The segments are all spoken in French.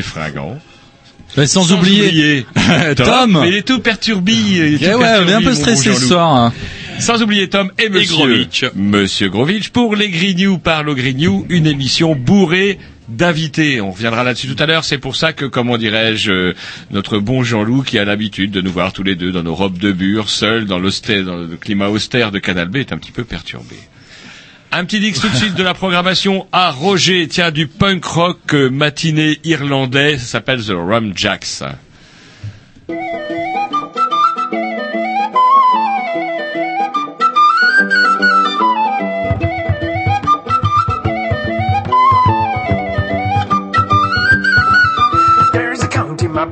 Roger sans, oublier, Tom. Mais il est tout perturbé. il est tout Eh on est un peu stressé ce soir. hein. Sans oublier Tom et Monsieur Grovitch. Monsieur Grovitch pour les Grignoux par le Grignou, une émission bourrée d'invités. On reviendra là-dessus tout à l'heure. C'est pour ça que, comment dirais-je, euh, notre bon Jean-Loup qui a l'habitude de nous voir tous les deux dans nos robes de bure, seuls dans dans le climat austère de Canal B, est un petit peu perturbé. Un petit dix tout de suite de la programmation à Roger, tiens, du punk rock euh, matiné irlandais, ça s'appelle The Rum Jacks.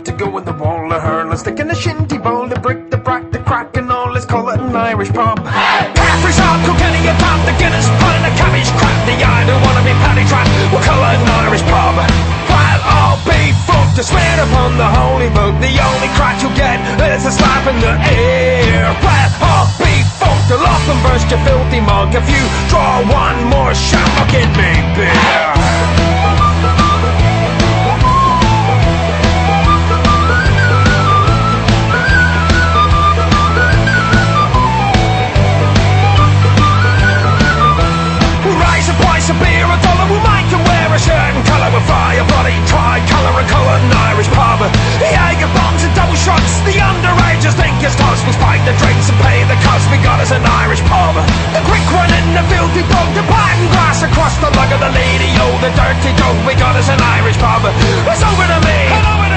To go in the wall, a hurl, stick and a shinty bowl, the brick, the brack, the crack, and all. Let's call it an Irish pub. Caffrey's hard, Kilkenny, a pound, the Guinness, We'll call an Irish pub. While all be fucked, to swear upon the holy book, the only crack you'll get is a slap in the ear. All be fucked, the lock and burst your filthy mug. If you draw one more shot, I'll get me beer. Price of beer a dollar. We'll make and colour. Fly a bloody tri-colour and colour an Irish pub. The Jaeger bombs and double shots. The underagers think it's close. We'll spike the drinks and pay the cost. We got us an Irish pub. The quick one in the field, filthy dog. The pattern grass across the lug of the lady. Oh, the dirty dog. We got us an Irish pub. It's over to me.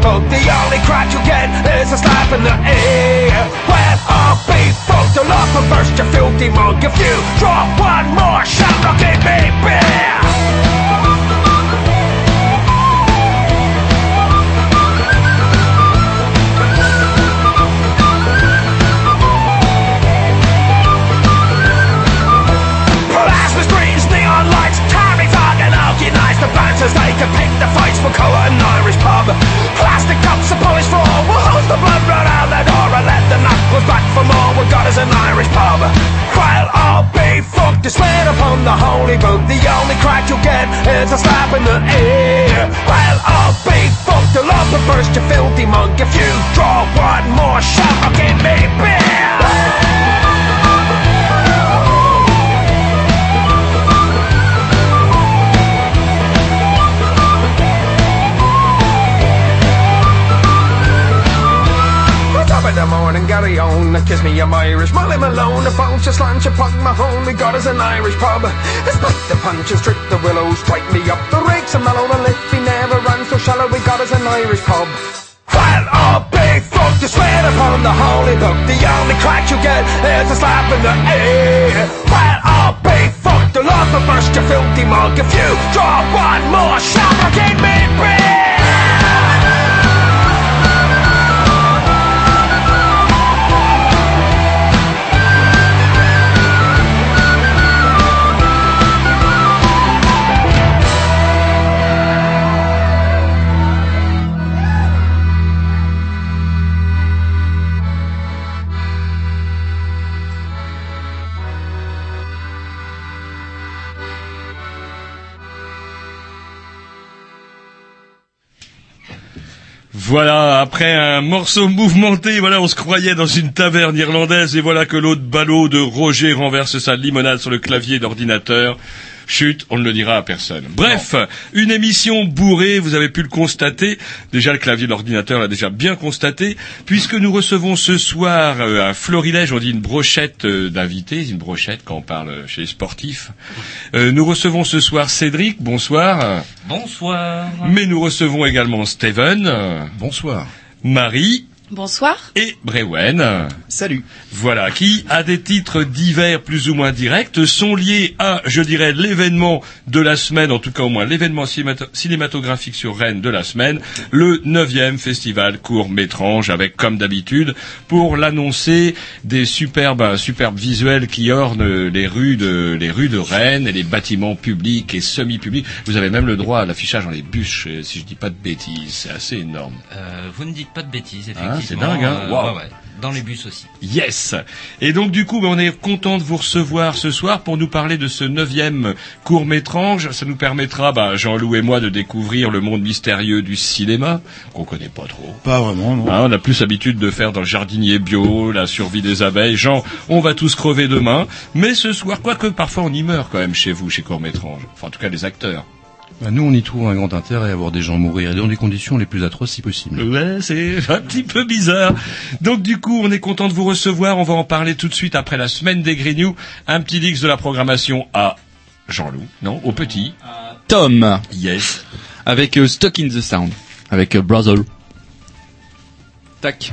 The only crack you get is a slap in the ear. Well, all folk to lock and burst filthy mug. If you drop one more shot, I'll me. The bouncers, they can pick the fights. We'll call it an Irish pub. Plastic cups, a polished floor. We'll hose the blood right out the door and let the knuckles back for more. We got us an Irish pub. While all be fucked, to swear upon the holy book. The only crack you'll get is a slap in the ear. While all be fucked, the love will burst your filthy mug. If you draw one more shot, I'll give me beer. The morning, Gary on. Kiss me, I'm Irish. Molly Malone, the phone just lunch upon my home. We got us an Irish pub. Despite the punches, strip the willows, strike me up the rakes and mellow the liffy never ran so shallow. We got us an Irish pub. Well, oh, big fuck, you swear upon the holy book. The only crack you get is a slap in the ear. Well, oh, big fuck, the love will burst your filthy mug. If you draw one more shot, I'll get me beer. Voilà, après un morceau mouvementé, voilà, on se croyait dans une taverne irlandaise et voilà que l'autre ballot de Roger renverse sa limonade sur le clavier d'ordinateur. Chut, on ne le dira à personne. Bref, une émission bourrée, vous avez pu le constater. Déjà, le clavier de l'ordinateur l'a déjà bien constaté, puisque nous recevons ce soir euh, un florilège, on dit une brochette euh, d'invités, une brochette quand on parle chez les sportifs. Euh, nous recevons ce soir Cédric, bonsoir. Bonsoir. Mais nous recevons également Steven. Bonsoir. Marie. Bonsoir. Et Brewen. Salut. Voilà, qui, à des titres divers plus ou moins directs, sont liés à, je dirais, l'événement de la semaine, en tout cas au moins l'événement cinématographique sur Rennes de la semaine, le 9e festival court métrange, avec, comme d'habitude, pour l'annoncer, des superbes, superbes visuels qui ornent les rues de, les rues de Rennes et les bâtiments publics et semi-publics. Vous avez même le droit à l'affichage dans les bûches, si je dis pas de bêtises. C'est assez énorme. Euh, vous ne dites pas de bêtises, effectivement. Hein, c'est dingue, hein Euh, Wow. ouais, ouais. Dans les bus aussi. Yes. Et donc du coup, ben, on est content de vous recevoir ce soir pour nous parler de ce neuvième court métrange. Ça nous permettra, ben, Jean-Loup et moi, de découvrir le monde mystérieux du cinéma qu'on connaît pas trop. Pas vraiment, non. Hein, on a plus l'habitude de faire dans le jardinier bio, la survie des abeilles. Jean, on va tous crever demain. Mais ce soir, quoique parfois on y meurt quand même chez vous, chez Court Métrange. Enfin, en tout cas, les acteurs. Bah, nous, on y trouve un grand intérêt à voir des gens mourir dans des conditions les plus atroces si possible. Ouais, c'est un petit peu bizarre. Donc du coup, on est content de vous recevoir. On va en parler tout de suite après la semaine des Grignoux. Un petit dix de la programmation à Jean-Loup, non, au petit. Tom. Yes. Avec euh, Stuck in the Sound. Avec euh, Brother. Tac.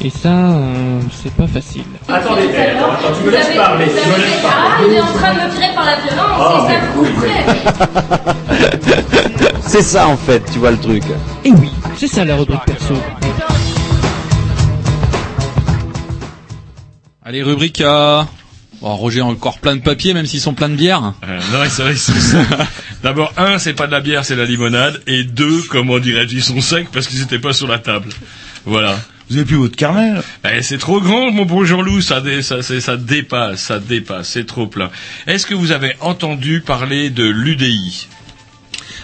Et ça, euh, c'est pas facile. Attendez, attends, attends, tu me Vous laisses avez- parler. vous Tu me avez- laisses Ah, parler. il est en train de me tirer par la violence, Ah, c'est ça. C'est ça en fait, tu vois le truc. Et oui, c'est ça la rubrique perso. Allez, rubrique à... Bon, Roger a encore plein de papiers, même s'ils sont pleins de bière. Euh, non, c'est vrai, c'est ça. D'abord, un, c'est pas de la bière, c'est de la limonade. Et deux, comment dirais-je, ils sont secs parce qu'ils étaient pas sur la table. Voilà. Vous avez plus votre carnet Eh, c'est trop grand, mon bon Jean-Loup, ça, ça dépasse, ça dépasse, c'est trop plein. Est-ce que vous avez entendu parler de l'UDI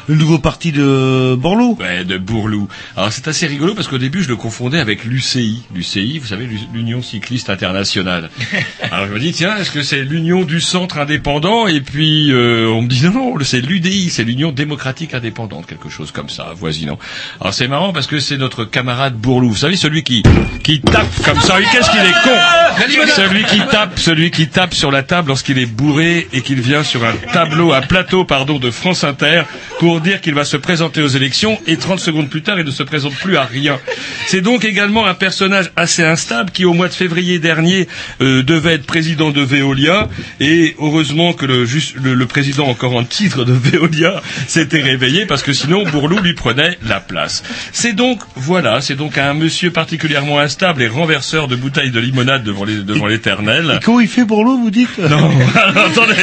Le nouveau parti de Borloo Ouais, de Bourlou. Alors c'est assez rigolo parce qu'au début je le confondais avec l'UCI. L'UCI, vous savez, l'Union Cycliste Internationale. Alors je me dis, tiens, est-ce que c'est l'Union du Centre Indépendant? Et puis euh, on me dit, non, non, c'est l'UDI, c'est l'Union Démocratique Indépendante, quelque chose comme ça, voisinant. Alors c'est marrant parce que c'est notre camarade Bourlou. Vous savez, celui qui, qui tape comme ça. Qu'est-ce qu'il est con Celui qui tape, celui qui tape sur la table lorsqu'il est bourré et qu'il vient sur un tableau, un plateau, pardon, de France Inter pour dire qu'il va se présenter aux élections et 30 secondes plus tard, il ne se présente plus à rien. C'est donc également un personnage assez instable qui, au mois de février dernier, euh, devait être président de Veolia et heureusement que le, juste, le, le président encore en titre de Veolia s'était réveillé parce que sinon Bourlou lui prenait la place. C'est donc, voilà, c'est donc un monsieur particulièrement instable et renverseur de bouteilles de limonade devant les- devant l'éternel. Comment il fait Borloo, vous dites? Non, attendez.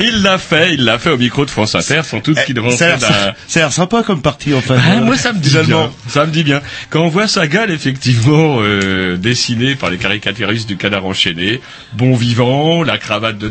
il l'a fait, il l'a fait au micro de France Inter sans doute qu'il Ça a rentrait l'air- d'un... ça a l'air sympa comme parti, enfin. Ah, moi ça me dit Finalement. bien. Ça me dit bien. Quand on voit sa gueule effectivement euh, dessinée par les caricaturistes du canard enchaîné, bon vivant, la cravate de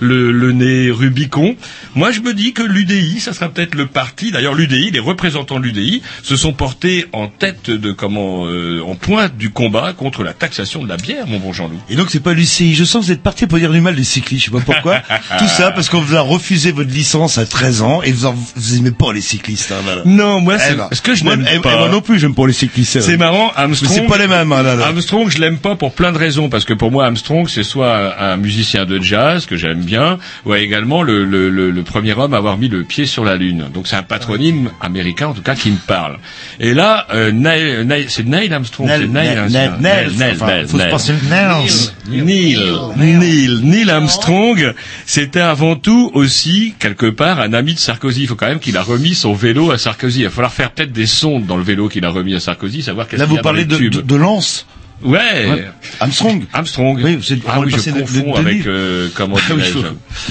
le, le nez Rubicon, moi je me dis que l'UDI, ça sera peut-être le parti. D'ailleurs l'UDI, les représentants de l'UDI se sont portés en tête de comment, euh, en pointe du combat contre la taxation de la bière, mon bon Jean-Loup. Et donc c'est pas l'UCI. Je sens que vous êtes parti pour dire du mal des cyclistes. Je sais pas pourquoi. Tout ça parce qu'on vous a refusé votre licence à 13 ans et vous, en, vous aimez pas les cyclistes. Hein, voilà. Non, moi c'est Eh ben, parce que je n'aime eh, pas. eh, moi non plus, j'aime pas les cyclistes. C'est marrant, Armstrong. Mais c'est pas les mêmes, hein, là, là. Armstrong, je l'aime pas pour plein de raisons, parce que pour moi, Armstrong, c'est soit un, musicien de jazz que j'aime bien, ou également le, le, le, le premier homme à avoir mis le pied sur la lune. Donc c'est un patronyme américain, en tout cas, qui me parle. Et là, euh, Neil, Neil- c'est Neil Armstrong, Neil, c'est Neil, Neil, hein, Neil, Neil, enfin, faut se Neil. Neil, Neil, Neil Armstrong, c'était avant tout aussi quelque part un ami de Sarkozy. Il faut quand même qu'il a remis son vélo à Sarkozy. Il va falloir faire peut-être des sondes dans le vélo qu'il a remis à Sarkozy, savoir qu'est-ce Là, qu'il y vous a dans parlez les de, de, de Lance. Ouais. Ouais. Armstrong. Armstrong. Oui, c'est- ah est oui, je de- de- avec euh, comment Ah oui,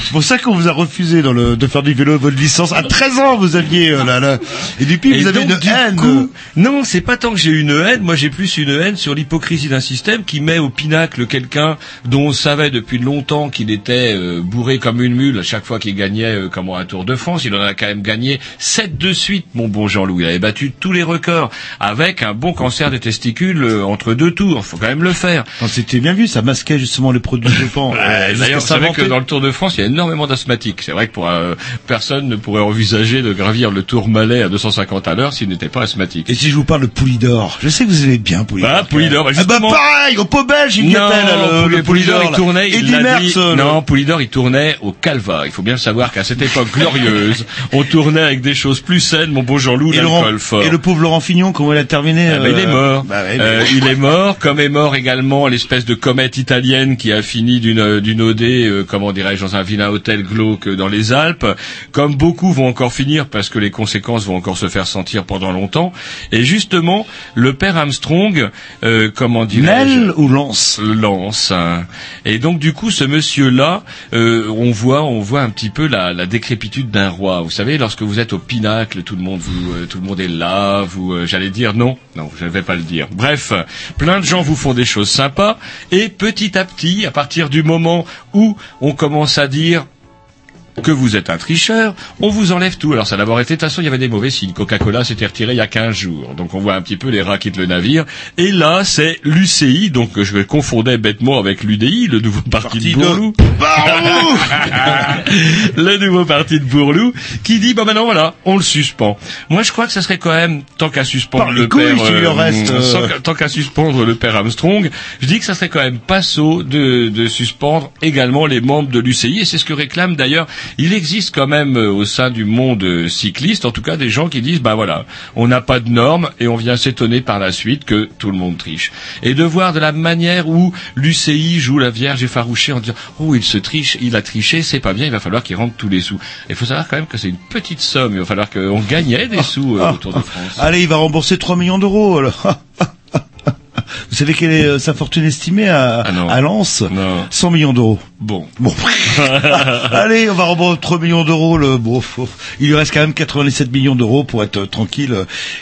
C'est pour ça qu'on vous a refusé dans le, de faire du vélo votre licence. À 13 ans, vous aviez, euh, là, là. Et depuis, Et vous avez donc, une du haine. coup, non, c'est pas tant que j'ai une haine. Moi, j'ai plus une haine sur l'hypocrisie d'un système qui met au pinacle quelqu'un dont on savait depuis longtemps qu'il était euh, bourré comme une mule à chaque fois qu'il gagnait euh, comment un Tour de France. Il en a quand même gagné sept de suite, mon bon Jean-Louis. Il avait battu tous les records avec un bon cancer des testicules euh, entre deux tours. Faut quand même le faire. C'était bien vu, ça masquait justement les produits dopants. Euh, euh, D'ailleurs, vous savez que dans le Tour de France, il y a énormément d'asthmatiques. C'est vrai que pour euh, personne ne pourrait envisager de gravir le Tour Malais à 250 à l'heure s'il n'était pas asthmatique. Et si je vous parle de Poulidor, je sais que vous aimez bien Poulidor. Ah, Poulidor, Ah bah pareil, au pot belge, il Non, là, le, le Poulidor, il tournait, il dit. euh, Non, Poulidor, il tournait au Calva. Il faut bien le savoir qu'à cette époque glorieuse, on tournait avec des choses plus saines, mon beau Jean-Loup, l'alcool fort. et le pauvre Laurent Fignon, comment il a terminé Ah bah, il est euh, mort. bah ouais, mais- Euh, il est mort, comme est mort également l'espèce de comète italienne qui a fini d'une d'une OD, euh, comment dirais-je, dans un vilain hôtel glauque dans les Alpes. Comme beaucoup vont encore finir parce que les conséquences vont encore se faire sentir pendant longtemps. Et justement, le père Armstrong, euh, comment dirais-je ou Lance? Lance. hein. Et donc du coup, ce monsieur-là, euh, on voit, on voit un petit peu la, la décrépitude d'un roi. Vous savez, lorsque vous êtes au pinacle, tout le monde, vous, euh, tout le monde est là. Vous, euh, j'allais dire non, non, je ne vais pas le dire. Bref, plein de gens vous font des choses sympas, et petit à petit, à partir du moment où on commence à dire que vous êtes un tricheur, on vous enlève tout. Alors ça a d'abord été, de toute façon, il y avait des mauvais signes. Coca-Cola s'était retiré il y a 15 jours. Donc on voit un petit peu les rats quittent le navire. Et là, c'est l'UCI, donc je confondais bêtement avec l'UDI, le nouveau parti, Parti de de Bourlou. le nouveau parti de Bourlou, qui dit, bah maintenant voilà, on le suspend. Moi je crois que ça serait quand même, tant qu'à suspendre le les couilles, père, en reste, euh. tant qu'à suspendre le père Armstrong, je dis que ça serait quand même pas sot de, de suspendre également les membres de l'UCI, et c'est ce que réclame d'ailleurs. Il existe quand même euh, au sein du monde euh, cycliste, en tout cas des gens qui disent, bah voilà, on n'a pas de normes et on vient s'étonner par la suite que tout le monde triche. Et de voir de la manière où l'UCI joue la Vierge effarouchée en disant, oh il se triche, il a triché, c'est pas bien, il va falloir qu'il rentre tous les sous. Il faut savoir quand même que c'est une petite somme, il va falloir qu'on gagnait des sous euh, Ah, au Tour de France. Allez, il va rembourser 3 millions d'euros. alors. Vous savez quelle est euh, sa fortune estimée à, Ah à Lens Non. 100 millions d'euros. Bon. Bon. Allez, on va rembourser 3 millions d'euros. Le... Bon, faut- il lui reste quand même 97 millions d'euros pour être euh, tranquille.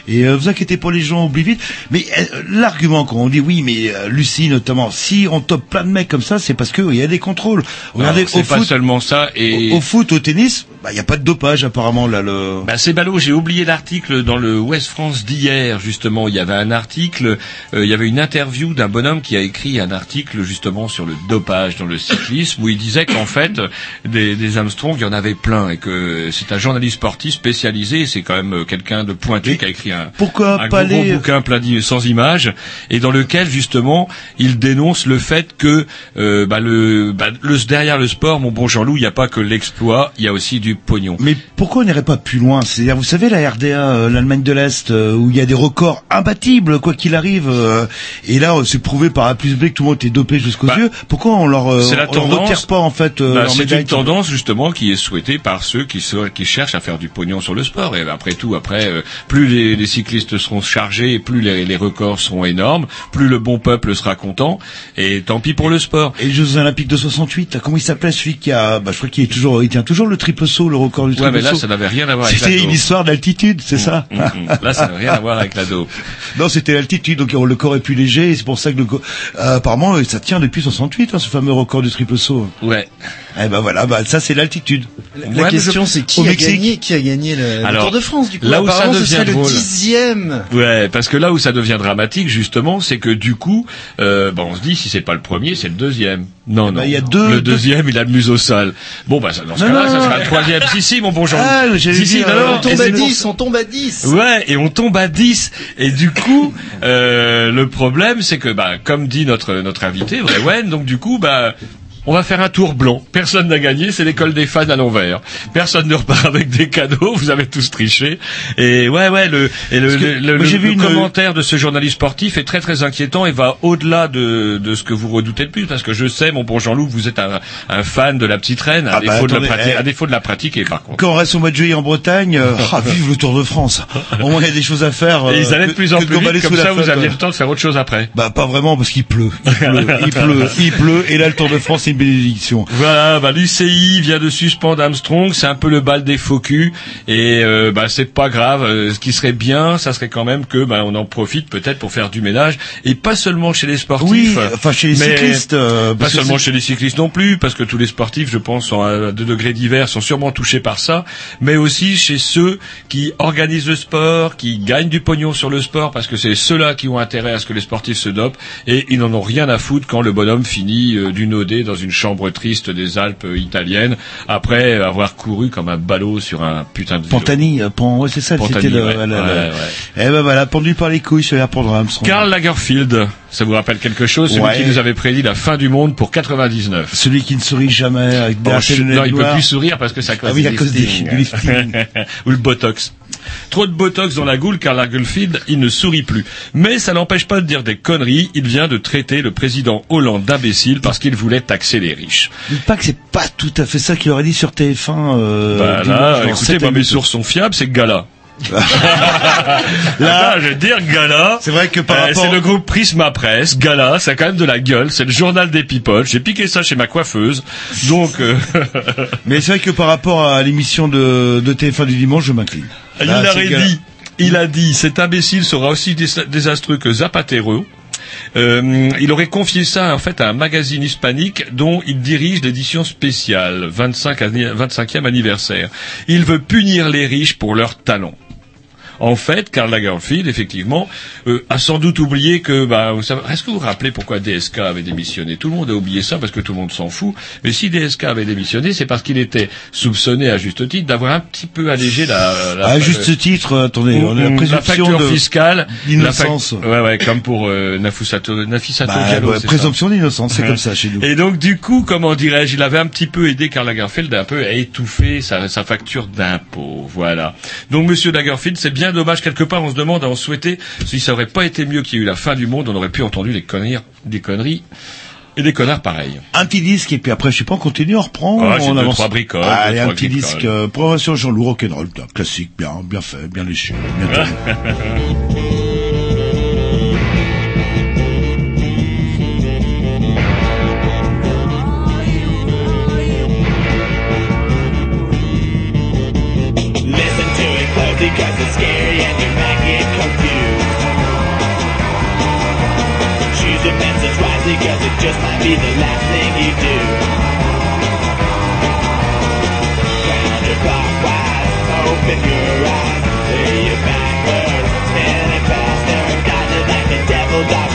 Et euh, vous inquiétez pas, les gens oublient vite. Mais euh, l'argument quand on dit oui, mais euh, Lucie notamment, si on top plein de mecs comme ça, c'est parce qu'il y a des contrôles. Regardez, c'est au pas foot, seulement ça et au, au foot, au tennis, bah, il n'y a pas de dopage apparemment là. Le... Bah, c'est ballot, j'ai oublié l'article dans le West France d'hier, justement. Il y avait un article, euh, il y avait une interview d'un bonhomme qui a écrit un article, justement, sur le dopage dans le cyclisme, où il disait qu'en fait, des, des Armstrong, il y en avait plein, et que c'est un journaliste sportif spécialisé, c'est quand même quelqu'un de pointu qui a écrit un, Pourquoi un pas gros, aller bouquin plein sans images, et dans lequel, justement, il dénonce le fait que, euh, bah, le, bah, le, derrière le sport, mon bon Jean-Loup, il n'y a pas que l'exploit, il y a aussi du pognon. Mais pourquoi on n'irait pas plus loin? C'est-à-dire, vous savez, la RDA, euh, l'Allemagne de l'Est, euh, où il y a des records imbattables, quoi qu'il arrive, euh, et là, c'est prouvé par A plus B que tout le monde est dopé jusqu'aux Bah, yeux. Pourquoi on leur, euh, la on tendance. retire pas en fait euh, Bah, c'est une tendance justement qui est souhaitée par ceux qui, se- qui cherchent à faire du pognon sur le sport. Et après tout, après, euh, plus les, les cyclistes seront chargés, plus les, les records seront énormes, plus le bon peuple sera content. Et tant pis pour le sport. Et les Jeux Olympiques de 68, là, comment il s'appelait celui qui a, bah, je crois qu'il est toujours, il tient toujours le triple saut, le record du Ouais, triple mais là, saut. ça n'avait rien à voir avec C'était une histoire d'altitude, c'est ça Mm, mm. Là, ça n'a rien à voir avec la dope. Non, c'était l'altitude, donc le corps est plus léger, c'est pour ça que le, euh, apparemment, ça tient depuis 68, hein, ce fameux record du triple saut. Ouais. Eh ben voilà, bah ça c'est l'altitude. La Ouais, question c'est qui a gagné, qui a gagné le, le Alors, Tour de France du coup. là où ça devient serait le drôle. dixième. Ouais, parce que là où ça devient dramatique, justement, c'est que du coup, euh, bah, on se dit si c'est pas le premier, c'est le deuxième. Non, non. bah, il y a deux- le deuxième, il a le museau sale. Bon, bah ça- dans ce Non, cas-là, non, ça non. sera le troisième. si, si, mon bon Jean. Ah, si, si, dire, non, non, On tombe et à c'est- 10, on tombe à 10. Ouais, et on tombe à 10. Et du coup, euh, le problème, c'est que, bah, comme dit notre notre invité, Vrewen, donc du coup, bah. On va faire un tour blanc. Personne n'a gagné, c'est l'école des fans à l'envers. Personne ne repart avec des cadeaux, vous avez tous triché. Et ouais, ouais, le, et le, le, le- vu une- commentaire de ce journaliste sportif est très très inquiétant et va au-delà de, de ce que vous redoutez le plus, parce que je sais, mon bon Jean-Loup, vous êtes un, un fan de la petite reine, à, Ah bah, défaut, de la attendez, prati- eh. à défaut de la pratiquer, par contre. Quand on reste au mois de juillet en Bretagne, euh, ah, vive le Tour de France. Au moins il y a des choses à faire. Et euh, ils allaient de plus en plus vite, comme ça vous aviez le temps de faire autre chose après. Bah pas vraiment parce qu'il pleut. Il pleut, il pleut, il pleut. Et là le Tour de France une bénédiction. Voilà, bah, l'UCI vient de suspendre Armstrong, c'est un peu le bal des faux culs, et euh, bah, c'est pas grave. Euh, ce qui serait bien, ça serait quand même que bah, on en profite peut-être pour faire du ménage, et pas seulement chez les sportifs. Oui, enfin chez les cyclistes. euh, Pas seulement chez les cyclistes non plus, parce que tous les sportifs, je pense, à deux degrés divers, sont sûrement touchés par ça, mais aussi chez ceux qui organisent le sport, qui gagnent du pognon sur le sport, parce que c'est ceux-là qui ont intérêt à ce que les sportifs se dopent, et ils n'en ont rien à foutre quand le bonhomme finit euh, d'une OD dans une chambre triste des Alpes italiennes, après avoir couru comme un ballot sur un putain de vélo. Pantani, euh, Pan- ouais, c'est ça, c'était le, ouais. Eh ben voilà, pendu par les couilles, ça a pour Armstrong. Karl Lagerfield, ça vous rappelle quelque chose Celui qui nous avait prédit la fin du monde pour 99. Celui qui ne sourit jamais avec des Oh, de non, il peut plus sourire parce que à cause, Ah oui, à cause des- du lifting. Ou le botox. Trop de botox dans la goule car Lagerfield, il ne sourit plus. Mais ça n'empêche pas de dire des conneries. Il vient de traiter le président Hollande d'imbécile parce qu'il voulait taxer les riches. Dites pas que c'est pas tout à fait ça qu'il aurait dit sur TF1. Euh, Bah là, écoutez, moi, mes sources sont fiables, c'est Gala. là, je te dire Gala. C'est vrai que par euh, rapport- C'est le groupe Prisma Presse. Gala, ça a quand même de la gueule. C'est le journal des people. J'ai piqué ça chez ma coiffeuse. Donc, euh, Mais c'est vrai que par rapport à l'émission de, de TF1 du dimanche, je m'incline. Il Là, c'est aurait Gala. dit, il a dit, cet imbécile sera aussi dés- désastreux que Zapatero. Euh, il aurait confié ça en fait à un magazine hispanique dont il dirige l'édition spéciale, 25 anni- 25e anniversaire. Il veut punir les riches pour leur talent. En fait, Karl Lagerfeld, effectivement, euh, a sans doute oublié que, bah, vous savez, est-ce que vous vous rappelez pourquoi DSK avait démissionné? Tout le monde a oublié ça parce que tout le monde s'en fout. Mais si DSK avait démissionné, c'est parce qu'il était soupçonné à juste titre d'avoir un petit peu allégé la. la À juste titre, euh, attendez, on a la la présomption facture de fiscale, d'innocence. la fac- Ouais, ouais, comme pour euh, Nafusato, Nafisato Bah, Diallo, ouais, présomption d'innocence, c'est comme ça chez nous. Et donc du coup, comment dirais-je, il avait un petit peu aidé Karl Lagerfeld un peu à étouffer sa, sa facture d'impôt. Voilà. Donc Monsieur Lagerfeld, c'est bien dommage quelque part. On se demande, à en souhaiter si ça aurait pas été mieux qu'il y ait eu la fin du monde, on aurait pu entendre des conneries, des conneries et des connards pareils. Un petit disque et puis après, je sais pas, on continue, on reprend. Ah, on deux, avance. trois bricoles, Allez, un petit disque, euh, programmation Jean-Loup Rock'n'Roll, classique, bien, bien fait, bien léché, bien it closely cause it's scary and you might get confused. Choose your message wisely cause it just might be the last thing you do. Counterclockwise, open your eyes, lay your backwards, spinning faster, guided like the devil dog,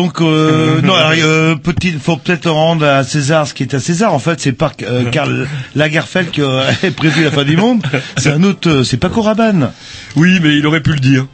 donc, euh, non, alors, euh, petit, faut peut-être rendre à César ce qui est à César. En fait, c'est pas euh, Karl Lagerfeld qui a prévu la fin du monde. C'est un autre, euh, c'est Paco Rabanne. Oui, mais il aurait pu le dire.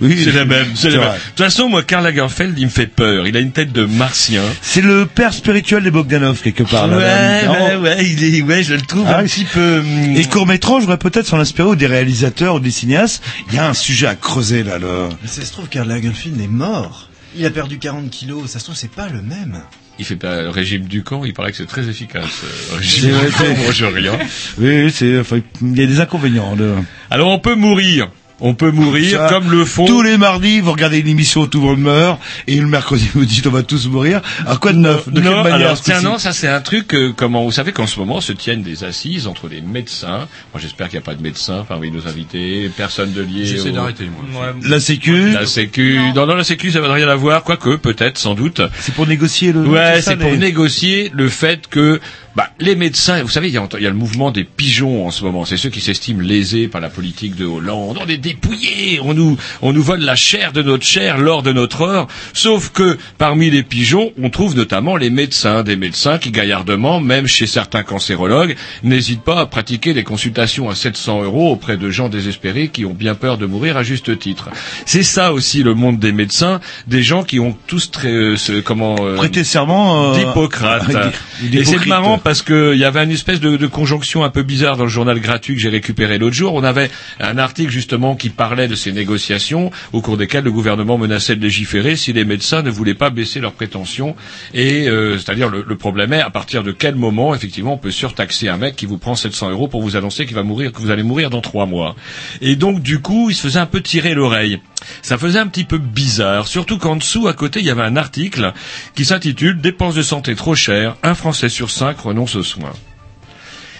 Oui, c'est la même, c'est la même. De toute façon, moi, Karl Lagerfeld, il me fait peur. Il a une tête de martien. C'est le père spirituel des Bogdanov, quelque part. là. Ouais, ouais, ouais, il est, ouais, je le trouve Ah un petit peu. hum, Et court-métrage, je voudrais peut-être s'en inspirer ou des réalisateurs ou des cinéastes. Il y a un sujet à creuser, là, le... Mais ça se trouve, Karl Lagerfeld est mort. Il a perdu 40 kilos, ça se trouve, c'est pas le même. Il fait pas le régime du camp. Il paraît que c'est très efficace. euh, régime vrai, du camp, c'est- moi, je rien. Oui, c'est, enfin, il y a des inconvénients, de... Alors, on peut mourir. On peut mourir Ça, comme le font. Tous les mardis, vous regardez une émission Tout le monde meurt, et le mercredi, vous dites on va tous mourir. Alors quoi de neuf De non, quelle manière alors tiens, non, ça c'est un truc. euh, comment vous savez qu'en ce moment se tiennent des assises entre les médecins. Moi, j'espère qu'il n'y a pas de médecins parmi nos invités, personne de lié. J'essaie au- d'arrêter, moi. Ouais. La Sécu, La Sécu. Non, non, la Sécu, ça n'a rien à voir, quoique, peut-être, sans doute. c'est pour négocier le... Ouais, c'est pour négocier le fait que bah, les médecins, vous savez, il y, a, il y a le mouvement des pigeons en ce moment. C'est ceux qui s'estiment lésés par la politique de Hollande. On est dépouillés, on nous, on nous vole la chair de notre chair, l'or de notre or. Sauf que parmi les pigeons, on trouve notamment les médecins, des médecins qui gaillardement, même chez certains cancérologues, n'hésitent pas à pratiquer des consultations à 700 euros auprès de gens désespérés qui ont bien peur de mourir à juste titre. C'est ça aussi le monde des médecins, des gens qui ont tous très, euh, ce- comment euh, Prêter serment... euh, d'Hippocrate. Et c'est marrant parce que il y avait une espèce de, de conjonction un peu bizarre dans le journal gratuit que j'ai récupéré l'autre jour. On avait un article justement qui parlait de ces négociations au cours desquelles le gouvernement menaçait de légiférer si les médecins ne voulaient pas baisser leurs prétentions. Et euh, c'est-à-dire le, le problème est à partir de quel moment effectivement on peut surtaxer un mec qui vous prend 700 euros pour vous annoncer qu'il va mourir, que vous allez mourir dans trois mois. Et donc du coup il se faisait un peu tirer l'oreille. Ça faisait un petit peu bizarre, surtout qu'en dessous, à côté, il y avait un article qui s'intitule Dépenses de santé trop chères, un Français sur cinq renonce aux soins.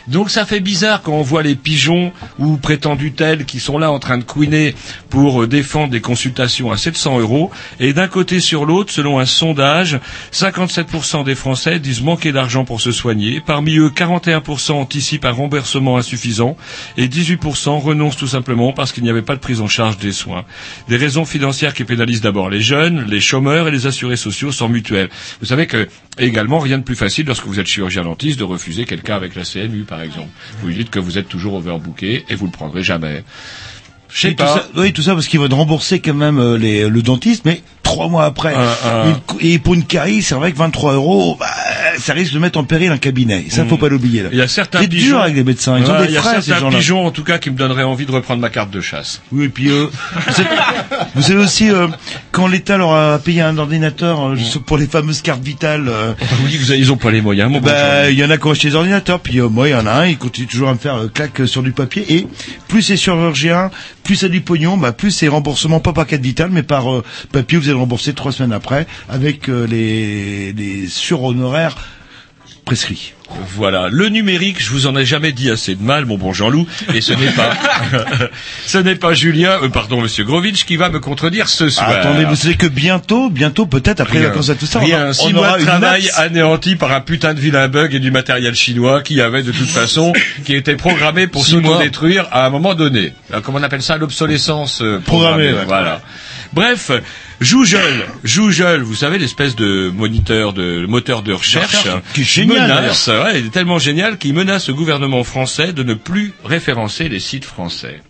Donc ça fait bizarre quand on voit les pigeons ou prétendus tels qui sont là en train de couiner pour euh, défendre des consultations à 700 euros. Et d'un côté sur l'autre, selon un sondage, 57% des Français disent manquer d'argent pour se soigner. Parmi eux, 41% anticipent un remboursement insuffisant et 18% renoncent tout simplement parce qu'il n'y avait pas de prise en charge des soins. Des raisons financières qui pénalisent d'abord les jeunes, les chômeurs et les assurés sociaux sans mutuelle. Vous savez que également rien de plus facile lorsque vous êtes chirurgien dentiste de refuser quelqu'un avec la CMU par exemple. Vous lui dites que vous êtes toujours overbooké et vous le prendrez jamais. Je sais tout pas. ça- oui, tout ça parce qu'ils vont rembourser quand même euh, les, le dentiste, mais trois mois après. Ah, ah. Cou- et pour une carie, c'est vrai que 23 euros, bah, ça risque de mettre en péril un cabinet. Ça, faut pas l'oublier. là. Il y a certains C'est pigeons. dur avec les médecins. Ils ont des il y a frais, ces certains gens-là. pigeons, en tout cas, qui me donneraient envie de reprendre ma carte de chasse. Oui, et puis euh, vous, savez, vous savez aussi euh, quand l'État leur a payé un ordinateur euh, juste pour les fameuses cartes vitales. euh, Oui, vous avez- ils ont pas les moyens, mon bah, il y en a qui ont acheté des ordinateurs, puis euh, moi il y en a un, il continue toujours à me faire euh, claque euh, sur du papier. Et plus c'est chirurgien, plus c'est du pognon, bah plus c'est remboursement pas par carte vitale, mais par euh, papier. Vous allez rembourser trois semaines après avec euh, les, les surhonoraires prescrits. Voilà, le numérique, je vous en ai jamais dit assez de mal, mon bon Jean-Loup, et ce n'est pas, ce n'est pas Julien, euh, pardon, Monsieur Grovitch, qui va me contredire ce soir. Ah, attendez, vous savez que bientôt, bientôt, peut-être après les Rien. vacances et tout ça, on Rien. aura- Six on mois aura de travail anéanti par un putain de vilain bug et du matériel chinois qui avait de toute façon, qui était programmé pour Six mois. s'auto-détruire à un moment donné. Alors, comment on appelle ça? L'obsolescence euh, Programmée, ouais. Voilà. Bref, Joujol, Joujol, vous savez l'espèce de moniteur de moteur de recherche, qui est génial, menace, ouais, il est tellement génial qu'il menace le gouvernement français de ne plus référencer les sites français.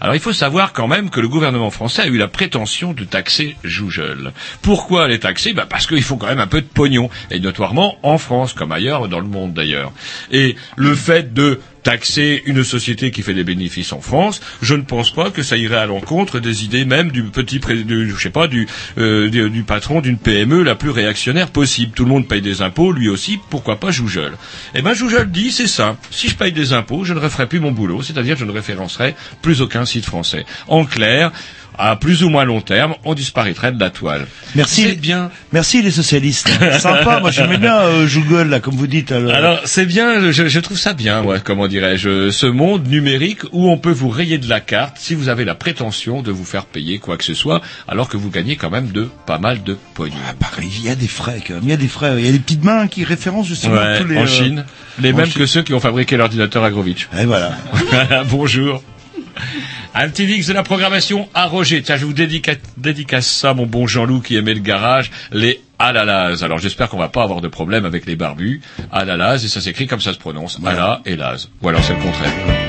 Alors il faut savoir quand même que le gouvernement français a eu la prétention de taxer Joujol. Pourquoi les taxer? Bah Parce qu'il faut quand même un peu de pognon, et notoirement en France, comme ailleurs dans le monde d'ailleurs. Et le fait de taxer une société qui fait des bénéfices en France, je ne pense pas que ça irait à l'encontre des idées même du petit, du, je sais pas, du, euh, du, patron d'une PME la plus réactionnaire possible. Tout le monde paye des impôts, lui aussi, pourquoi pas Joujol? Eh ben Joujol dit, c'est ça. Si je paye des impôts, je ne referai plus mon boulot, c'est-à-dire je ne référencerai plus aucun site français. En clair, à plus ou moins long terme, on disparaîtrait de la toile. Merci. C'est bien. Merci les socialistes. Sympa, moi j'aimais bien euh, Google là, comme vous dites. alors. Alors c'est bien, je, je trouve ça bien, ouais, comment dirais-je, ce monde numérique où on peut vous rayer de la carte si vous avez la prétention de vous faire payer quoi que ce soit, alors que vous gagnez quand même de pas mal de pognon. Ah, pareil, il y a des frais quand même. Il y a des frais. Il y a des petites mains qui référencent justement Ouais, tous les. en euh, Chine, les mêmes Chine. que ceux qui ont fabriqué l'ordinateur Agrovitch. Et voilà. Bonjour. Un petit mix de la programmation à Roger. Tiens, je vous dédica- dédicace ça, mon bon Jean-Loup qui aimait le garage, les Alalaz. Alors j'espère qu'on va pas avoir de problème avec les barbus. Alalaz, et ça s'écrit comme ça se prononce. Ala et Laz. Ou alors c'est le contraire.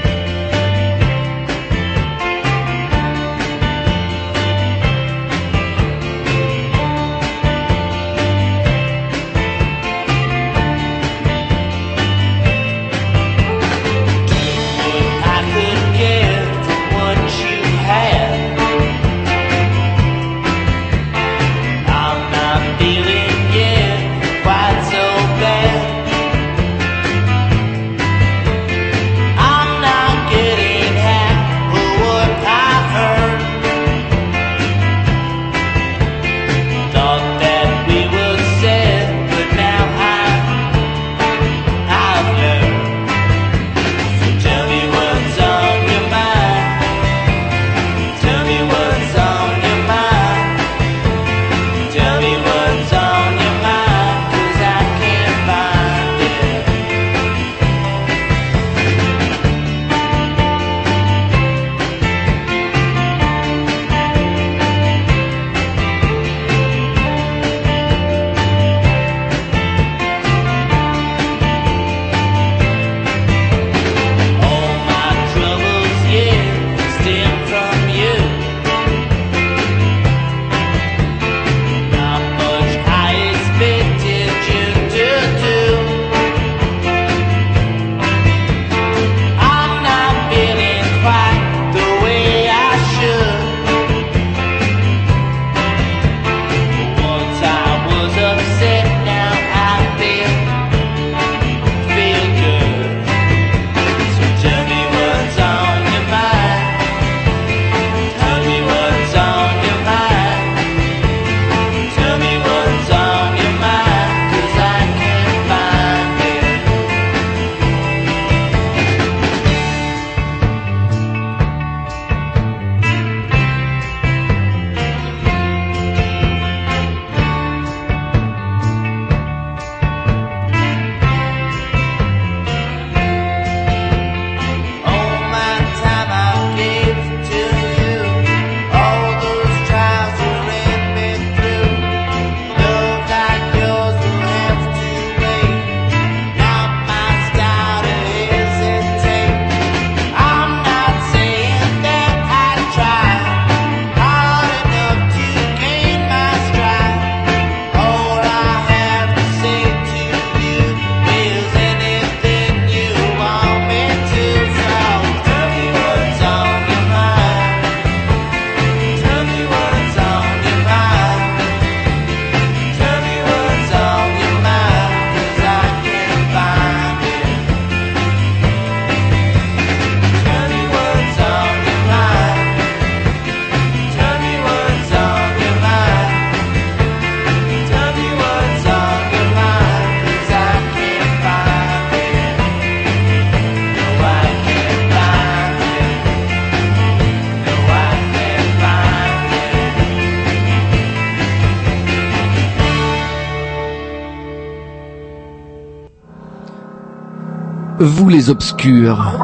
Vous les obscurs,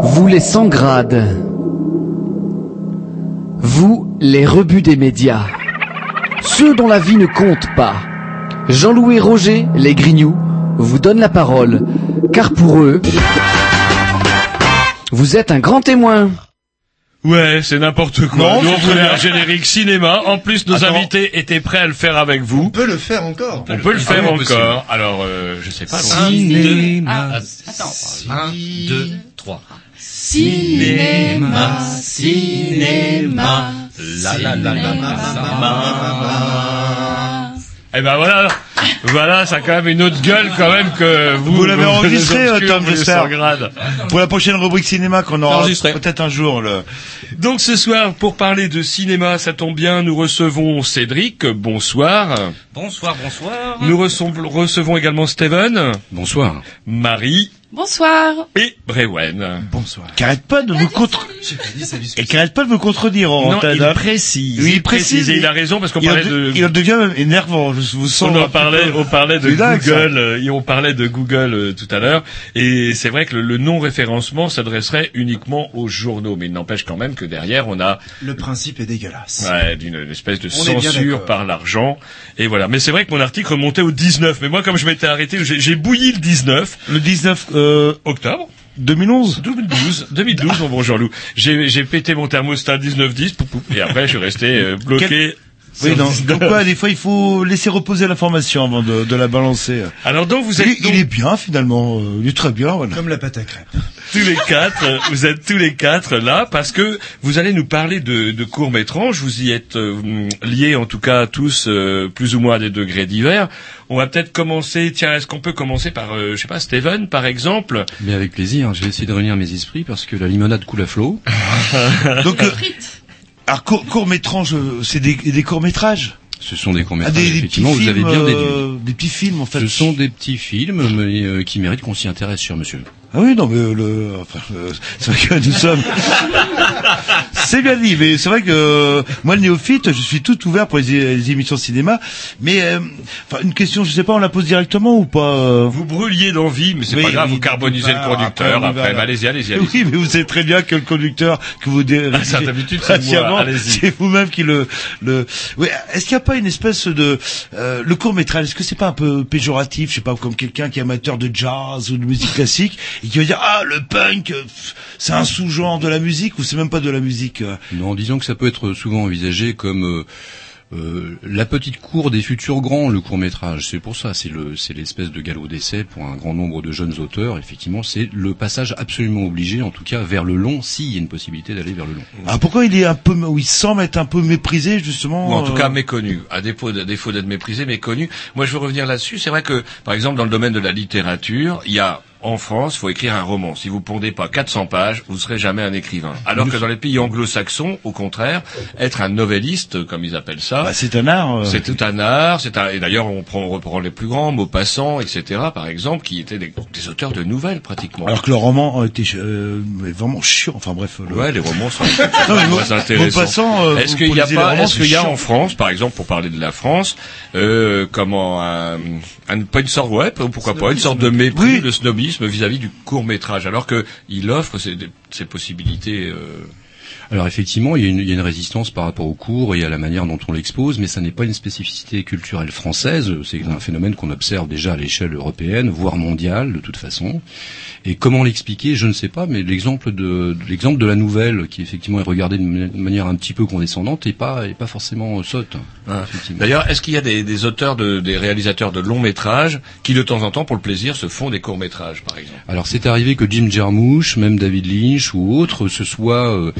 vous les sans grades, vous les rebuts des médias, ceux dont la vie ne compte pas. Jean-Louis Roger, les Grignoux, vous donnent la parole, car pour eux, vous êtes un grand témoin. Ouais, c'est n'importe quoi. Non, Nous, on voulait un générique cinéma. En plus, nos Attends. invités étaient prêts à le faire avec vous. On peut le faire encore. On peut le faire Ah oui, encore. possible. Alors, euh, je sais pas. Un, allons-y. deux, ah, attends. un, deux, trois. Cinéma, cinéma, La la la la la cinéma. Eh ben voilà, voilà, ça a quand même une autre gueule quand même que vous. Vous l'avez enregistré, euh, Tom, j'espère. Pour la prochaine rubrique cinéma qu'on aura Enregistré. peut-être un jour. Le... Donc ce soir, pour parler de cinéma, ça tombe bien, nous recevons Cédric. Bonsoir. Bonsoir, bonsoir. Nous recevons, recevons également Steven, Bonsoir. Marie Bonsoir. et Brewen. Bonsoir. Qui arrête pas de vous contre... J'ai pas dit salut. Et qui arrête pas de me contredire en Non, antenne, il hein. précise. Oui, il il précise. et il a raison parce qu'on parlait de- il en devient même énervant, je vous sens... On en parlait, on parlait de ça. Google, euh, et on parlait de Google euh, tout à l'heure, et c'est vrai que le, le non-référencement s'adresserait uniquement aux journaux, mais il n'empêche quand même que derrière on a Le principe est dégueulasse. ouais, d'une une espèce de censure par l'argent, et voilà. Mais c'est vrai que mon article remontait au 19, mais moi comme je m'étais arrêté, j'ai j'ai bouilli le 19 Le 19 euh, octobre 2011 2012, 2012 mon bon Jean-Loup. J'ai j'ai pété mon thermostat 19-10, pou, pou, et après je suis resté euh, bloqué. Oui, sur non. 19. Donc ouais, des fois il faut laisser reposer l'information avant de, de la balancer. Alors donc vous êtes Il, il est bien finalement, euh, il est très bien. Voilà. Comme la pâte à crêpes. tous les quatre, vous êtes tous les quatre là parce que vous allez nous parler de, de courts métrages. Vous y êtes euh, liés en tout cas tous euh, plus ou moins à des degrés divers. On va peut-être commencer. Tiens, est-ce qu'on peut commencer par, euh, je sais pas, Steven par exemple? Mais avec plaisir, je vais essayer de réunir mes esprits parce que la limonade coule à flot. Donc, euh, alors court, court métrage, c'est des, des courts métrages. Ce sont des Ah, courts-métrages, petits effectivement, vous films, avez bien déduit. euh, des petits films en fait. Ce sont des petits films, mais euh, qui méritent qu'on s'y intéresse, cher monsieur. Ah oui, non, mais le, enfin, euh, c'est vrai que nous sommes. c'est bien dit, mais c'est vrai que euh, moi, le néophyte, je suis tout ouvert pour les, les émissions de cinéma. Mais, euh, enfin, une question, je sais pas, on la pose directement ou pas euh Vous brûliez d'envie, mais c'est Oui, pas grave. Vous carbonisez le conducteur. après, on Après, bah, allez-y, allez-y, allez-y. Oui, mais vous savez très bien que le conducteur que vous dé- Ah, ça, d'habitude, c'est c'est vous-même qui le le. Oui, est-ce qu'il n'y a pas une espèce de euh, le court métrage Est-ce que c'est pas un peu péjoratif Je sais pas, comme quelqu'un qui est amateur de jazz ou de musique classique et qui va dire ah le punk, euh, c'est un sous-genre de la musique ou c'est même pas de la musique euh Non, disons que ça peut être souvent envisagé comme euh, euh, la petite cour des futurs grands, le court métrage. C'est pour ça, c'est le, c'est l'espèce de galop d'essai pour un grand nombre de jeunes auteurs. Effectivement, c'est le passage absolument obligé, en tout cas vers le long, s'il y a une possibilité d'aller vers le long. Ah pourquoi il est un peu, ou il semble être un peu méprisé justement Ou en tout euh, cas méconnu, à défaut, à défaut d'être méprisé, méconnu. Moi, je veux revenir là-dessus. C'est vrai que, par exemple, dans le domaine de la littérature, il y a en France, faut écrire un roman. Si vous pondez pas 400 pages, vous serez jamais un écrivain. Alors que dans les pays anglo-saxons, au contraire, être un novelliste, comme ils appellent ça, bah, c'est un art. euh. c'est tout un art. C'est un, et d'ailleurs, on, prend, on reprend les plus grands, Maupassant, etc., par exemple, qui étaient des, des auteurs de nouvelles pratiquement. Alors que le roman a été euh, vraiment chiant. Enfin bref. Le... Ouais, les romans sont très intéressants. Maupassant, euh, Est-ce qu'il y a pas, est-ce qu'il y a en. France, par exemple, pour parler de la France, euh, comment un, un- pas une sorte, ouais, pourquoi pas, une sorte de mépris, de snobisme vis-à-vis du court métrage, alors que il offre ces, ces possibilités. euh, Alors effectivement, il y, a une, il y a une résistance par rapport au cours et à la manière dont on l'expose, mais ça n'est pas une spécificité culturelle française. C'est un phénomène qu'on observe déjà à l'échelle européenne, voire mondiale de toute façon. Et comment l'expliquer, je ne sais pas, mais l'exemple de, de- l'exemple de la nouvelle, qui effectivement est regardée de ma- de manière un petit peu condescendante, est pas est pas forcément sotte. hein. effectivement. D'ailleurs, est-ce qu'il y a des, des auteurs, de, des réalisateurs de longs métrages qui, de temps en temps, pour le plaisir, se font des courts métrages, par exemple? Alors c'est arrivé que Jim Jarmusch, même David Lynch ou autres, se soient euh,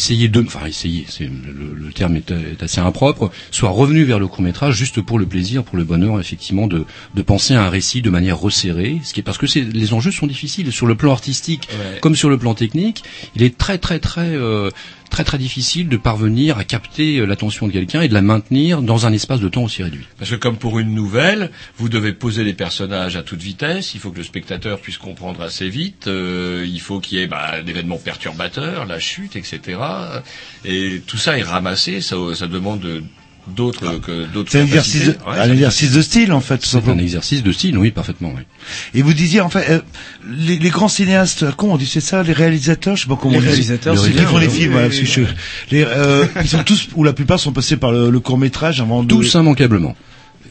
essayé de, enfin essayé, c'est le, le terme est, est assez impropre, soient revenus vers le court métrage juste pour le plaisir, pour le bonheur effectivement de, de penser à un récit de manière resserrée, ce qui est parce que c'est, les enjeux sont difficiles sur le plan artistique Ouais. comme sur le plan technique. Il est très très très euh, très très difficile de parvenir à capter euh, l'attention de quelqu'un et de la maintenir dans un espace de temps aussi réduit. Parce que comme pour une nouvelle, vous devez poser les personnages à toute vitesse, il faut que le spectateur puisse comprendre assez vite, euh, il faut qu'il y ait bah, l'événement perturbateur, la chute, etc. Et tout ça est ramassé, ça, ça demande de- d'autres que d'autres. C'est un exercice, de. Ouais, un exercice de style en fait. tout C'est un exercice de style, oui, parfaitement, oui. Et vous disiez en fait, euh, les, les grands cinéastes, comment on dit c'est ça, les réalisateurs, je sais pas comment Les on dit. réalisateurs, Les c'est qui font les films, oui, voilà, oui, parce que je- les, euh, ils sont tous ou la plupart sont passés par le, court métrage avant de. Tous immanquablement.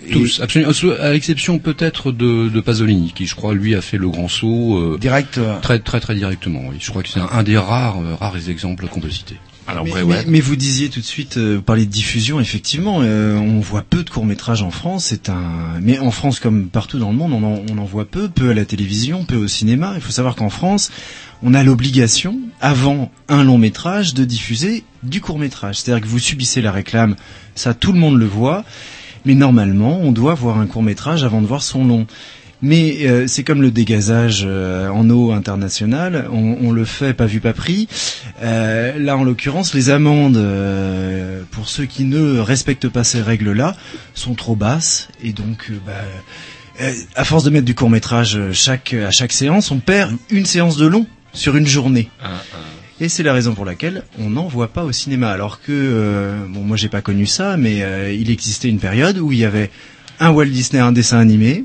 Et- Tous, absolument. À l'exception peut-être de, de Pasolini, qui je crois lui a fait le grand saut euh, Direct. euh, très très très directement. Oui. Je crois que c'est un, un des rares euh, rares exemples qu'on peut citer. Alors mais, ouais, mais- ouais. mais vous disiez tout de suite, euh, vous parliez de diffusion, effectivement, euh, on voit peu de courts-métrages en France, c'est un... Mais en France, comme partout dans le monde, on en, on en voit peu, peu à la télévision, peu au cinéma. Il faut savoir qu'en France, on a l'obligation, avant un long-métrage, de diffuser du court-métrage. C'est-à-dire que vous subissez la réclame, ça tout le monde le voit, mais normalement, on doit voir un court-métrage avant de voir son long. Mais euh, c'est comme le dégazage euh, en eau internationale, on, on le fait pas vu pas pris. Euh, là, en l'occurrence, les amendes euh, pour ceux qui ne respectent pas ces règles-là sont trop basses et donc, euh, bah, euh, à force de mettre du court métrage chaque à chaque séance, on perd une séance de long sur une journée. Un- un- Et c'est la raison pour laquelle on n'en voit pas au cinéma. Alors que, euh, bon, moi j'ai pas connu ça, mais euh, il existait une période où il y avait un Walt Disney, un dessin animé,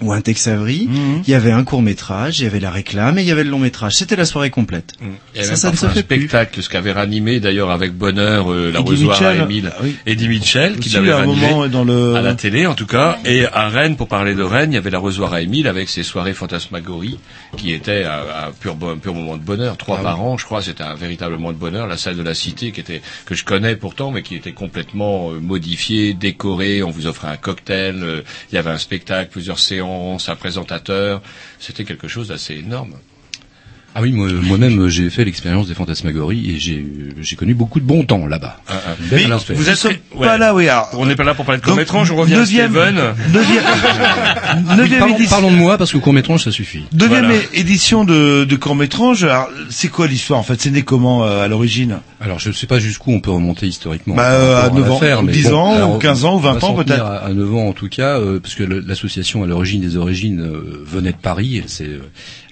ou un Tex Avery, Mhm. il y avait un court métrage, il y avait la réclame et il y avait le long métrage. C'était la soirée complète. Il y a Ça, même ça ne se un fait plus. spectacle, ce qu'avait ranimé d'ailleurs avec bonheur euh, la Rosoire à Émile. ah oui. Eddie Mitchell, qui l'avait à un ranimé. moment dans le. à la télé en tout cas et à Rennes pour parler de Rennes il y avait la Rosoire à Émile avec ses soirées fantasmagorie qui étaient un, un pur bon- un pur moment de bonheur trois Ah par an je crois c'était un véritable moment de bonheur la salle de la cité qui était que je connais pourtant mais qui était complètement euh, modifiée décorée on vous offrait un cocktail euh, il y avait un spectacle plusieurs séances un présentateur c'était quelque chose d'assez énorme Ah oui, moi- moi-même j'ai fait l'expérience des fantasmagories et j'ai j'ai connu beaucoup de bon temps là-bas. Mais atmosphère. vous êtes ouais. pas là, oui. alors, on n'est pas là pour parler de Donc, court-métrage on revient neuvième- à Steven Neuvième, Oui, neuvième parlons, édition. parlons de moi parce que court métrage ça suffit. Deuxième Voilà. édition de, de court métrage. Alors, c'est quoi l'histoire en fait? C'est né comment euh, à l'origine? Alors je ne sais pas jusqu'où on peut remonter historiquement. Bah, euh, à rapport 9 ans, l'affaire, ou mais 10 ans, alors, ou 15 ans, ou on va 20 s'en ans, peut-être. À, à 9 ans en tout cas, euh, parce que l'association à l'origine des origines euh, venait de Paris, elle s'est, euh,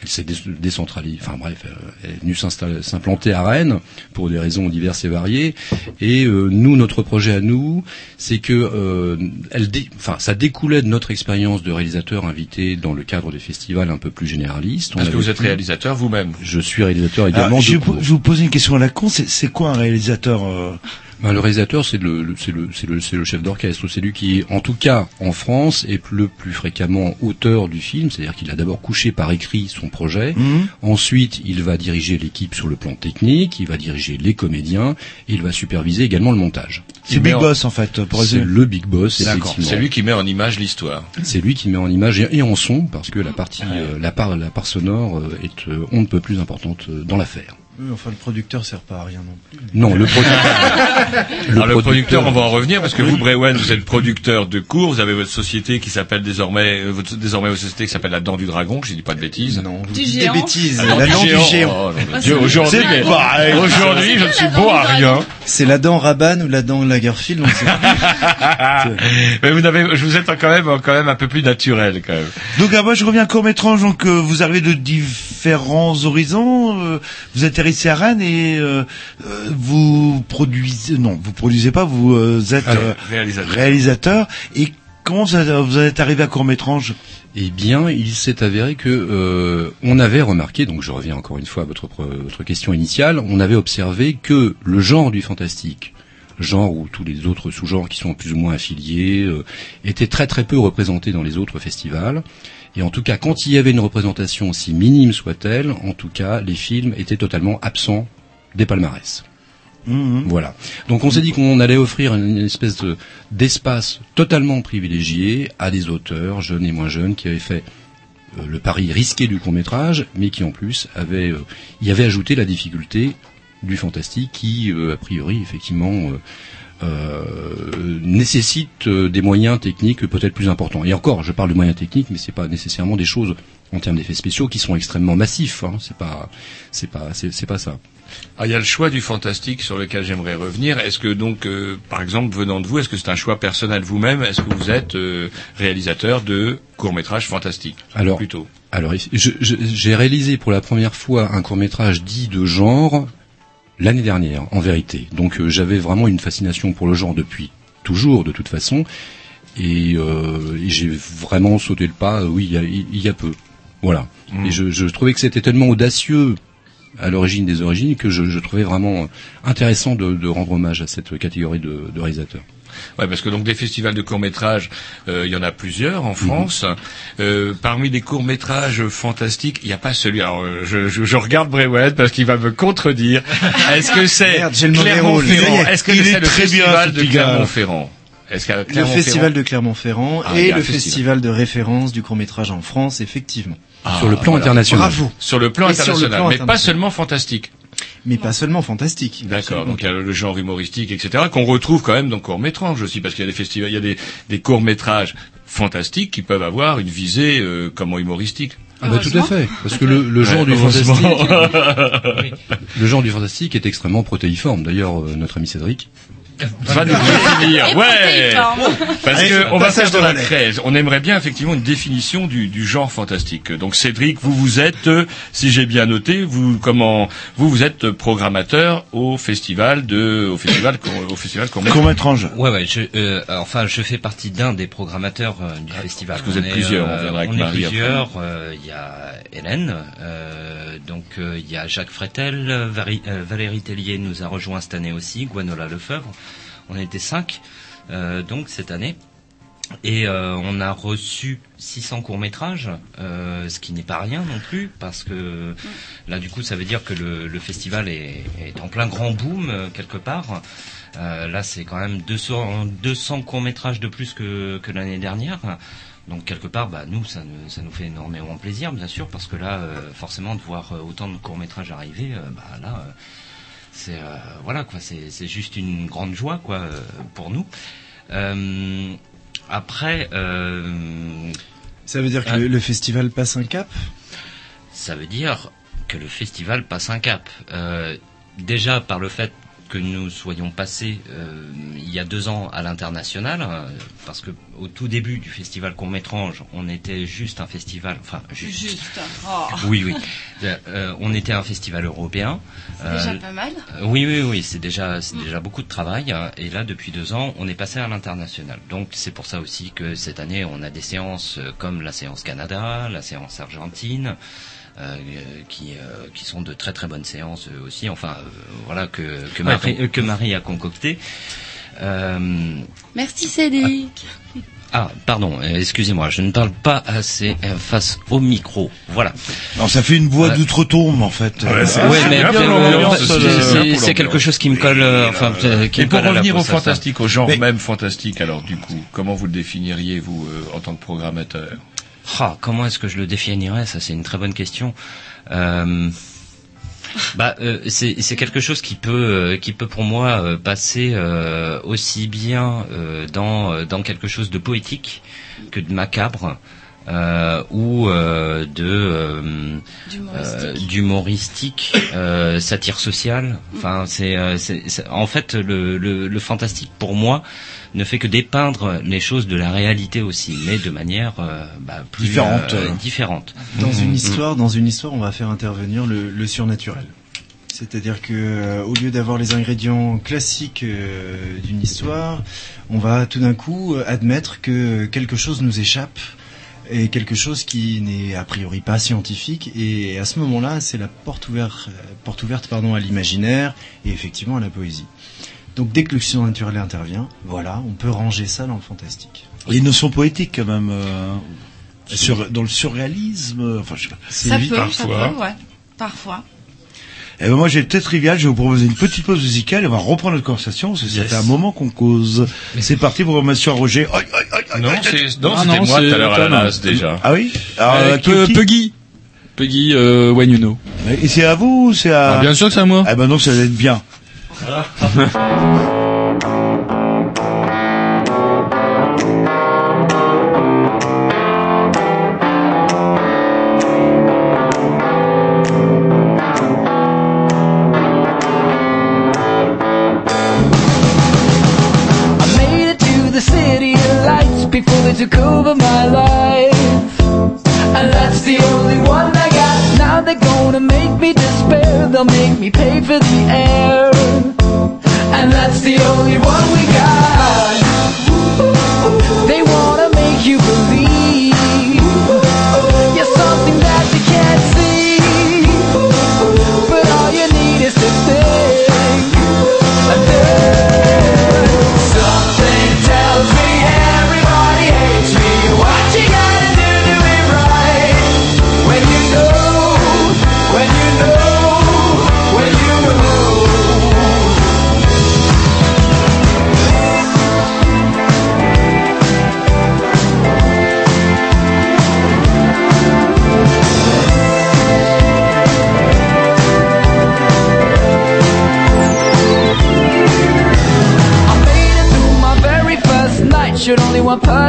elle s'est dé- décentralisée, enfin bref, euh, elle est venue s'implanter à Rennes pour des raisons diverses et variées. Et euh, nous, notre projet à nous, c'est que euh, elle dé- enfin, ça découlait de notre expérience de réalisateur invité dans le cadre des festivals un peu plus généralistes. On est-ce que vous êtes réalisateur vous-même Je suis réalisateur Alors, également. je, de vais vous- cours. je vous poser une question à la con. C'est c'est quoi un réalisateur euh, Ben, le réalisateur, c'est le, le- c'est le, c'est le, c'est le chef d'orchestre. C'est lui qui, en tout cas, en France, est le plus fréquemment auteur du film. C'est-à-dire qu'il a d'abord couché par écrit son projet. Mhm. Ensuite, il va diriger l'équipe sur le plan technique. Il va diriger les comédiens. Et il va superviser également le montage. C'est met Big en- Boss en fait. Pour C'est résumer. le big boss, c'est lui qui met en image l'histoire C'est lui qui met en image et, en son, parce que la partie, euh, la part, la part sonore euh, est, euh, on ne peut plus importante dans l'affaire. Oui, enfin, le producteur sert pas à rien non plus. Non, le producteur. Alors, le producteur, on va en revenir parce que vous, Brewen, vous êtes producteur de cours. Vous avez votre société qui s'appelle désormais, euh, votre, désormais votre société qui s'appelle la Dent du Dragon. Je dis pas de bêtises. Non, vous Du dites des bêtises. Ah, la dent du géant. Oh, Ah, aujourd'hui, je ne suis dent à rien. C'est la dent Rabanne ou la dent Lagerfield, on sait pas. Mais vous avez, je vous êtes quand même, quand même un peu plus naturel, quand même. Donc ah, moi je reviens à court métrage. Donc euh, vous arrivez de différents horizons. euh, vous atterrissez à Rennes et euh, euh, vous produisez. Non, vous produisez pas. Vous euh, êtes Alors, euh, réalisateur. réalisateur. Et comment vous êtes, vous êtes arrivé à court métrage Eh bien, il s'est avéré que euh, on avait remarqué, donc je reviens encore une fois à votre, votre question initiale, on avait observé que le genre du fantastique, genre ou tous les autres sous-genres qui sont plus ou moins affiliés, euh, était très très peu représenté dans les autres festivals. Et en tout cas, quand il y avait une représentation, aussi minime soit-elle, en tout cas, les films étaient totalement absents des palmarès. Mhm. Voilà. Donc on s'est dit qu'on allait offrir une espèce de- d'espace totalement privilégié à des auteurs jeunes et moins jeunes qui avaient fait euh, le pari risqué du court métrage, mais qui en plus avaient euh, y avaient ajouté la difficulté du fantastique qui, euh, a priori, effectivement, euh, nécessite euh, des moyens techniques peut-être plus importants. Et encore, je parle de moyens techniques, mais c'est pas nécessairement des choses en termes d'effets spéciaux qui sont extrêmement massifs. Hein. C'est pas, c'est pas, c'est pas ça. Ah, il y a le choix du fantastique sur lequel j'aimerais revenir. Est-ce que donc, euh, par exemple, venant de vous, est-ce que c'est un choix personnel vous-même? Est-ce que vous êtes euh, réalisateur de courts-métrages fantastiques? Alors, plutôt Alors, je- je- j'ai réalisé pour la première fois un court métrage dit de genre l'année dernière, en vérité. Donc, euh, j'avais vraiment une fascination pour le genre depuis toujours de toute façon. Et, euh, et j'ai vraiment sauté le pas. euh, Oui, il y a, il y a peu. Voilà. Mm. Et je, je trouvais que c'était tellement audacieux à l'origine des origines que je, je trouvais vraiment intéressant de, de rendre hommage à cette catégorie de, de réalisateurs. Ouais, parce que donc des festivals de courts métrages, il y en a plusieurs en France. Euh, parmi les courts métrages fantastiques, il n'y a pas celui. Alors, euh, je, je, je regarde Bréouet parce qu'il va me contredire. Est-ce que c'est. Clermont-Ferrand Est-ce que Il est c'est le très bien, festival de. Clermont-Ferrand Le festival de Clermont-Ferrand Ah, et le festival. festival de référence du court-métrage en France, effectivement. Ah, Sur le plan voilà. international. Bravo. Sur le plan Et sur le international, plan mais pas seulement fantastique. Mais pas seulement fantastique. D'accord. Donc il y a le genre humoristique, etc. qu'on retrouve quand même dans court métrage aussi, parce qu'il y a des festivals, il y a des, des courts métrages fantastiques qui peuvent avoir une visée euh, comment humoristique. Ah bah tout à fait, parce que le, le genre Ouais, du fantastique, le genre du fantastique est extrêmement protéiforme. D'ailleurs, euh, notre ami Cédric. Va nous définir, ouais. Parce que on va faire de la crèche. On aimerait bien effectivement une définition du, du genre fantastique. Donc Cédric, vous vous êtes, euh, si j'ai bien noté, vous comment vous vous êtes programmateur au festival de au festival au festival Court-métrage. Ouais, ouais. Je, euh, enfin, je fais partie d'un des programmateurs euh, du festival. Parce que vous êtes On est, plusieurs, euh, on viendra avec on est Marie après. plusieurs. euh, Il y a Hélène, euh, donc euh, il y a Jacques Fretel, euh, euh, Valérie Tellier nous a rejoint cette année aussi, Gwenola Lefebvre. On était cinq, euh, donc cette année. Et euh, on a reçu 600 courts-métrages, euh, ce qui n'est pas rien non plus, parce que là, du coup, ça veut dire que le, festival est, en plein grand boom, quelque part. Là, c'est quand même 200, 200 courts-métrages de plus que, l'année dernière. Donc, quelque part, bah, nous, ça, nous- fait énormément plaisir, bien sûr, parce que là, forcément, de voir autant de courts-métrages arriver, bah, là... euh, c'est euh, voilà quoi, c'est c'est juste une grande joie quoi euh, pour nous. Euh, après, euh, Ça veut dire que hein, le, le festival passe un cap? Ça veut dire que le festival passe un cap. Euh, déjà par le fait que nous soyons passés euh, il y a deux ans à l'international, euh, parce que au tout début du festival Court-Métrange, on était juste un festival, enfin juste. Juste. Oh. Oui, oui. Euh, on était un festival européen. C'est déjà pas mal. Oui, oui, oui. C'est déjà, c'est déjà beaucoup de travail. hein. Et là, depuis deux ans, on est passé à l'international. Donc, c'est pour ça aussi que cette année, on a des séances comme la séance Canada, la séance Argentine. Euh, qui, euh, qui sont de très très bonnes séances aussi, enfin euh, voilà que, que, Marie, euh, que Marie a concocté. Euh, Merci Cédric. ah, pardon, euh, excusez-moi, je ne parle pas assez face au micro. Voilà. Non, ça fait une voix d'outre-tombe en fait. Ouais, c'est- Ouais, euh, quelque chose qui me colle, euh, enfin, euh, qui Et me pour colle revenir au fantastique, au genre Mais- même fantastique, alors du coup, comment vous le définiriez vous euh, en tant que programmateur? Ah, comment est-ce que je le définirais? Ça, c'est une très bonne question. Euh, bah, euh, c'est c'est quelque chose qui peut, euh, qui peut pour moi euh, passer euh, aussi bien euh, dans euh, dans quelque chose de poétique que de macabre. Euh, ou euh, de d'humoristique, euh, satire sociale. Enfin, c'est, c'est- c'est- en fait le, le, le fantastique pour moi ne fait que dépeindre les choses de la réalité aussi, mais de manière euh, bah, plus Différente. euh, différente. Dans une Mhm. histoire, dans une histoire, on va faire intervenir le, le surnaturel. C'est-à-dire que euh, au lieu d'avoir les ingrédients classiques euh, d'une histoire, on va tout d'un coup admettre que quelque chose nous échappe et quelque chose qui n'est a priori pas scientifique. Et à ce moment-là, c'est la porte ouverte, porte ouverte pardon, à l'imaginaire et effectivement à la poésie. Donc dès que le surnaturel intervient, voilà, on peut ranger ça dans le fantastique. Il y a une notion poétique quand même euh, sur, dans le surréalisme. Enfin, je sais pas. Ça peut, ça peut, ouais. Parfois. Eh ben moi j'ai peut-être trivial, je vais vous proposer une petite pause musicale et on va reprendre notre conversation parce que Yes. un moment qu'on cause. C'est parti pour monsieur Roger. Aïe, aïe, aïe, aïe, Non, c'est- non, c'était moi tout à l'heure à la base, déjà. Ah oui? Alors, Puggy. Puggy, euh, when you know. Et c'est à vous ou c'est à... Ah, bien sûr que c'est à moi. Ah ben donc ça va être bien. 多。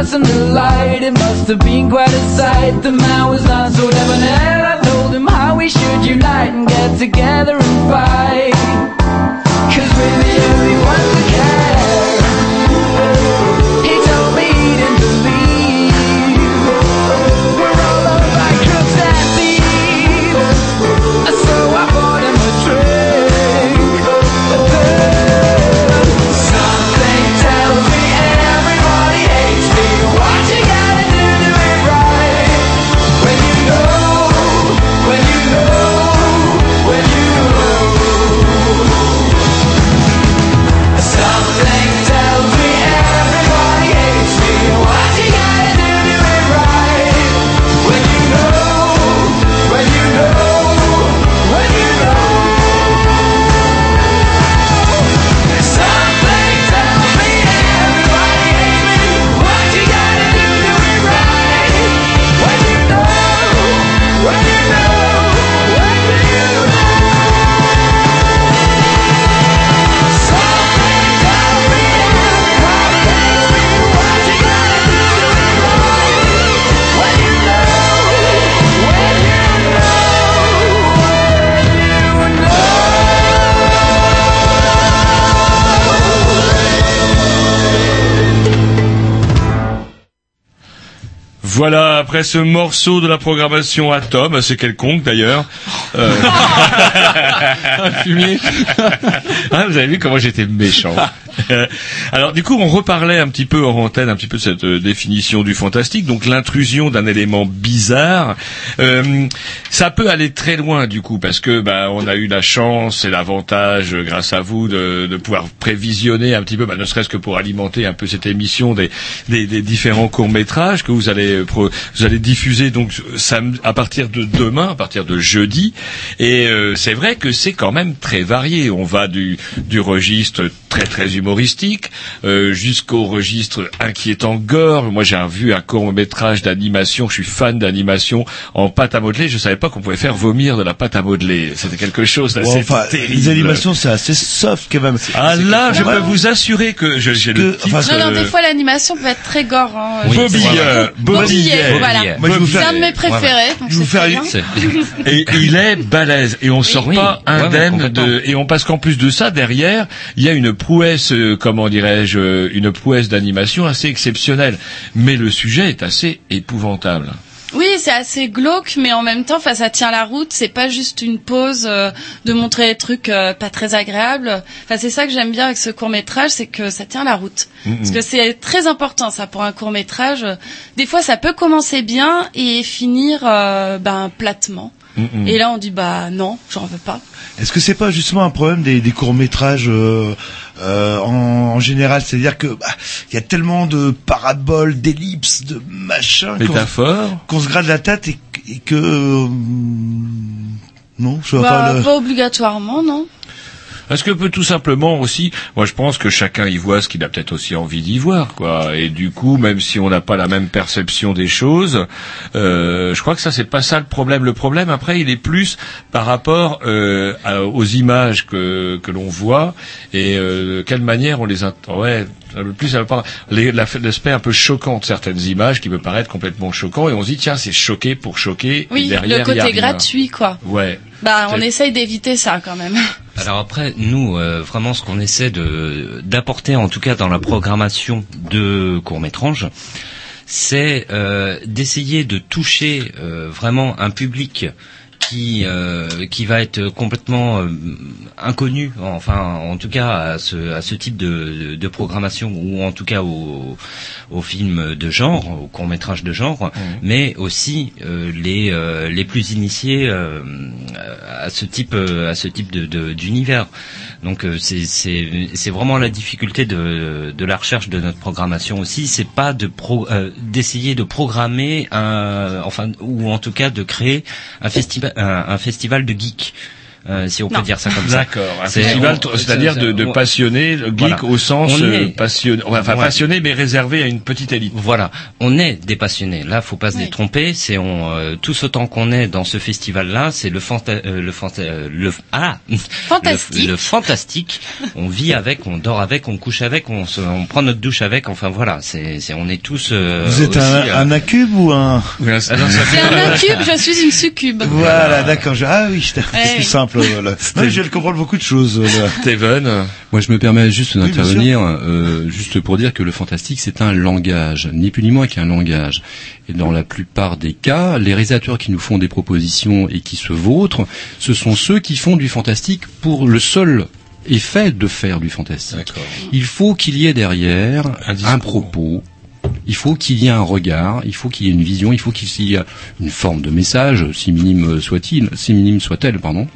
It's a new. Après ce morceau de la programmation Atom, c'est quelconque d'ailleurs. Euh... Fumier. Ah, vous avez vu comment j'étais méchant. Euh, Alors du coup, on reparlait un petit peu en antenne, un petit peu de cette euh, définition du fantastique, donc l'intrusion d'un élément bizarre. Euh, ça peut aller très loin du coup, parce que bah, on a eu la chance et l'avantage, euh, grâce à vous, de, pouvoir prévisionner un petit peu, bah, ne serait-ce que pour alimenter un peu cette émission des, différents courts métrages que vous allez euh, vous allez diffuser donc à partir de demain, à partir de jeudi. Et euh, c'est vrai que c'est quand même très varié. On va du, du registre très très humoristique jusqu'au registre inquiétant gore. Moi j'ai vu un court métrage d'animation. Je suis fan d'animation en pâte à modeler. Je savais pas qu'on pouvait faire vomir de la pâte à modeler. C'était quelque chose d'assez Ouais, enfin, terrible. les animations, c'est assez soft quand même. Ah là, je peux vous assurer que j'ai le titre. Non, non, euh, des fois l'animation peut être très gore. Hein. Oui, Bobby, euh, Bobby, Bobby, euh, voilà. C'est un de mes préférés. Je vous faire et il est balèze et on sort pas indemne de et on parce qu'en plus de ça derrière il y a une prouesse comment dirais-je une prouesse d'animation assez exceptionnelle mais le sujet est assez épouvantable. Oui, c'est assez glauque, mais en même temps, enfin, ça tient la route. C'est pas juste une pause euh, de montrer des trucs euh, pas très agréables. Enfin, c'est ça que j'aime bien avec ce court métrage, c'est que ça tient la route. Parce que c'est très important, ça, pour un court métrage. Des fois, ça peut commencer bien et finir euh, ben platement. Et là, on dit bah non, j'en veux pas. Est-ce que c'est pas justement un problème des, des courts métrages euh, en, en général C'est-à-dire que bah, il y a tellement de paraboles, d'ellipses, de machins, qu'on- Métaphores qu'on se gratte la tête et, que- et que euh, non, je vois Bah, pas le. pas obligatoirement, non. Est-ce que peut tout simplement aussi, moi je pense que chacun y voit ce qu'il a peut-être aussi envie d'y voir, quoi. Et du coup, même si on n'a pas la même perception des choses, euh, je crois que ça c'est pas ça le problème. Le problème après, il est plus par rapport euh, à- aux images que que l'on voit et euh, de quelle manière on les ouais le plus l'aspect un peu choquant de certaines images qui peut paraître complètement choquant et on se dit tiens c'est choqué pour choquer Oui, et derrière, le côté gratuit, quoi. ouais Bah, on essaye d'éviter ça quand même. Alors après, nous, euh, vraiment, ce qu'on essaie de d'apporter, en tout cas dans la programmation de court métrage, c'est euh, d'essayer de toucher euh, vraiment un public qui euh, qui va être complètement euh, inconnu, enfin en tout cas à ce à ce type de, de programmation ou en tout cas au au film de genre, au court métrage de genre, mais aussi euh, les euh, les plus initiés euh, à ce type euh, à ce type de de- d'univers. Donc euh, c'est vraiment la difficulté de de la recherche de notre programmation aussi, c'est pas de pro euh, d'essayer de programmer un enfin ou en tout cas de créer un festival un festival de geeks. Euh, si on peut Non. dire ça comme ça. D'accord. Un festival, c'est-à-dire de, de on- passionnés, geek Voilà. au sens On euh, est- passionné, enfin Ouais. passionné mais réservé à une petite élite. Voilà, on est des passionnés. Là, faut pas se Oui. détromper. C'est on, euh, tous autant qu'on est dans ce festival-là, c'est le fanta euh, le fanta euh, le ah Fantastique. le, le fantastique. On vit avec, on dort avec, on couche avec, on, se, on prend notre douche avec. Enfin voilà, c'est c'est on est tous. euh, Vous êtes aussi, un, euh, un incube ou un? Oui, un- Ah ça C'est un incube, je suis une succube. Voilà, d'accord. je- Ah oui, c'est oui. simple. Voilà. Ouais, je viens de comprendre beaucoup de choses. là. Steven. Moi, je me permets juste d'intervenir, euh, juste pour dire que le fantastique, c'est un langage, ni plus ni moins qu'un langage. Et dans la plupart des cas, les réalisateurs qui nous font des propositions et qui se vautrent, ce sont ceux qui font du fantastique pour le seul effet de faire du fantastique. Il faut qu'il y ait derrière un, propos. Il faut qu'il y ait un regard, il faut qu'il y ait une vision, il faut qu'il y ait une forme de message, si minime soit-il, si minime soit-elle, pardon.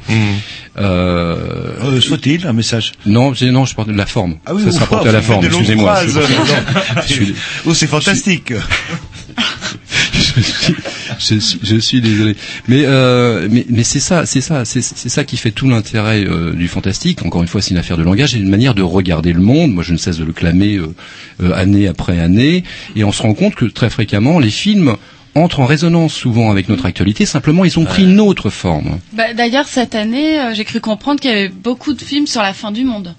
Euh, Euh, Soit-il un message? Non, c'est- non, je parle de la forme. Ah oui, ça ou se pas, rapporte à la forme. Excusez-moi. Oh, c'est fantastique. Je suis, je suis, je suis désolé. Mais, euh, mais, mais c'est ça, c'est ça, c'est, c'est ça qui fait tout l'intérêt euh, du fantastique. Encore une fois, c'est une affaire de langage et une manière de regarder le monde. Moi, je ne cesse de le clamer euh, euh, année après année, et on se rend compte que très fréquemment, les films entrent en résonance souvent avec notre actualité. Simplement, ils ont pris une autre forme. Bah, D'ailleurs, cette année, euh, j'ai cru comprendre qu'il y avait beaucoup de films sur la fin du monde.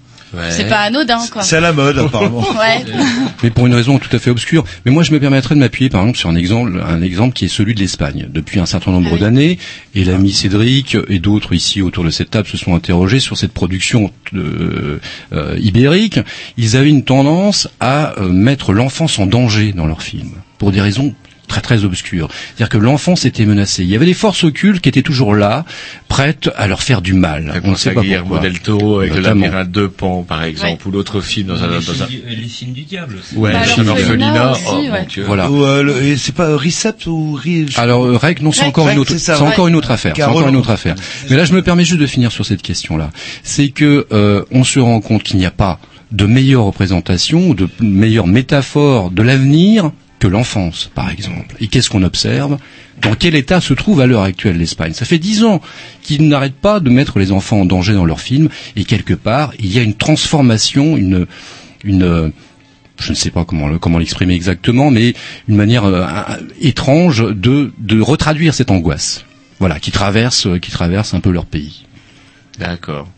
C'est pas anodin, quoi. C'est à la mode, apparemment. Ouais. mais pour une raison tout à fait obscure. Mais moi, je me permettrais de m'appuyer, par exemple, sur un exemple, un exemple qui est celui de l'Espagne. Depuis un certain nombre d'années, et l'ami Cédric et d'autres ici autour de cette table se sont interrogés sur cette production euh, euh, ibérique. Ils avaient une tendance à euh, mettre l'enfance en danger dans leurs films, pour des raisons très très obscures. C'est-à-dire que l'enfance était menacée. Il y avait des forces occultes qui étaient toujours là, prêtes à leur faire du mal. On ne sait pas Guillermo pourquoi. del Toro avec Notamment. le labyrinthe de Pan, par exemple, ou l'autre film dans un, les, dans un... signes du, les signes du diable. aussi. Ouais, Bah, le alors, Orphelinat, aussi, oh ouais. Dieu. Voilà. Ou, euh, le- et c'est pas euh, Recept ou Ri- Alors euh, règle, non, c'est encore une autre, c'est encore une autre affaire. C'est encore une autre affaire. Mais là, je me permets juste de finir sur cette question-là. C'est que euh, on se rend compte qu'il n'y a pas de meilleure représentation ou de meilleure métaphore de l'avenir que l'enfance, par exemple. Et qu'est-ce qu'on observe? Dans quel état se trouve à l'heure actuelle l'Espagne? Ça fait dix ans qu'ils n'arrêtent pas de mettre les enfants en danger dans leurs films, et quelque part, il y a une transformation, une, une je ne sais pas comment le- comment l'exprimer exactement, mais une manière euh, étrange de de retraduire cette angoisse, voilà, qui traverse qui traverse un peu leur pays. D'accord.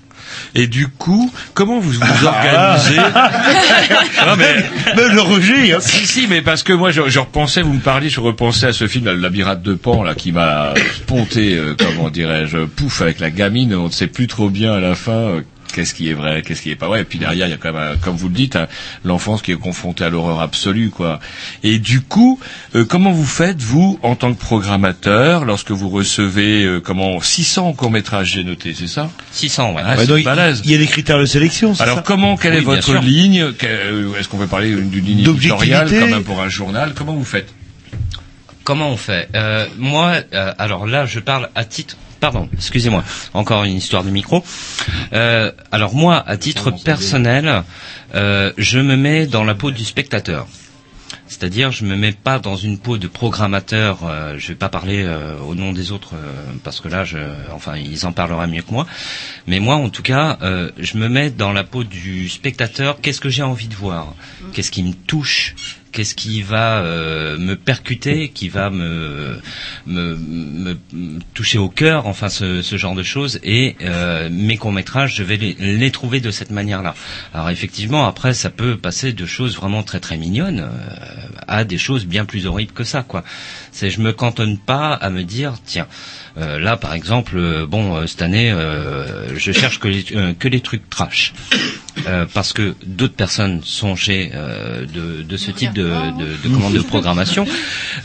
Et du coup, comment vous vous organisez Non mais le rejet, hein. si si, mais parce que moi je, je repensais, vous me parliez, je repensais à ce film, là, le labyrinthe de Pan, là, qui m'a ponté, euh, comment dirais-je, pouf avec la gamine, on ne sait plus trop bien à la fin. euh, Qu'est-ce qui est vrai, qu'est-ce qui est pas vrai. Et puis derrière, il y a quand même, un- comme vous le dites, un- l'enfance qui est confrontée à l'horreur absolue, quoi. Et du coup, euh, comment vous faites, vous, en tant que programmateur, lorsque vous recevez, euh, comment, 600 courts-métrages, j'ai noté, c'est ça? 600, ouais. Ah, donc, il- balèze. il y a des critères de sélection, c'est Alors ça? comment, quelle est Oui, votre sûr. ligne? Euh, Est-ce qu'on peut parler d'une ligne éditoriale D'objectivité quand même pour un journal? Comment vous faites? Comment on fait? Euh, Moi, euh, alors là, je parle à titre. Pardon, excusez-moi. Encore une histoire de micro. Euh, alors moi, à titre personnel, je me mets dans la peau du spectateur. C'est-à-dire, je me mets pas dans une peau de programmateur. Euh, je vais pas parler euh, au nom des autres euh, parce que là, je, enfin, ils en parleraient mieux que moi. Mais moi, en tout cas, je me mets dans la peau du spectateur. Qu'est-ce que j'ai envie de voir? Qu'est-ce qui me touche? Qu'est-ce qui va euh, me percuter Qui va me, toucher au cœur Enfin, ce, ce genre de choses. Et euh, mes courts métrages, je vais les, trouver de cette manière-là. Alors effectivement, après, ça peut passer de choses vraiment très très mignonnes euh, à des choses bien plus horribles que ça, quoi. C'est, je me cantonne pas à me dire, tiens, euh, là par exemple, bon, cette année, je cherche que les, que les trucs trash. Euh, parce que d'autres personnes sont chez euh, de, de ce type de, de, de commande de programmation.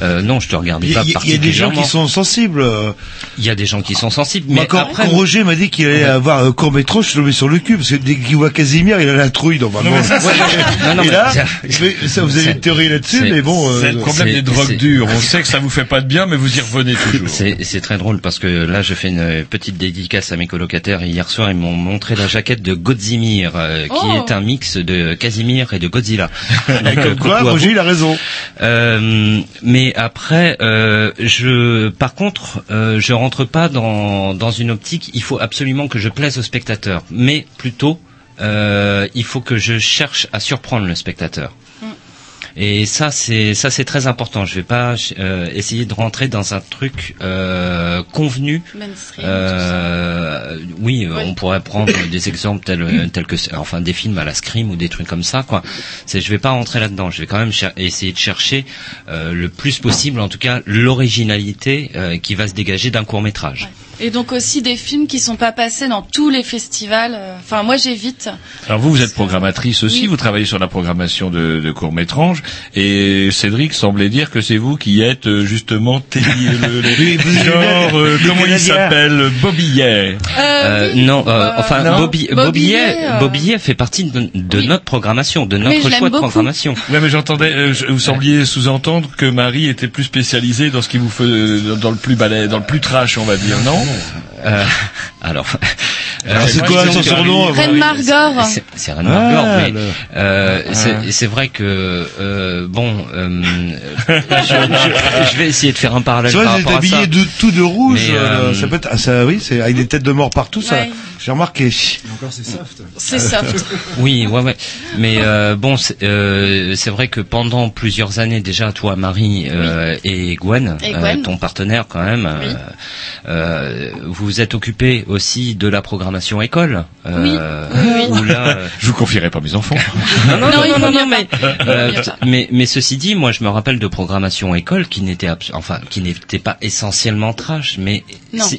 Euh, non, je te regarde pas a- il y a des gens qui sont sensibles. euh. Il y a des gens qui sont sensibles, mais quand, après, quand Roger m'a dit qu'il allait avoir un court métrage, je suis tombé sur le cul parce que dès qu'il voit Casimir, il a la trouille normalement. Non, non, Et mais là, c'est- mais ça, vous avez une théorie là-dessus, c'est- mais bon. C'est euh, le problème des drogues dures. On sait que ça vous fait pas de bien, mais vous y revenez toujours. C'est très drôle parce que là, je fais une petite dédicace à mes colocataires. Hier soir, ils m'ont montré la jaquette de Godzimir, euh, qui Oh. est un mix de Casimir et de Godzilla. Donc, euh, Quoi, Roger, il a raison. Euh, mais après, euh, je, par contre, euh, je rentre pas dans dans une optique. Il faut absolument que je plaise au spectateur, mais plutôt, euh, il faut que je cherche à surprendre le spectateur. Et ça, c'est ça, c'est très important. Je vais pas euh, essayer de rentrer dans un truc euh, convenu. Mainstream, Euh, oui, on pourrait prendre des exemples tels, tels que, enfin, des films à la Scream ou des trucs comme ça, quoi. C'est, je vais pas rentrer là-dedans. Je vais quand même essayer de chercher euh, le plus possible, en tout cas, l'originalité euh, qui va se dégager d'un court métrage. Et donc aussi des films qui sont pas passés dans tous les festivals. euh, Enfin, moi j'évite. Alors vous, vous êtes programmatrice aussi, Oui. vous travaillez sur la programmation de, de courts-métrages, et Cédric semblait dire que c'est vous qui êtes euh, justement Teddy, le, le- genre, euh, comment il s'appelle, Bobillet. Euh, non, euh, enfin, non. Bobby, Bobillet, Bobillet, euh, fait partie de, de notre programmation, de Mais notre je l'aime choix de beaucoup. programmation. Ouais, mais j'entendais, euh, je- vous sembliez sous-entendre que Marie était plus spécialisée dans ce qui vous fait, euh, dans le plus balai, dans le plus trash, on va dire, non? Canada Euh, alors, Alors, c'est quoi son surnom, Reine Margore. C'est- Reine Margore, Ah, mais le- euh, c'est Ah. c'est vrai que euh, bon, euh, je, je- je vais essayer de faire un parallèle Tu vois, par rapport à ça. de tout de rouge. Mais, euh, euh, ça peut être, ah, ça, oui, c'est avec des têtes de mort partout. Ça, j'ai remarqué. Encore c'est soft. C'est soft. Oui, ouais, ouais. Mais euh, bon, c'est euh, vrai que pendant plusieurs années déjà, toi, Marie euh, et Gwen, Et euh, Gwen. ton partenaire quand même, euh, vous vous êtes occupé aussi de la programmation école. euh, Oui, oui, oui. Où là, euh, Je vous confierai pas mes enfants. non, non, Non, non, mais, euh, mais mais ceci dit, moi je me rappelle de programmation école qui n'était enfin qui n'était pas essentiellement trash, mais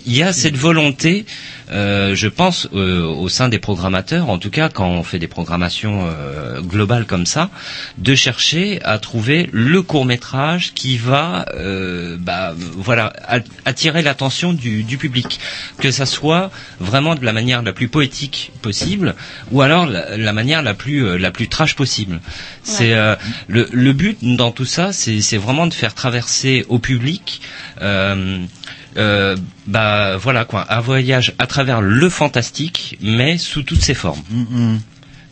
il y a cette volonté, euh, je pense, euh, au sein des programmateurs, en tout cas quand on fait des programmations euh, globales comme ça, de chercher à trouver le court métrage qui va, euh, bah voilà, a- attirer l'attention du, du public, que ça soit vraiment de la manière la plus poétique possible, ou alors la, la manière la plus euh, la plus trash possible. C'est euh, le, le but dans tout ça, c'est c'est vraiment de faire traverser au public. Euh, euh, bah voilà quoi, un voyage à travers le fantastique, mais sous toutes ses formes.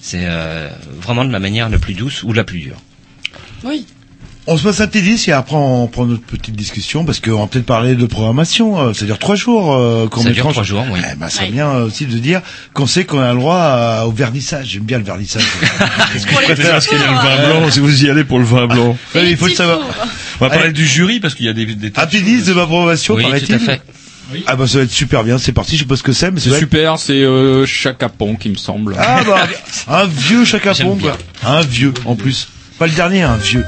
C'est euh, vraiment de la manière la plus douce ou la plus dure. Oui. On se passe un petit disque et après on prend notre petite discussion parce qu'on va peut-être parler de programmation. euh, Ça dure trois jours. Euh, Ça dure trois jours, oui. Eh ben, c'est Oui. bien euh, aussi de dire qu'on sait qu'on a le droit à- au vernissage. J'aime bien le vernissage. Je préfère parce qu'il y a le vin blanc, si vous y allez pour le vin blanc. Ouais, il faut le savoir. On va parler du jury parce qu'il y a des, des Un petit disque de ma programmation, Oui, paraît-il. tout à fait. Ah bah ça va être super bien. C'est parti. Je sais pas ce que c'est, mais ça C'est super, c'est euh, Chaka Ponk, il me semble. Ah bah un vieux bien. quoi. Un vieux en plus. Pas le dernier, un vieux.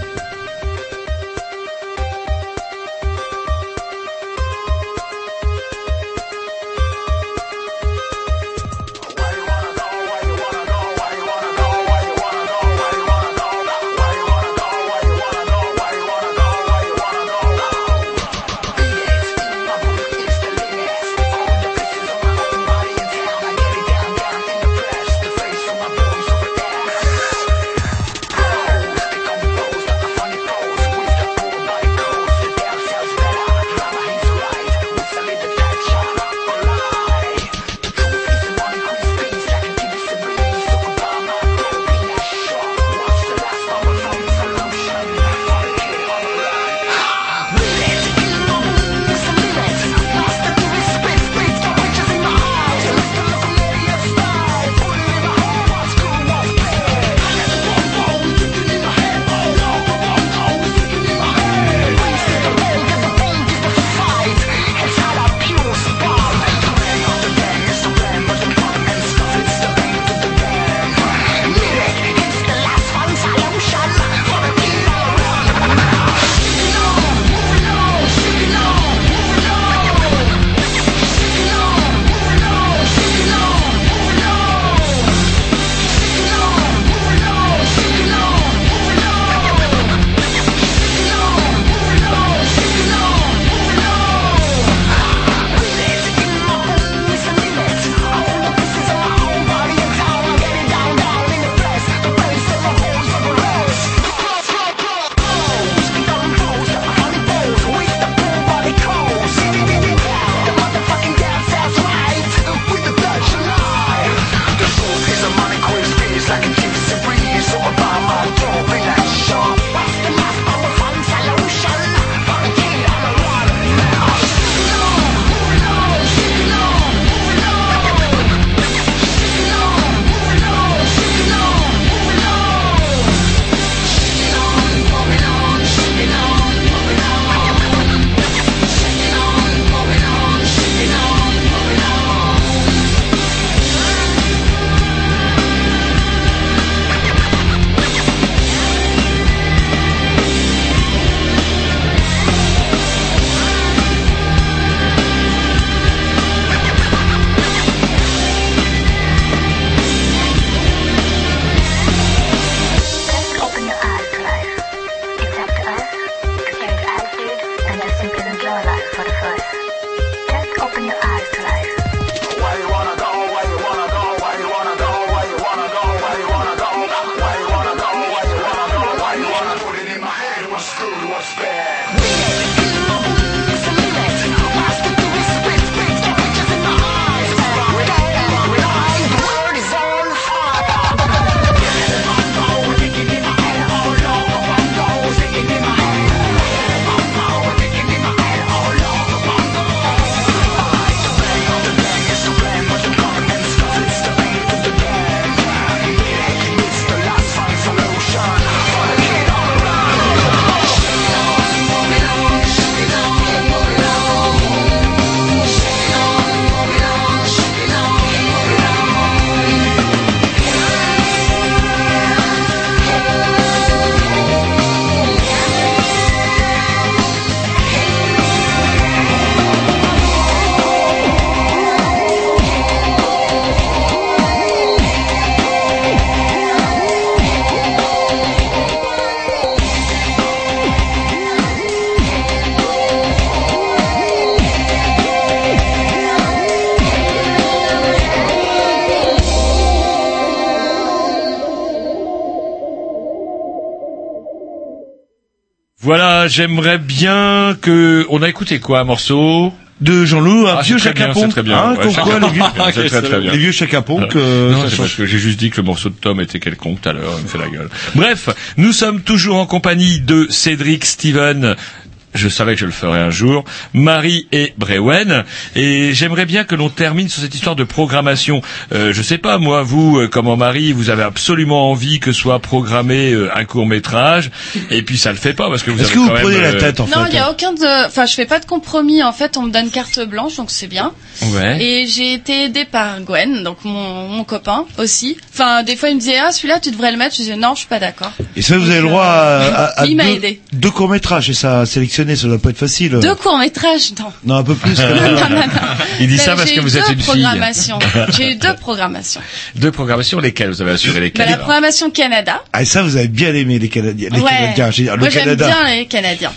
J'aimerais bien que... On a écouté quoi, un morceau de Jean-Loup, un Ah, vieux Chaka c'est bien. hein, Ouais, quoi, les vieux- c'est très, très bien. les vieux Chaka Ponk, euh, non, c'est parce que j'ai juste dit que le morceau de Tom était quelconque tout à l'heure, il me fait la gueule. Bref, nous sommes toujours en compagnie de Cédric, Steven, je savais que je le ferais un jour, Marie et Brewen, et j'aimerais bien que l'on termine sur cette histoire de programmation. Euh, je sais pas, moi, vous, euh, comment Marie, vous avez absolument envie que soit programmé euh, un court métrage, et puis ça le fait pas parce que vous Est-ce avez que vous quand même, prenez la tête, en non, il fait y a aucun de, enfin, je fais pas de compromis. En fait, on me donne carte blanche, donc c'est bien. Ouais. Et j'ai été aidée par Gwen, donc mon, mon copain aussi. Enfin, des fois, il me disait ah celui-là, tu devrais le mettre. Je disais non, je suis pas d'accord. Et ça, vous avez le droit à, à, à Il m'a deux, aidé. deux courts-métrages, et ça, à sélectionner, ça doit pas être facile. Deux courts métrages, non. Non, un peu plus. Non, non, non, non. Il dit ça parce que vous êtes deux une fille. programmations. J'ai eu deux programmations. Deux programmations, lesquelles vous avez assuré Ben, lesquelles la alors programmation Canada. Ah, et ça, vous avez bien aimé les Canadiens. Les ouais. Canadiens, j'ai dit, le Moi, j'aime Canada. bien les Canadiens.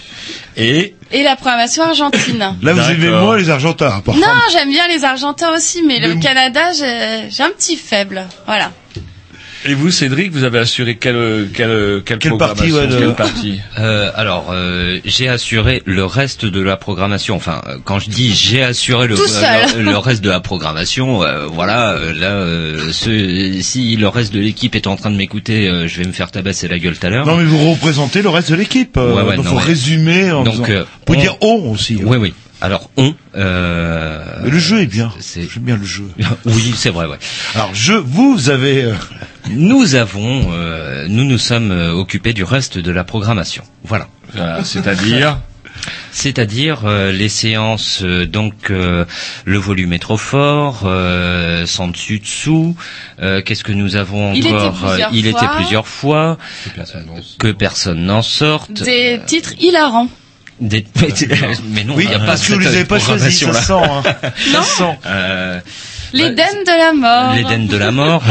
Et Et la programmation argentine. Là, vous aimez moins les Argentins, par Non, j'aime bien les Argentins aussi, mais le Mais- Canada, j'ai j'ai un petit faible. Voilà. Et vous, Cédric, vous avez assuré quelle quelle quelle, Quelle partie, ouais, de- quelle partie Euh, alors, euh, j'ai assuré le reste de la programmation. Enfin, euh, quand je dis j'ai assuré le, le, le reste de la programmation, euh, voilà, euh, là, euh, ce- si le reste de l'équipe est en train de m'écouter, euh, je vais me faire tabasser la gueule tout à l'heure. Non, mais vous représentez le reste de l'équipe. euh, Ouais, ouais, donc, non, faut mais- résumer en Donc, euh, pouvez on- dire on aussi. hein. Oui, oui. Alors, on... Euh... Mais le jeu est bien. J'aime bien le jeu. oui, c'est vrai, ouais. Alors, je, vous avez... euh, Nous avons... euh, nous nous sommes euh, occupés du reste de la programmation. Voilà. Voilà, C'est-à-dire C'est-à-dire euh, les séances, euh, donc euh, le volume est trop fort, euh, sans dessus dessous. euh, Qu'est-ce que nous avons Il était encore plusieurs Il fois. était plusieurs fois. Que personne n'en sorte. Des titres hilarants. Des- Mais non, Oui, il n'y a pas parce que vous les avez pas choisis, ça sent. Hein. Non. Ça sent. L'Éden de la mort. L'Éden de la mort.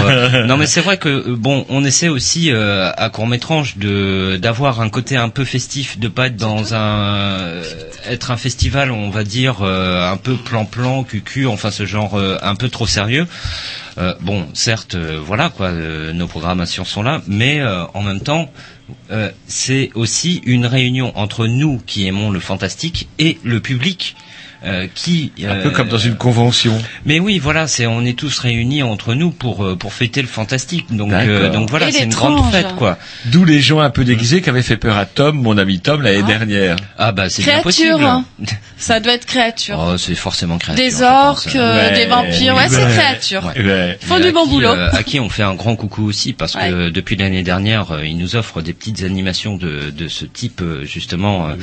non, mais c'est vrai que euh, bon, on essaie aussi euh, à court métrage de d'avoir un côté un peu festif, de pas être dans un euh, être un festival, on va dire euh, un peu plan-plan, cucu, enfin ce genre euh, un peu trop sérieux. Euh, bon, certes, euh, voilà quoi, euh, nos programmations sont là, mais euh, en même temps, euh, c'est aussi une réunion entre nous qui aimons le fantastique et le public. Euh, qui Un peu euh, comme dans une convention. mais oui, voilà, c'est on est tous réunis entre nous pour euh, pour fêter le fantastique. Donc euh, donc voilà, c'est une grande fête quoi. D'où les gens un peu déguisés qui avaient fait peur à Tom, mon ami Tom, l'année dernière. Ah bah c'est bien possible. hein. Ça doit être créature. Oh, c'est forcément créature. Des orques, euh, des vampires. Ouais, c'est créature. Ouais. Font du bon qui, boulot. euh, à qui on fait un grand coucou aussi parce que depuis l'année dernière, euh, ils nous offrent des petites animations de, de ce type justement euh,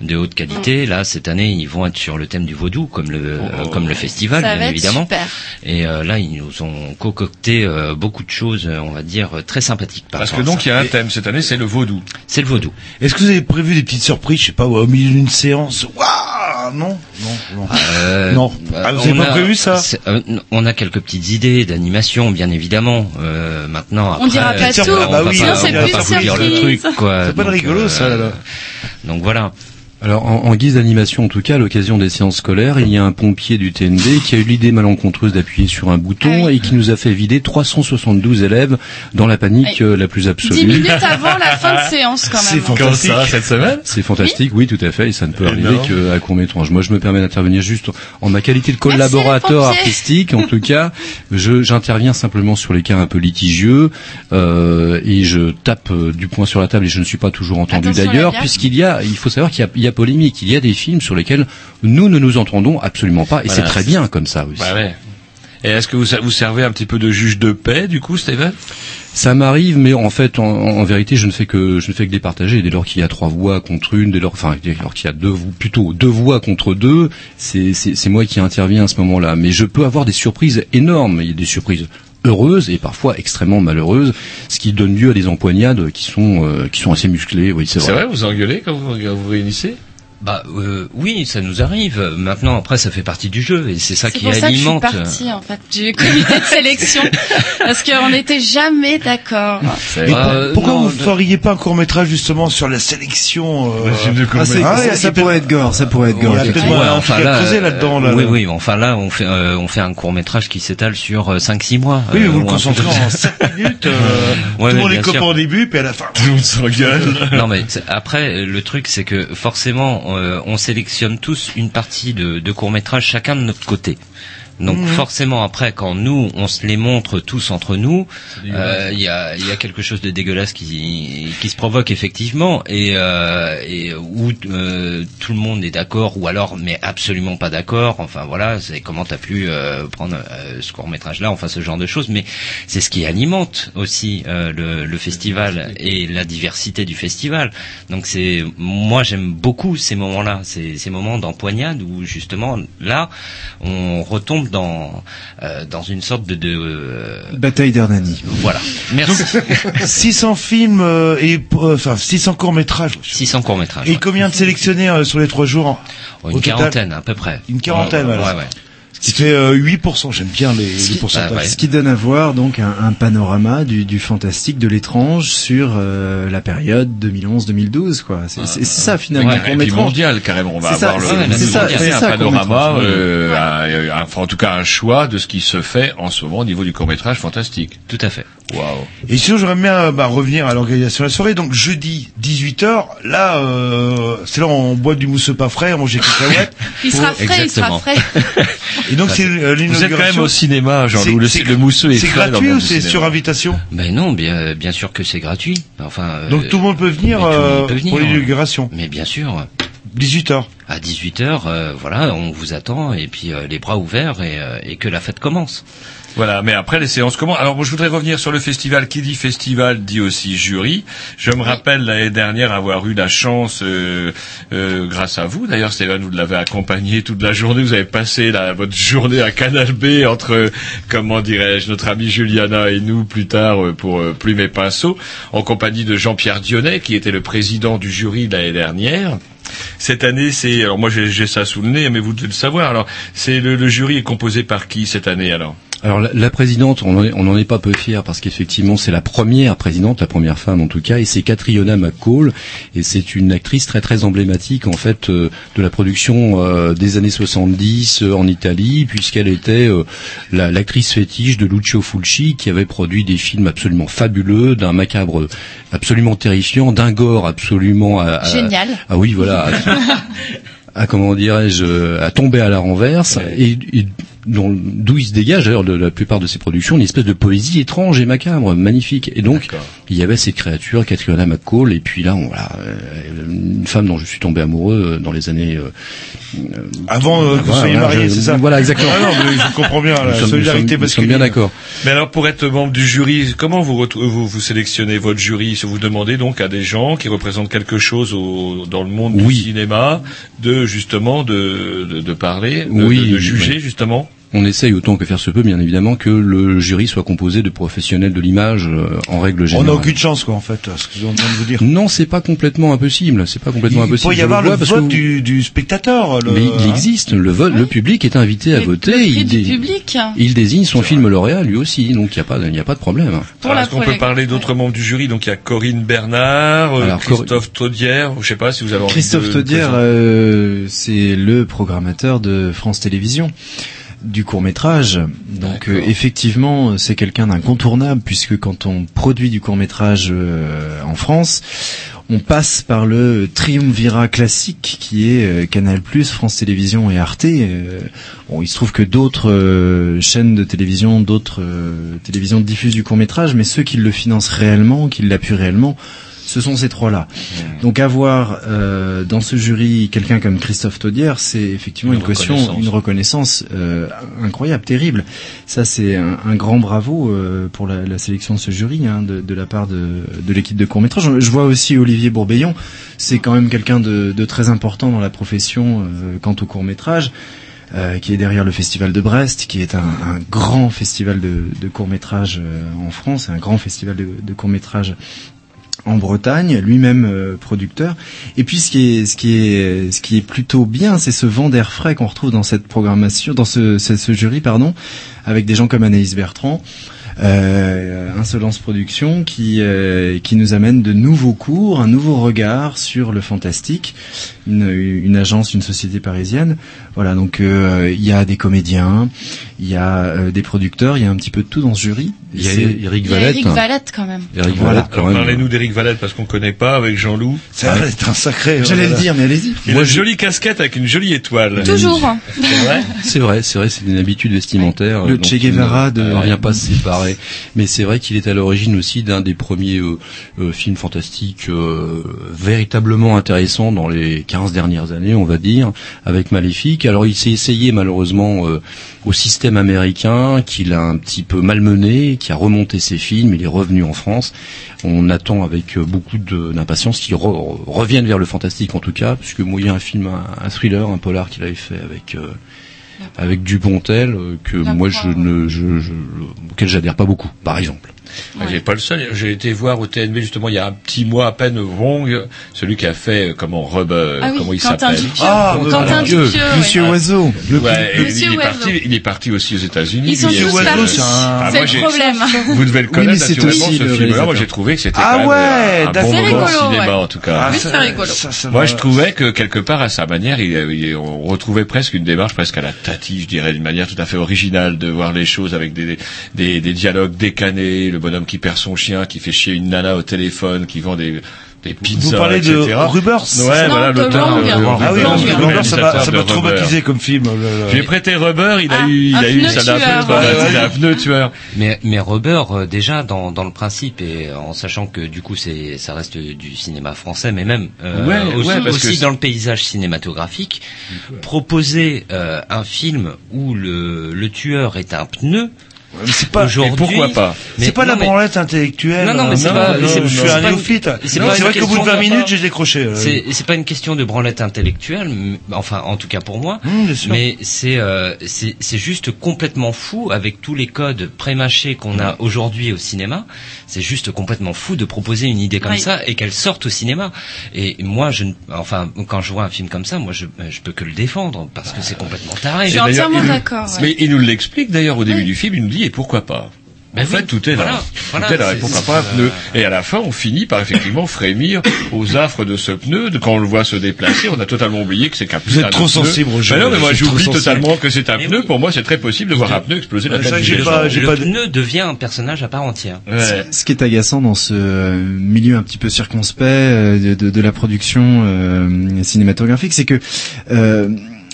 de haute qualité. Là, cette année, ils vont être sur le thème du vaudou, comme le euh, comme le festival, Ça bien va être évidemment. super. Et euh, là, ils nous ont concocté euh, beaucoup de choses, euh, on va dire, très sympathiques. par Parce que donc il y a un thème cette année, c'est le vaudou. C'est le vaudou. Est-ce que vous avez prévu des petites surprises, je sais pas, au milieu d'une séance? Waouh Non, non, non. Euh, Non. Ah, vous avez on pas a- prévu ça? euh, On a quelques petites idées d'animation, bien évidemment. Euh, maintenant, après, On dira pas euh, tout, on va oui, pas, on va plus pas vous dire le truc, quoi. C'est pas de rigolo, ça, là. Donc voilà. Alors, en, en guise d'animation, en tout cas, à l'occasion des séances scolaires, il y a un pompier du TND qui a eu l'idée malencontreuse d'appuyer sur un bouton Ah oui. et qui nous a fait vider 372 élèves dans la panique Oui. euh, la plus absolue. Dix minutes avant la fin de séance, quand C'est même. Quand fantastique. ça, cette semaine? C'est fantastique, oui. tout à fait, et ça ne peut arriver Énorme. qu'à court métrage. Moi, je me permets d'intervenir juste en ma qualité de collaborateur artistique. En tout cas, je j'interviens simplement sur les cas un peu litigieux euh, et je tape euh, du poing sur la table et je ne suis pas toujours entendu d'ailleurs, puisqu'il y a, il faut savoir qu'il y a, il y a polémique. Il y a des films sur lesquels nous ne nous entendons absolument pas, et Voilà, c'est très bien comme ça aussi. Bah ouais. Et est-ce que vous, vous servez un petit peu de juge de paix, du coup, Steven? Ça m'arrive, mais en fait, en, en vérité, je ne fais que je ne fais que départager. Dès lors qu'il y a trois voix contre une, dès lors, enfin, dès lors qu'il y a deux, plutôt deux voix contre deux, c'est moi qui interviens à ce moment-là. Mais je peux avoir des surprises énormes. Il y a des surprises heureuses et parfois extrêmement malheureuses, ce qui donne lieu à des empoignades qui sont euh, qui sont assez musclées. Oui, c'est C'est vrai. vrai, vous engueulez quand vous vous réunissez? Bah euh, oui, ça nous arrive. Maintenant, après, ça fait partie du jeu et c'est ça C'est qui pour ça que je suis alimente. partie en fait du comité de sélection parce qu'on n'était jamais d'accord. Pourquoi vous feriez pas un court métrage justement sur la sélection euh, Ah, c'est- Ah, ça, ça pourrait être gore, ça pourrait être gore. Il y a peut-être effectivement. moyen un truc à creuser euh, là-dedans. Là, oui, là. oui. Enfin là, on fait euh, on fait un court métrage qui s'étale sur euh, 5-6 mois. Oui, Euh, vous le concentrez en ça. 7 minutes. euh, Ouais, tout le mais monde est copain au début, puis à la fin, tout le monde s'engueule. non mais c'est- après le truc c'est que forcément euh, on sélectionne tous une partie de, de court métrage chacun de notre côté. Donc Mhm. forcément après quand nous on se les montre tous entre nous, euh, il y, a, il y a quelque chose de dégueulasse qui, qui se provoque effectivement et, euh, et où euh, tout le monde est d'accord ou alors mais absolument pas d'accord. Enfin voilà, c'est comment t'as pu euh, prendre euh, ce court métrage là, enfin ce genre de choses. Mais c'est ce qui alimente aussi euh, le, le festival et la diversité du festival. Donc c'est moi j'aime beaucoup ces moments-là, ces, ces moments d'empoignade où justement là on retombe dans euh, dans une sorte de, de euh, Bataille d'Hernani. voilà. Merci. Donc, 600 films euh, et euh, enfin 600 courts métrages. 600 courts métrages. Et combien de sélectionnés euh, sur les trois jours en- Oh, une quarantaine à peu près. Une quarantaine, Ouais, voilà. ouais, ouais. Ce qui fait euh, 8%. J'aime bien les, les pourcentages. Ah, ouais. Ce qui donne à voir donc un, un panorama du, du fantastique, de l'étrange sur euh, la période 2011-2012 quoi. C'est c'est- c'est ça finalement. Ouais, un et puis court-métrage. mondial carrément. On va C'est ça, avoir le, c'est- le c'est ça, mondial, c'est un ça, panorama, euh, un- un- enfin en tout cas un choix de ce qui se fait en ce moment au niveau du court métrage fantastique. Tout à fait. Waouh. Et sinon, j'aimerais bien euh, bah, revenir à l'organisation de la soirée. Donc, jeudi, 18h, là, euh, c'est là où on boit du mousseux pas frais, on mange des cacahuètes. Il sera frais, il sera frais. Et donc, c'est euh, l'inauguration. Vous êtes quand même au cinéma, Jean-Loup. Le, C'est- le mousseux est C'est frais dans gratuit le ou c'est cinéma. sur invitation? Ben non, bien bien sûr que c'est gratuit. Enfin. euh, Donc, tout le monde peut venir, le euh, peut pour l'inauguration. Mais bien sûr. 18h. À 18h, voilà, on vous attend et puis euh, les bras ouverts et, euh, et que la fête commence. Voilà, mais après les séances commencent. Alors moi je voudrais revenir sur le festival. Qui dit festival dit aussi jury. Je me rappelle l'année dernière avoir eu la chance, euh, euh, grâce à vous, d'ailleurs Stéphane, vous l'avez accompagné toute la journée. Vous avez passé la, votre journée à Canal B entre, comment dirais-je, notre amie Juliana et nous plus tard euh, pour euh, Plume et Pinceau, en compagnie de Jean-Pierre Dionnet, qui était le président du jury l'année dernière. Cette année, c'est alors moi j'ai j'ai ça sous le nez, mais vous devez le savoir. Alors, c'est le, le jury est composé par qui cette année alors? Alors la, la présidente, on en est- n'en est pas peu fier parce qu'effectivement c'est la première présidente, la première femme en tout cas, et c'est Catriona McCall, et c'est une actrice très très emblématique en fait euh, de la production euh, des années 70 euh, en Italie, puisqu'elle était euh, la- l'actrice fétiche de Lucio Fulci, qui avait produit des films absolument fabuleux, d'un macabre absolument terrifiant, d'un gore absolument à- à- Génial. Ah oui, voilà. à- à comment dirais-je à tomber à la renverse et, et d'où il se dégage d'ailleurs de la plupart de ses productions une espèce de poésie étrange et macabre magnifique et donc il y avait cette créature Catriona McCall et puis là on, voilà euh, une femme dont je suis tombé amoureux euh, dans les années euh, euh, Avant euh, que vous soyez je- c'est ça voilà exactement Ah non, mais je comprends bien, la sommes- solidarité sommes masculine. bien d'accord Mais alors, pour être membre du jury, comment vous, vous, vous sélectionnez votre jury? Vous demandez donc à des gens qui représentent quelque chose au, dans le monde du cinéma de justement de, de, de parler, de, Oui, de, de juger oui. justement? On essaye autant que faire se peut, bien évidemment, que le jury soit composé de professionnels de l'image euh, en règle On générale. n'a aucune chance, quoi, en fait, ce que je suis en train de vous dire. Non, c'est pas complètement impossible. C'est pas complètement Il impossible. peut y avoir le vote du, du spectateur. Le... Mais il existe le vote. Le public est invité à voter. Il, dé- public. il désigne son film lauréat lui aussi, donc il n'y a pas, il y a pas de problème. La Est-ce qu'on peut parler d'autres membres du jury? Donc il y a Corinne Bernard, euh, Alors, Cor- Christophe Taudière, je sais pas si vous avez envie Christophe de Taudière, euh, c'est le programmateur de France Télévisions du court métrage. Donc euh, effectivement, c'est quelqu'un d'incontournable puisque quand on produit du court métrage en France, on passe par le triumvirat classique qui est euh, Canal+, France Télévisions et Arte. Euh, bon, il se trouve que d'autres euh, chaînes de télévision, d'autres euh, télévisions diffusent du court métrage, mais ceux qui le financent réellement, qui l'appuient réellement, ce sont ces trois-là. Donc avoir euh, dans ce jury quelqu'un comme Christophe Taudière, c'est effectivement Une une, caution, reconnaissance. une reconnaissance euh, incroyable, terrible. Ça c'est un, un grand bravo euh, pour la, la sélection de ce jury hein, de, de la part de, de l'équipe de court métrage. Je vois aussi Olivier Bourbeillon, c'est quand même quelqu'un de, de très important dans la profession euh, quant au court métrage. euh, qui est derrière le festival de Brest, qui est un, un grand festival de, de court métrage en France, un grand festival de, de court métrage en Bretagne, lui-même euh, producteur. Et puis ce qui est ce qui est ce qui est plutôt bien, c'est ce vent d'air frais qu'on retrouve dans cette programmation, dans ce, ce, ce jury pardon, avec des gens comme Anaïs Bertrand. Euh, Insolence Production qui euh, qui nous amène de nouveaux cours, un nouveau regard sur le fantastique, une, une agence, une société parisienne. Voilà, donc euh, il y a des comédiens, il y a euh, des producteurs, il y a un petit peu de tout dans ce jury. Il y a Eric Il y a Valette. Eric Valette quand même. Eric Voilà. Valette, quand Alors, même. Parlez-nous d'Éric Valette parce qu'on connaît pas avec Jean-Loup. Ça va être un sacré. J'allais le voilà. dire, mais allez-y. Il a une jolie casquette avec une jolie étoile. Toujours. C'est vrai C'est vrai, c'est vrai, c'est une habitude vestimentaire. Le euh, Che on Guevara ne de- parvient pas à se séparer. Mais c'est vrai qu'il est à l'origine aussi d'un des premiers euh, euh, films fantastiques euh, véritablement intéressants dans les 15 dernières années, on va dire, avec Maléfique. Alors il s'est essayé malheureusement euh, au système américain, qu'il a un petit peu malmené, qui a remonté ses films, il est revenu en France. On attend avec euh, beaucoup d'impatience qu'il re- revienne vers le fantastique en tout cas, puisque moi il y a un film, un, un thriller, un polar qu'il avait fait avec... euh, avec Dupontel euh, que moi je ne je, je auquel j'adhère pas beaucoup par exemple. Ah, J'ai pas le seul. J'ai été voir au TNB justement il y a un petit mois à peine Wong, celui qui a fait euh, comment Rubber, Ah oui, comment il s'appelle. Ah, Quentin Dieu. Dupieux, ouais. Monsieur Oiseau. Le Ouais, et Monsieur il, est Oiseau. parti, il est parti aussi aux États-Unis. Ils sont tous partis. c'est un- Ah, le problème. Vous devez le connaître c'est naturellement aussi ce film-là. Moi j'ai trouvé que c'était Ah quand même ouais, un, bon moment cinéma ouais. en tout cas. Oui, Moi, je trouvais que quelque part, à sa manière, il, il- on retrouvait presque une démarche presque à la Tati, je dirais, d'une manière tout à fait originale de voir les choses avec des dialogues décanés, le bonhomme qui perd son chien, qui fait chier une nana au téléphone, qui vend des, des pizzas, Vous parlez de etc. Rubers Ouais, Non, voilà, de de- de- Ah oui, le Rubber, ça m'a ça de m'a Rubber. traumatisé comme film. le- le- Je lui ai prêté Rubber, il a Ah, eu, il a eu, ça un pneu tueur. Mais, mais Rubber, euh, déjà dans, dans le principe et en sachant que du coup c'est ça reste du cinéma français, mais même euh, Ouais, aussi, ouais, parce aussi que dans le paysage cinématographique, proposer euh, un film où le, le tueur est un pneu. Mais c'est pas- pourquoi pas C'est pas la branlette intellectuelle. Non, non, mais c'est euh, pas- c'est- je suis c'est un néophyte. c'est C'est vrai qu'au bout de question 20 de- minutes, j'ai décroché. euh. C'est c'est pas une question de branlette intellectuelle, enfin en tout cas pour moi, sûr. mais c'est euh, c'est c'est juste complètement fou avec tous les codes prémâchés qu'on a aujourd'hui au cinéma. C'est juste complètement fou de proposer une idée comme ça et qu'elle sorte au cinéma. Et moi, je, ne- enfin quand je vois un film comme ça, moi je je peux que le défendre parce que c'est complètement taré. Je suis entièrement d'accord. Mais il nous l'explique d'ailleurs au début du film, il nous dit et pourquoi pas Ben en fait, oui, tout est là. voilà, voilà, tout est là. Et pourquoi pas un pneu Et à la fin, on finit par effectivement frémir aux affres de ce pneu. De- Quand on le voit se déplacer, on a totalement oublié que c'est qu'un Vous êtes trop pneu. sensible au jeu. Ben non, mais moi j'oublie totalement que c'est un Mais pneu. oui. Pour moi, c'est très possible de voir un pneu exploser la Ouais, tête ça, du pas- j'ai le pas de- pneu devient un personnage à part entière. Ouais. Ce qui est agaçant dans ce euh, milieu un petit peu circonspect euh, de, de- de la production euh, cinématographique, c'est que euh,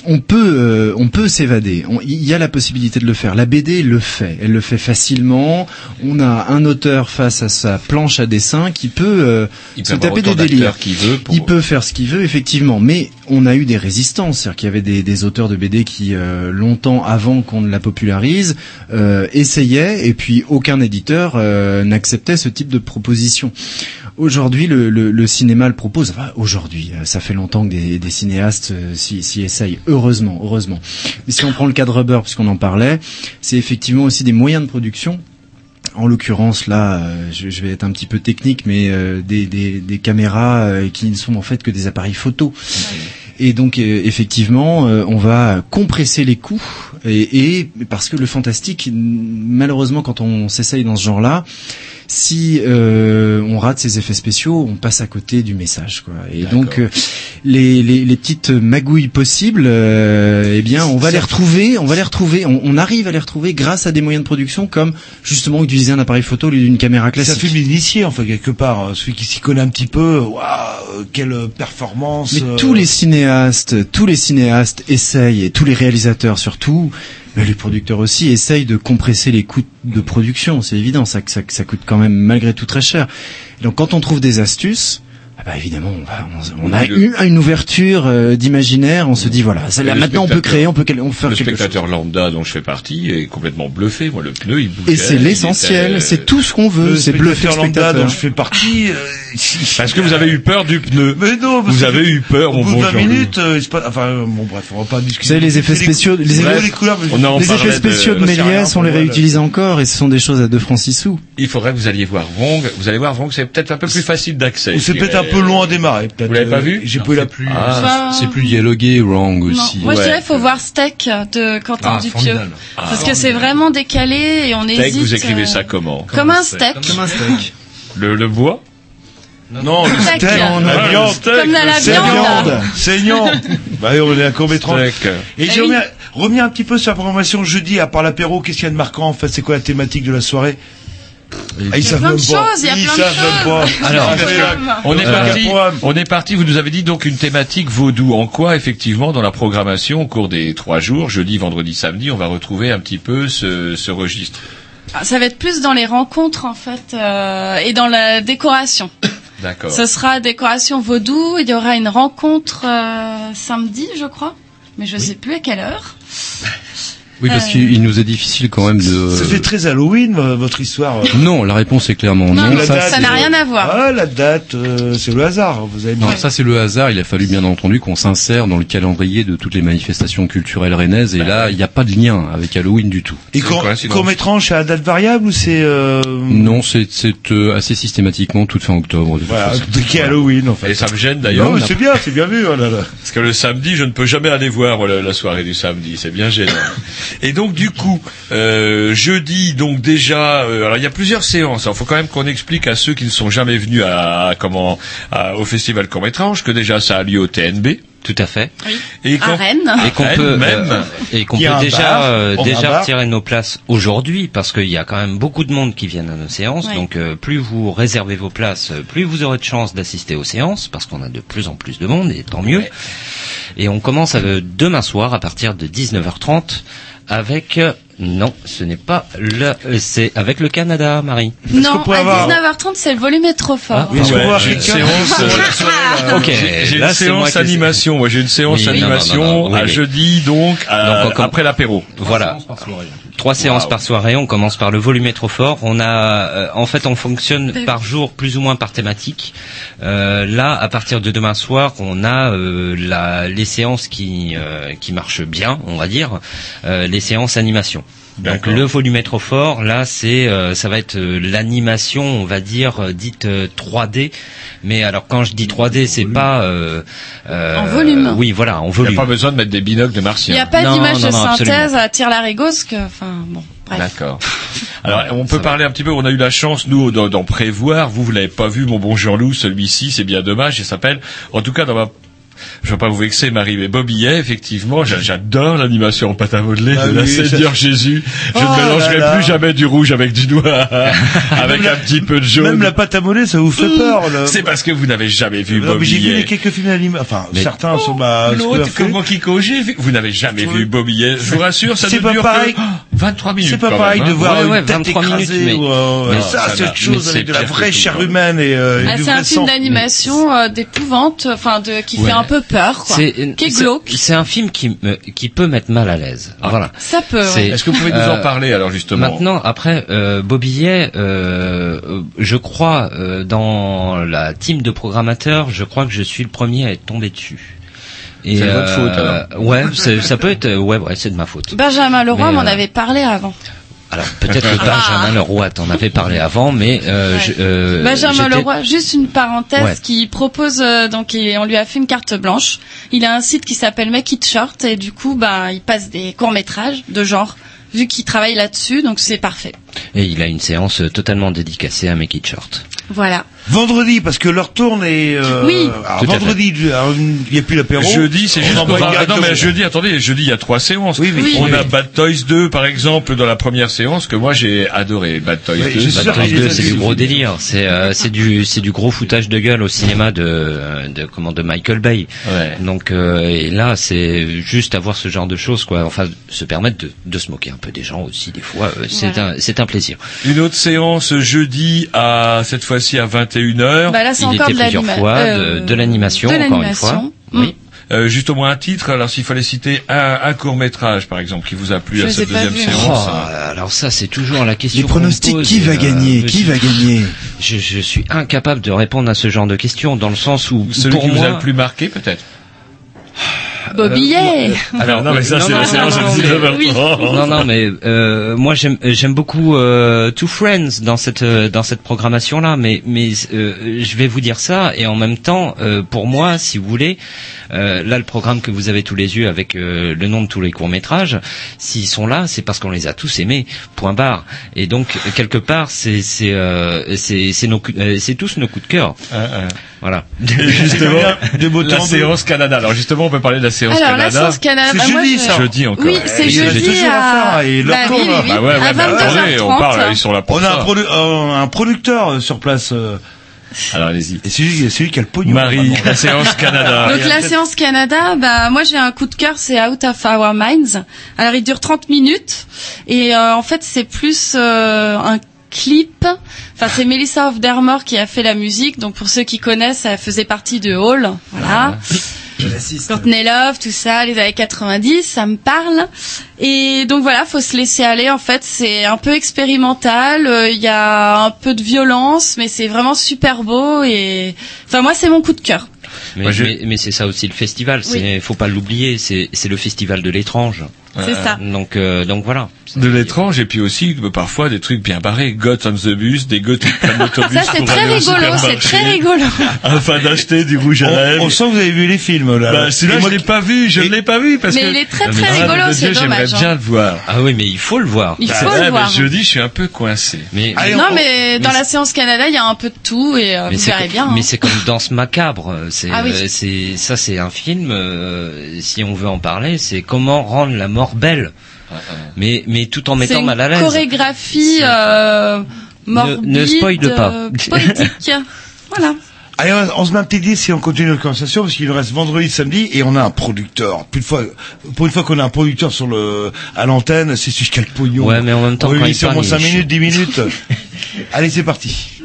on peut euh, on peut s'évader. Il y a la possibilité de le faire. La BD le fait. Elle le fait facilement. On a un auteur face à sa planche à dessin qui peut euh, Il peut se taper des délires. veut pour- Il peut faire ce qu'il veut, effectivement. Mais on a eu des résistances. C'est-à-dire qu'il y avait des, auteurs de BD qui, euh, longtemps avant qu'on ne la popularise, euh, essayaient, et puis aucun éditeur euh, n'acceptait ce type de proposition. Aujourd'hui, le, cinéma le propose. Enfin, aujourd'hui, ça fait longtemps que des, cinéastes s'y essayent. Heureusement, heureusement. Mais si on prend le cas de Rubber, puisqu'on en parlait, c'est effectivement aussi des moyens de production en l'occurrence, là, je, vais être un petit peu technique, mais des, caméras qui ne sont en fait que des appareils photo. Et donc, euh, effectivement, euh, on va compresser les coûts. Et, et parce que le fantastique, malheureusement, quand on s'essaye dans ce genre-là, si euh, on rate ces effets spéciaux, on passe à côté du message. Quoi. Et donc, euh, les, les, les petites magouilles possibles, euh, eh bien, on va les retrouver. On va les retrouver. On, on arrive à les retrouver grâce à des moyens de production comme justement utiliser un appareil photo au lieu d'une caméra classique. film initié, enfin, quelque part. euh, Celui qui s'y connaît un petit peu, waouh, euh, quelle performance. Mais euh, tous les cinéastes, tous les cinéastes essayent, et tous les réalisateurs surtout, mais les producteurs aussi, essayent de compresser les coûts de production. C'est évident, ça, ça, ça coûte quand même malgré tout très cher. Donc quand on trouve des astuces, Ah bah évidemment, on, va- on- on a eu une ouverture euh, d'imaginaire. On se dit voilà, ça, là, maintenant on peut créer, on peut, quel- on peut faire Le quelque chose. spectateur lambda dont je fais partie est complètement bluffé. Moi, le pneu, il bougeait. Et c'est l'essentiel, était- c'est tout ce qu'on veut, c'est bluffer le spectateur lambda dont je fais partie. euh, Parce que vous avez eu peur du pneu. Mais non, parce Vous que avez eu peur, Au bout de 20 Jean-Loup. minutes, euh, il se passe- enfin euh, bon bref, on va pas discuter. Vous savez, les effets spéciaux, les, Bref, effets- les couleurs, mais- On en les parlait effets spéciaux de, de- Méliès, on les réutilise encore et ce sont des choses à 2 francs 6 sous. Il faudrait que vous alliez voir Vong. Vous allez voir Vong, c'est peut-être un peu plus facile d'accès. C'est peut-être peu long à démarrer. peut-être. Vous l'avez pas Euh, vu J'ai pas eu la pluie. Ah, Enfin, c'est plus dialogué, wrong Non. aussi. Moi, je dirais qu'il faut voir Steak de Quentin Ah, Dupieux. Parce que c'est vraiment décalé et on Steak, hésite. vous écrivez euh, ça comment Comme un steak. Comme un steak. Le, le bois Non, le Steak. la non, viande, le steak, Comme la c'est viande. viande, saignant. bah on est à métrage. Steak. Et Eh j'ai oui. remis, remis un petit peu sur la programmation jeudi, à part l'apéro, qu'est-ce qu'il y a de marquant? En fait C'est quoi la thématique de la soirée? Ah, Il y a plein de choses, il y a plein de choses. Alors, on est parti, programme. on est parti. Vous nous avez dit donc une thématique vaudou. En quoi, effectivement, dans la programmation au cours des trois jours, jeudi, vendredi, samedi, on va retrouver un petit peu ce, ce registre. Ah, Ça va être plus dans les rencontres en fait euh, et dans la décoration. D'accord. Ce sera décoration vaudou. Il y aura une rencontre euh, samedi, je crois, mais je sais plus à quelle heure. Oui, parce Euh. qu'il il nous est difficile quand même de... Ça fait très Halloween, vo- votre histoire. Non, la réponse est clairement non. Non, non, Ça, n'a rien à voir. Ah, la date, euh, c'est le hasard. Vous avez. Non, ça c'est le hasard. Il a fallu bien entendu qu'on s'insère dans le calendrier de toutes les manifestations culturelles rennaises. Et là, il n'y a pas de lien avec Halloween du tout. Et C'est court, une coïncidence. court métrage, c'est à date variable ou c'est euh... Non, c'est c'est, euh, assez systématiquement toute fin octobre. de Voilà, qui est Halloween en fait. Et ça me gêne d'ailleurs. Non, mais c'est bien, c'est bien vu. Oh là là. Parce que le samedi, je ne peux jamais aller voir la, la soirée du samedi, c'est bien gênant. Et donc du coup, euh, jeudi, donc déjà, euh, alors il y a plusieurs séances. Il faut quand même qu'on explique à ceux qui ne sont jamais venus à, à- comment à- au festival court métrage que déjà ça a lieu au TNB. Tout à fait. Et À Rennes. Et qu'on peut même. euh, et qu'on peut déjà euh, déjà retirer nos places aujourd'hui parce qu'il y a quand même beaucoup de monde qui viennent à nos séances. Donc euh, plus vous réservez vos places, euh, plus vous aurez de chances d'assister aux séances parce qu'on a de plus en plus de monde et tant mieux. Et on commence euh, demain soir à partir de 19h30 avec euh, non, ce n'est pas le euh, c'est avec le Canada, Marie. Non, à avoir- 19h30, c'est le volume est trop fort. Ah, Ouais, une séance, euh, Ok, J'ai j'ai là, une séance animation. Moi, j'ai une séance animation non, non, non, oui, à oui. jeudi, donc, à- Donc, on- après l'apéro. Voilà. Trois séances par soirée. On commence par le volume est trop fort. On a, euh, en fait, on fonctionne par jour plus ou moins par thématique. Euh, là, à partir de demain soir, on a euh, la, les séances qui euh, qui marchent bien, on va dire, euh, les séances animation. Donc le volume est trop fort. Là, c'est euh, ça va être euh, l'animation, on va dire euh, dite euh, 3D. Mais alors quand je dis 3D, c'est pas euh, euh, En volume. Oui, voilà, en Il n'y volume. a pas besoin de mettre des binocles de Il martiens. n'y a pas d'image de synthèse absolument. à tire la que, enfin bon, bref. D'accord. Alors, on peut parler un petit peu. On a eu la chance, nous, d'en d'en prévoir. Vous, vous l'avez pas vu, mon bon Jean-Loup. Celui-ci, c'est bien dommage. Il s'appelle, en tout cas, dans ma je vais pas vous vexer, Marie, mais Bobbillet, effectivement, j'a- j'adore l'animation en pâte à modeler Ah de la Seigneur Jésus. Je Oh ne mélangerai là là. plus jamais du rouge avec du noir, avec un petit peu de jaune. Même la pâte à modeler, ça vous fait peur. là. C'est parce que vous n'avez jamais vu mais J'ai vu les quelques films d'animation, enfin Mais- certains sur ma. L'autre, comment Kiko, j'ai vu. Vous n'avez jamais vu Bobbillet. Je vous rassure, ça ne pas dure pareil. que 23 minutes. C'est pas pareil même, de hein. voir Ouais, une ouais, tête 23 écrasée minutes, mais- ou, euh, mais ça, ça c'est n'a- autre chose avec de la vraie chair humaine et, euh, et Ah, c'est un film d'animation euh, d'épouvante, enfin de qui Ouais. fait un peu peur, quoi. C'est qui est c'est- glauque. C'est un film qui me- qui peut mettre mal à l'aise. Voilà. Ça peut. C'est- ouais. Est-ce que vous pouvez nous en parler, alors, justement? Maintenant, après, euh, Bobillet, je crois, euh, dans la team de programmateurs, je crois que je suis le premier à être tombé dessus. Et, C'est de votre faute, alors. Ouais, ça peut être, euh, ouais, ouais, c'est de ma faute. Benjamin Leroy m'en euh, avait parlé avant. Alors peut-être que Benjamin Leroy t'en avait parlé avant, mais euh, je- euh, Benjamin Leroy, juste une parenthèse, Ouais. qui propose euh, donc il- on lui a fait une carte blanche. Il a un site qui s'appelle Make It Short et du coup bah il passe des courts métrages de genre vu qu'il travaille là-dessus donc c'est parfait. Et il a une séance totalement dédicacée à Make It Short. Voilà. Vendredi, parce que leur tourne et euh, Oui. alors, Tout à vendredi, il n'y a plus l'apéro. Jeudi, c'est On juste non, mais jeudi, attendez, jeudi, il y a trois séances. Oui, oui. On Oui. a Bad Toys 2, par exemple, dans la première séance, que moi j'ai adoré. Bad Toys Oui, 2. je suis Bad sûr Toys qu'il Toys est 2, pas c'est du gros délire. C'est euh, c'est du c'est du gros foutage de gueule au cinéma de de comment de Michael Bay. Ouais. Donc euh, et là c'est juste avoir ce genre de choses quoi. Enfin se permettre de, de se moquer un peu des gens aussi des fois. euh, c'est Voilà. un c'est un plaisir. Une autre séance jeudi à, cette fois-ci à 21 heures. Bah là, c'est Il encore était de plusieurs fois euh, de, de l'animation, de encore une fois. Oui. Euh, juste au moins un titre. Alors s'il fallait citer un, un court métrage, par exemple, qui vous a plu Je à cette deuxième séance. Oh, alors ça, c'est toujours la question. Les pronostics, pose, qui va gagner je Qui suis- va gagner je, je suis incapable de répondre à ce genre de questions, dans le sens où, Celui pour qui vous a le plus marqué, peut-être. Bobillet. Alors, non, mais ça, non, c'est non, non, mais- 19h30. Non, non, mais euh, moi j'aime j'aime beaucoup euh, Two Friends dans cette euh, dans cette programmation là, mais mais euh, je vais vous dire ça et en même temps euh, pour moi, si vous voulez, euh, là le programme que vous avez tous les yeux avec euh, le nom de tous les courts métrages, s'ils sont là, c'est parce qu'on les a tous aimés. Point barre. Et donc quelque part, c'est c'est euh, c'est c'est nos euh, c'est tous nos coups de cœur. Voilà. Et justement, de beau la temps séance Canada. Alors justement, on peut parler de la séance Alors, la Canada. séance Canada, C'est bah, jeudi, je- ça. Jeudi encore. Oui, c'est Et jeudi toujours à- faire, et leur Bah tour, oui, oui, oui. Bah ouais, ouais, À bah, attendez, 22h30. on parle, ils sont là pour On a un, produ- euh, un producteur euh, sur place. euh, Alors allez-y. Et c'est lui, c'est lui qui a le pognon. Marie, la séance Canada. Donc la séance Canada, bah moi j'ai un coup de cœur, c'est Out of Our Minds. Alors il dure 30 minutes et euh, en fait c'est plus euh, un clip. Enfin c'est Melissa of Dermore qui a fait la musique. Donc pour ceux qui connaissent, elle faisait partie de Hall. Voilà. Courtney Love, tout ça, les années 90, ça me parle. Et donc voilà, faut se laisser aller. En fait, c'est un peu expérimental. euh, Il y a un peu de violence, mais c'est vraiment super beau. Et enfin moi, c'est mon coup de cœur. Mais, Moi, je- mais, mais c'est ça aussi le festival. C'est faut pas l'oublier. C'est le festival de l'étrange. C'est ça. Donc euh, donc voilà. De l'étrange et puis aussi euh, parfois des trucs bien barrés. Goth on the bus, des goths qui prennent l'autobus Ça c'est très rigolo, c'est très rigolo. afin d'acheter du rouge à lèvres. on sent que vous avez vu les films là. Bah, celui-là, je l'ai pas vu, je ne l'ai pas vu parce Mais que. il est très, Ah, très mais, rigolo, c'est Dieu, J'aimerais dommage, bien hein. le voir. Ah oui, mais il faut le voir. Il faut Ouais, le mais voir. jeudi, je suis un peu coincé. Mais Allez, Non on- mais dans la séance Canada, il y a un peu de tout et euh, mais vous c'est verrez bien. mais hein. c'est comme Danse macabre. C'est Ah oui. euh, c'est ça, c'est un film. euh, si on veut en parler, c'est comment rendre la mort belle. Mais mais tout en mettant mal à l'aise. chorégraphie euh, morbide, ne spoil pas. euh, poétique. voilà. Allez, on, on se met un petit disque si on continue notre conversation parce qu'il nous reste vendredi, samedi et on a un producteur. Plus de fois, pour une fois qu'on a un producteur sur le à l'antenne, c'est a le pognon? Ouais, mais en même temps, Oui, quand oui, il c'est au parle, moins il est 5 minutes, chiant. 10 minutes. Allez, c'est parti.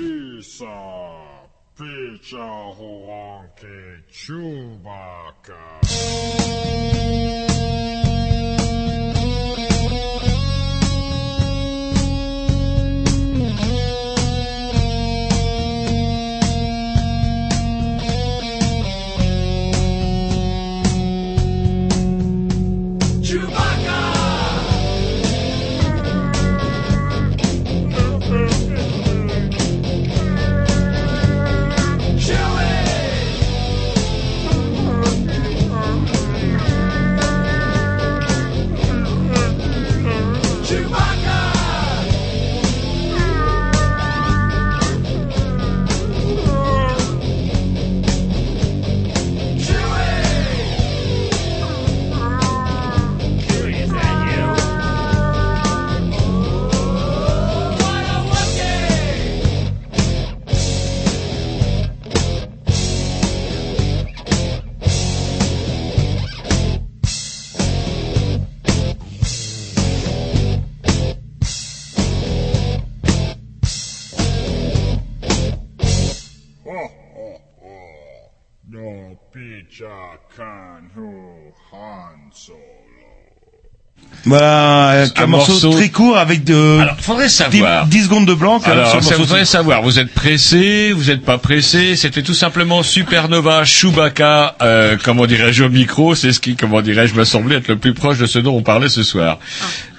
Voilà, un, Un morceau, morceau- très court avec de Alors, faudrait 10, savoir. 10 secondes de blanc. Alors, le ça morceau. voudrait savoir, vous êtes pressé, vous n'êtes pas pressé, c'était tout simplement Supernova Chewbacca, euh, comment dirais-je au micro, c'est ce qui, comment dirais-je, me semblait être le plus proche de ce dont on parlait ce soir.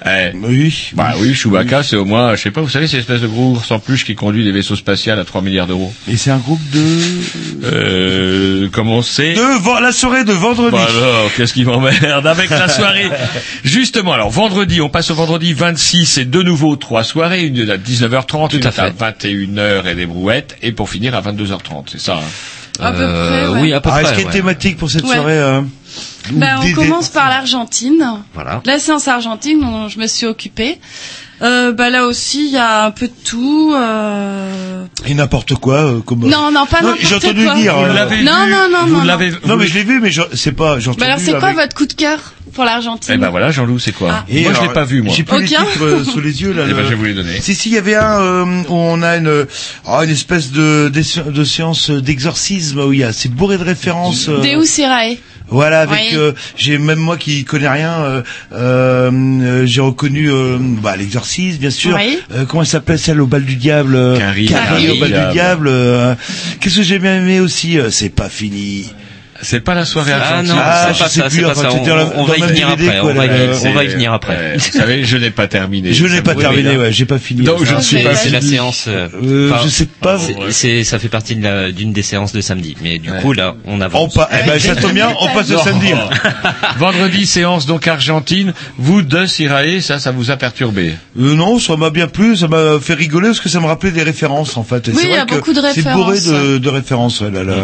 Eh, Oui. bah oui, Chewbacca, c'est au moins, je sais pas, vous savez, c'est l'espèce de gros ours en peluche qui conduit des vaisseaux spatiaux à 3 milliards d'euros. Et c'est un groupe de... Euh, comment c'est De la soirée de vendredi. Bon alors, qu'est-ce qui m'emmerde avec la soirée Justement, alors vendredi, on passe au vendredi 26 et de nouveau trois soirées, une à 19h30, Tout une à à fait. 21h et des brouettes, et pour finir à 22h30, c'est ça hein? À peu près, ouais. Oui, à peu Ah, est-ce près. qu'il y a une ouais. thématique pour cette Ouais. soirée euh, Ben, on commence par l'Argentine. Voilà. La séance argentine dont je me suis occupée. Euh, bah là aussi, il y a un peu de tout. Euh... Et n'importe quoi, euh, comme... Non, non, pas n'importe j'ai entendu quoi. dire, Vous euh, l'avez Non, vu non, non, Vous non, Non, mais je l'ai vu, mais je- c'est pas... J'ai Bah alors, c'est quoi avec- votre coup de cœur? Pour l'Argentine. Eh ben voilà, Jean-Loup, c'est quoi Et Moi, je alors, l'ai pas vu, moi. J'ai plus les Aucun titres euh, sous les yeux là. Eh ben, le- je vais vous les donner. Si si, il y avait un euh, où on a une ah, une espèce de de, de séance d'exorcisme où il y a c'est bourré de références. euh, Deus Irae. Voilà, avec Oui. euh, j'ai même moi qui connais rien, euh, euh, euh, j'ai reconnu euh, bah, l'exorcisme bien sûr. Oui. Euh, comment elle s'appelle celle au bal du diable Carrie. Carrie au bal du diable. euh, Qu'est-ce que j'ai bien aimé aussi C'est pas fini. C'est pas la soirée Ah argentine. non, Ah, c'est je pas ça, plus, c'est pas ça. On, dans- on dans va y venir DVD, après. quoi, On va, y, euh, on va y C'est- venir après. vous savez, je n'ai pas terminé. Je n'ai pas terminé, ouais, j'ai pas fini. Non, je ne suis C'est pas c'est la séance. euh, Euh, je sais pas. c'est- c'est- ça fait partie de la- d'une des séances de samedi. Mais du coup, là, on On avance. eh ben, ça tombe bien, on passe le Non. samedi. Vendredi, séance donc Argentine. Vous, de Sirae, ça, ça vous a perturbé Euh, non, ça m'a bien plu, ça m'a fait rigoler parce que ça me rappelait des références en fait. Oui, c'est il y a beaucoup de C'est bourré références. de, de références, là, là.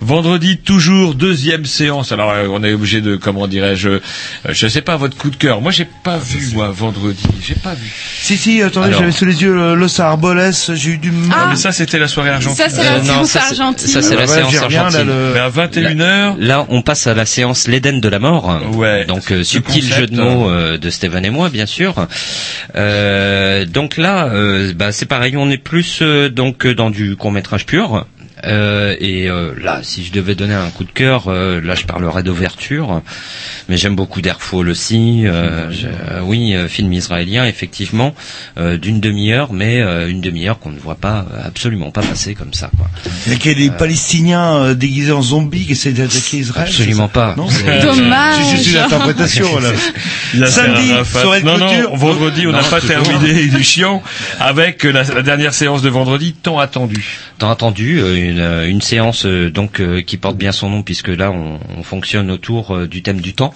Vendredi, toujours deuxième séance. Alors, euh, on est obligé de, comment dirais-je, euh, je sais pas votre coup de cœur. Moi, j'ai pas vu, moi, vendredi. J'ai pas vu. Si, si, attendez, Alors. j'avais sous les yeux le Los Arboles, j'ai eu du mal. Ah. Mais ça, c'était la soirée argentine. Ça, c'est la Euh, non, séance ça, c'est- argentine. ça, c'est Ah, la séance j'y reviens, là, argentine. le- Mais à 21h, Là, on passe à la séance l'Éden de la mort. Ouais. Donc euh, subtil concept, jeu de mots euh, de Stéphane et moi, bien sûr. Euh, donc là, euh, bah, c'est pareil, on est plus euh, donc euh, dans du court métrage pur. Euh, et euh, là, si je devais donner un coup de cœur, euh, là je parlerais d'ouverture, mais j'aime beaucoup Darkfall aussi. Euh, euh, oui, euh, film israélien effectivement, euh, d'une demi-heure, mais euh, une demi-heure qu'on ne voit pas absolument pas passer comme ça. Quoi. Il y a qu'il y a des Palestiniens euh, déguisés en zombies qui essaient d'attaquer Israël. Absolument pas. Non, C'est- Dommage. C'est juste une interprétation, là. Samedi, de non, non, vendredi, on n'a pas terminé du chiant avec la, la dernière séance de vendredi, tant attendue. Tant entendu, euh, une, euh, une séance euh, donc euh, qui porte bien son nom puisque là on, on fonctionne autour du thème du temps,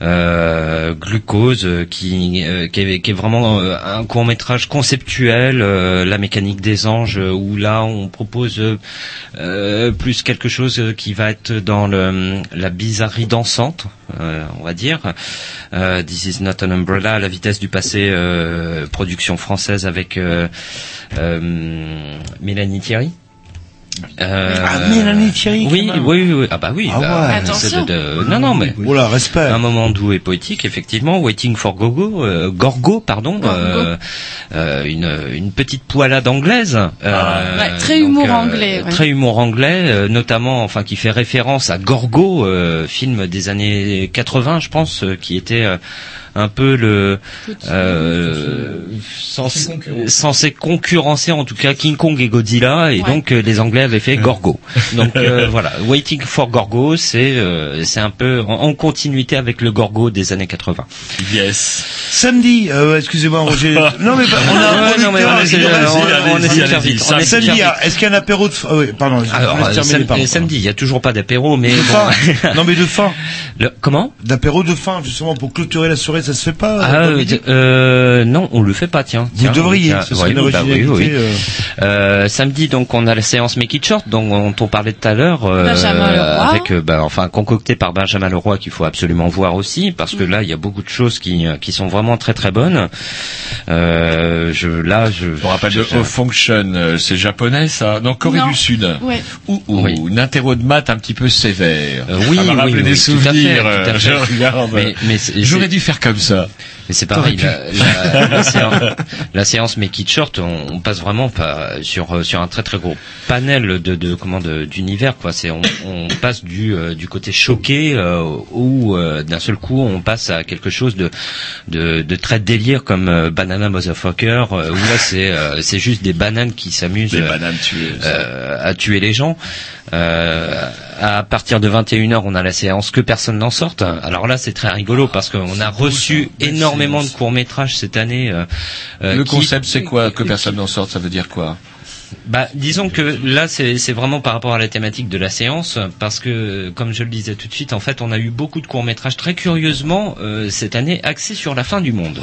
glucose, qui, qui, est, qui est vraiment un court métrage conceptuel, la mécanique des anges, où là on propose plus quelque chose qui va être dans le, la bizarrerie dansante, on va dire. This is not an umbrella, à la vitesse du passé, euh, production française avec euh, euh, Mélanie Thierry. Euh, Ah, Mélanie Thierry, Oui, oui, oui, oui. Ah bah oui. Ah bah, ouais. Attention. de- de- non, non, mais Oh là, respect. un moment doux et poétique, effectivement. Waiting for Gogo, euh, Gorgo, pardon, euh, euh, une, une petite poilade anglaise. euh, Ouais, très humour anglais, ouais. Très humour anglais, euh, notamment, enfin, qui fait référence à Gorgo, euh, film des années 80, je pense, euh, qui était euh, un peu le euh, censé, censé concurrencer en tout cas King Kong et Godzilla et Ouais. donc euh, les Anglais avaient fait Gorgo. Donc euh, voilà, Waiting for Gorgo, c'est euh, c'est un peu en, en continuité avec le Gorgo des années 80. Yes. Samedi, euh, excusez-moi, Roger. Non, mais on a on de Samedi, est-ce qu'il y a un apéro de fin? Ah, oui, pardon, je Alors sam- pardon. euh, samedi, il y a toujours pas d'apéro, mais De bon. fin. non, mais de fin. Le- comment? D'apéro de fin, justement, pour clôturer la soirée, ça se fait pas Ah, euh, non, on le fait pas, tiens. Vous Tiens, devriez, tiens, ce serait ouais, une bah oui, oui, oui. euh. Euh, samedi, donc, on a la séance Make It Short, dont on parlait tout à l'heure, euh, Benjamin Leroy. avec, euh, bah, enfin, concocté par Benjamin Leroy, qu'il faut absolument voir aussi, parce que là, il y a beaucoup de choses qui, qui sont vraiment très très bonnes. Euh, je, là, je. Me rappelle de Off Function, c'est japonais ça Non, Corée Non. du Sud. Ouais. Ou, ou Oui. une interro de maths un petit peu sévère. Euh, oui, ça m'a oui, rappelé oui, des oui, tout à fait, souvenirs. tout à fait. je regarde. Mais- mais c'est- J'aurais c'est- dû faire comme ça. Mais c'est pareil, la, la- la séance, la séance Make It Short, on, on passe vraiment pas sur euh, sur un très très gros panel de, de comment de- d'univers quoi. C'est on, on passe du euh, du côté choqué euh, où euh, d'un seul coup on passe à quelque chose de de, de très délire comme Banana Motherfucker où là c'est c'est juste des bananes qui s'amusent à tuer les gens. À partir de 21h, on a la séance que personne n'en sorte. Alors là, c'est très rigolo parce qu'on a reçu énormément de courts-métrages cette année. euh, euh, Le qui- concept, c'est quoi Que personne n'en sorte, ça veut dire quoi? Bah, disons que là, c'est vraiment par rapport à la thématique de la séance, parce que, comme je le disais tout de suite, en fait, on a eu beaucoup de courts métrages très curieusement euh, cette année axés sur la fin du monde.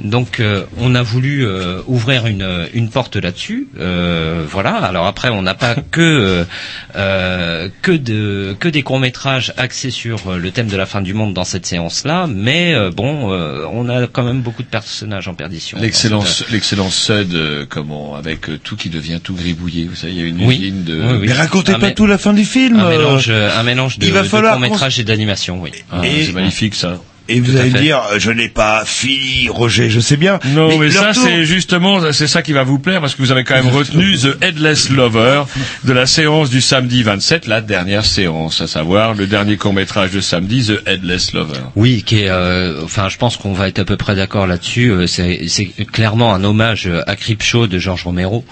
Donc, euh, on a voulu euh, ouvrir une une porte là-dessus. Voilà. Alors après, on n'a pas que que de que des courts métrages axés sur le thème de la fin du monde dans cette séance-là, mais bon, on a quand même beaucoup de personnages en perdition. L'excellence, l'excellence Sud, comment, avec tout qui devient tout gribouillé. Vous savez, il y a une Oui. usine de. Oui, oui. Mais racontez Un pas tout la fin du film. Un euh, mélange, un mélange de, il va de falloir court-métrage et d'animation, oui. Ah, c'est magnifique ça. Et vous allez me dire, euh, je n'ai pas fini, Roger, je sais bien. Non, mais, ça c'est justement c'est ça qui va vous plaire parce que vous avez quand même retenu The Headless Lover de la séance du samedi 27, la dernière séance, à savoir le dernier court métrage de samedi, The Headless Lover. Oui, qui est, euh, enfin, je pense qu'on va être à peu près d'accord là-dessus. Euh, C'est, c'est clairement un hommage à Creepshow de George Romero,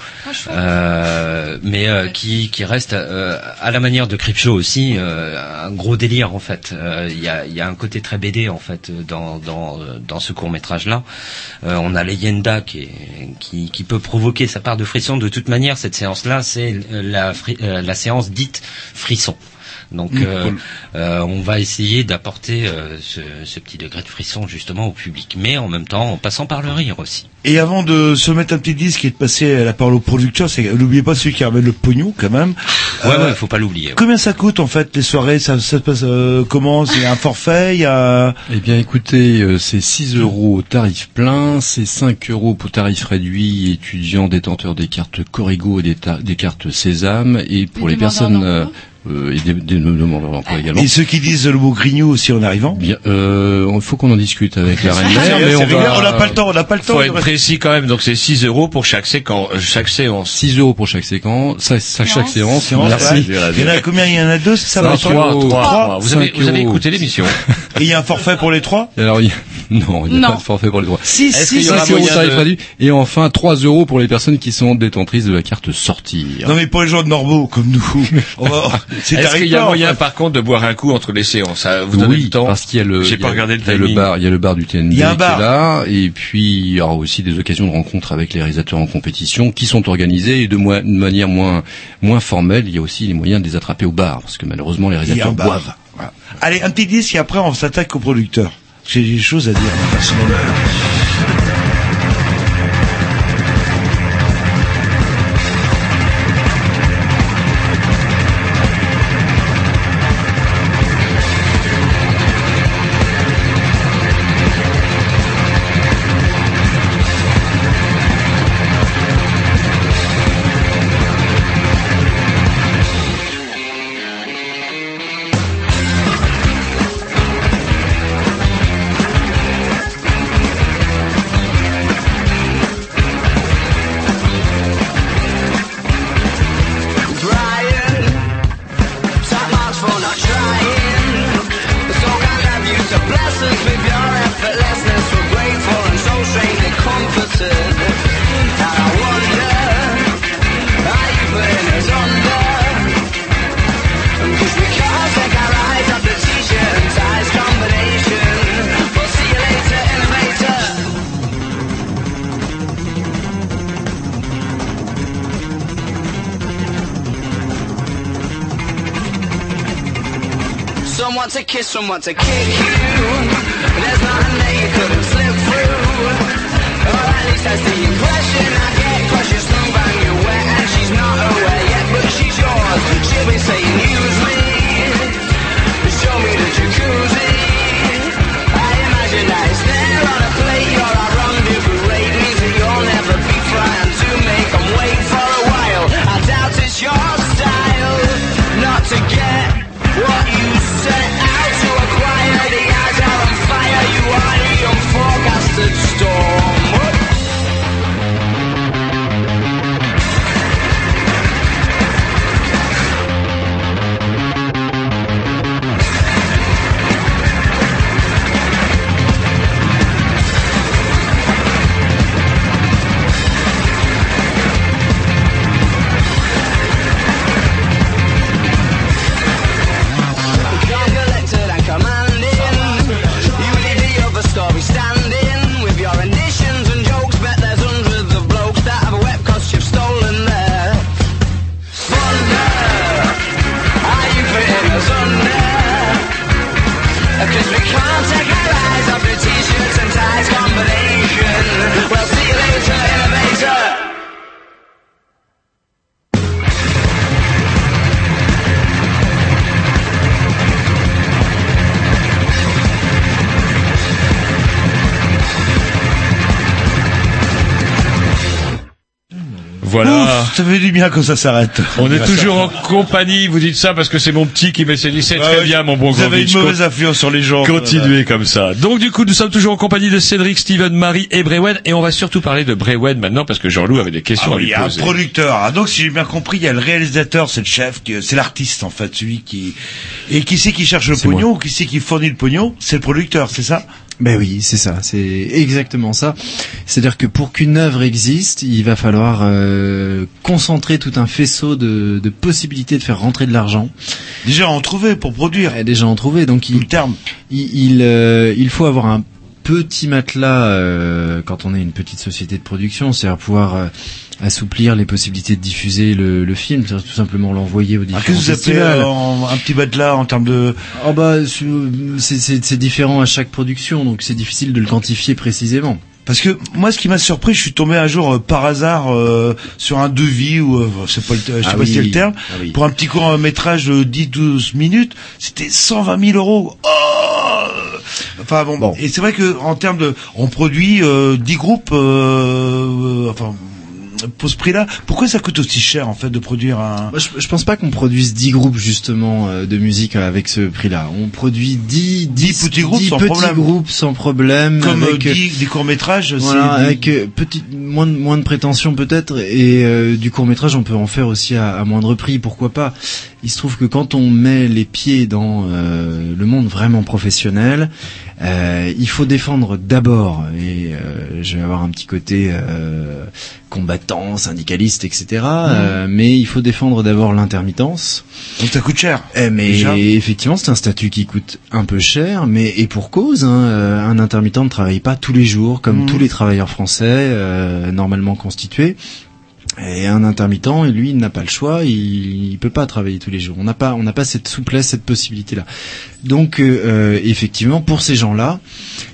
euh, mais euh, qui, qui reste euh, à la manière de Creepshow aussi euh, un gros délire en fait. Euh, Il y, a, il y a un côté très BD en fait dans dans, euh, dans ce court métrage là. on a Leyenda qui, qui qui peut provoquer sa part de frisson. De toute manière, cette séance là, c'est la euh, la séance dite frisson. Donc Mm, euh, cool. euh, on va essayer d'apporter euh, ce, ce petit degré de frisson justement au public, mais en même temps en passant par le rire aussi. Et avant de se mettre un petit disque et de passer la parole au producteur, c'est n'oubliez pas celui qui ramène le pognon quand même. Ouais, Euh, ouais, faut pas l'oublier. ouais. Combien ça coûte en fait les soirées? Ça, ça se passe euh, comment? Il y a un forfait? Il y a Eh bien, écoutez, euh, c'est 6 euros au tarif plein, c'est 5 euros pour tarif réduit, étudiants détenteurs des cartes Corrigo et des, cartes Sésame, et pour Les personnes euh, euh, et des, des demandeurs d'emploi également. et ceux qui disent le mot grignou aussi en arrivant Bien, euh, il faut qu'on en discute avec la reine mère, mais on va. n'a pas le temps, on n'a pas le temps. Faut être précis quand même. Donc c'est 6 euros pour chaque séquence, chaque séance. 6 euros pour chaque séquence, ça- ça- chaque séance. Séance, Merci. Il y en a combien? Il y en a deux, ça Vincent? Trois, euros. trois, trois. Vous avez vous avez écouté l'émission. Et il y a un forfait pour les trois? Alors, il... non, il n'y a Non. pas de forfait pour les droits. Si, si, qu'il y aura 5 euros moyen tarif de- réduit, et enfin 3 euros pour les personnes qui sont détentrices de la carte sortir. Non mais pour les gens normaux comme nous, va- Est-ce qu'il y a moyen par contre de boire un coup entre les séances Ça vous donnez oui, le temps parce qu'il y a le, J'ai pas regardé le il y a timing. bar, il y a le bar du TND Il y a un qui bar. est là, et puis il y aura aussi des occasions de rencontres avec les réalisateurs en compétition qui sont organisées et de, manière moins moins formelle. Il y a aussi les moyens de les attraper au bar, parce que malheureusement les réalisateurs bar. boivent. Voilà. Allez, un petit disque et après on s'attaque au producteur. J'ai des choses à dire Voilà. Ça fait du bien que ça s'arrête. On est toujours en compagnie, vous dites ça parce que c'est mon petit qui c'est Ouais, très bien mon bon Vous avez une mauvaise influence sur les gens. Continuez comme ça. Donc du coup, nous sommes toujours en compagnie de Cédric, Steven, Marie et Brewen et on va surtout parler de Brewen maintenant parce que Jean-Loup avait des questions Ah à lui il y a un poser. producteur. Ah, donc, si j'ai bien compris, il y a le réalisateur, c'est le chef, c'est l'artiste, en fait, celui qui... Et qui c'est qui cherche le pognon ou qui c'est qui fournit le pognon C'est le producteur, c'est ça? Ben oui, c'est ça, c'est exactement ça. C'est-à-dire que pour qu'une œuvre existe, il va falloir euh, concentrer tout un faisceau de, de possibilités de faire rentrer de l'argent. Déjà en trouver pour produire. Déjà en trouver, donc il, terme. il, il, euh, il faut avoir un petit matelas euh, quand on est une petite société de production, c'est-à-dire pouvoir euh, assouplir les possibilités de diffuser le, le film, c'est-à-dire tout simplement l'envoyer au Ah, différents Qu'est-ce que vous appelez euh, en- un petit matelas en termes de... Oh bah, c'est- c'est c'est différent à chaque production, donc c'est difficile de le quantifier précisément. Parce que moi, ce qui m'a surpris, je suis tombé un jour euh, par hasard euh, sur un devis ou euh, c'est pas le, je sais Ah pas oui, si c'est le terme ah oui. pour un petit court métrage de 10-12 minutes, c'était 120 000 euros. Oh enfin bon, et c'est vrai que en termes de, on produit euh, 10 groupes, euh, euh, enfin pour ce prix-là, pourquoi ça coûte aussi cher en fait de produire un Moi, je, je pense pas qu'on produise 10 groupes justement euh, de musique euh, avec ce prix-là. On produit 10, 10, petits groupes sans petits problème. groupes sans problème. comme euh, avec, euh, 10 des courts métrages Voilà, avec euh, petit, moins, de, moins de prétention peut-être, et euh, du court métrage on peut en faire aussi à, à moindre prix, pourquoi pas. Il se trouve que quand on met les pieds dans euh, le monde vraiment professionnel, euh, il faut défendre d'abord, et euh, je vais avoir un petit côté euh, combattant, syndicaliste, etc. euh, mais il faut défendre d'abord l'intermittence. Donc ça coûte cher. Eh, mais Déjà. effectivement, c'est un statut qui coûte un peu cher, mais et pour cause. Hein, euh, un intermittent ne travaille pas tous les jours, comme Mhm. tous les travailleurs français euh, normalement constitués. Et un intermittent, lui, il n'a pas le choix, il, il peut pas travailler tous les jours. On n'a pas, on n'a pas cette souplesse, cette possibilité-là. Donc, euh, euh, effectivement, pour ces gens-là,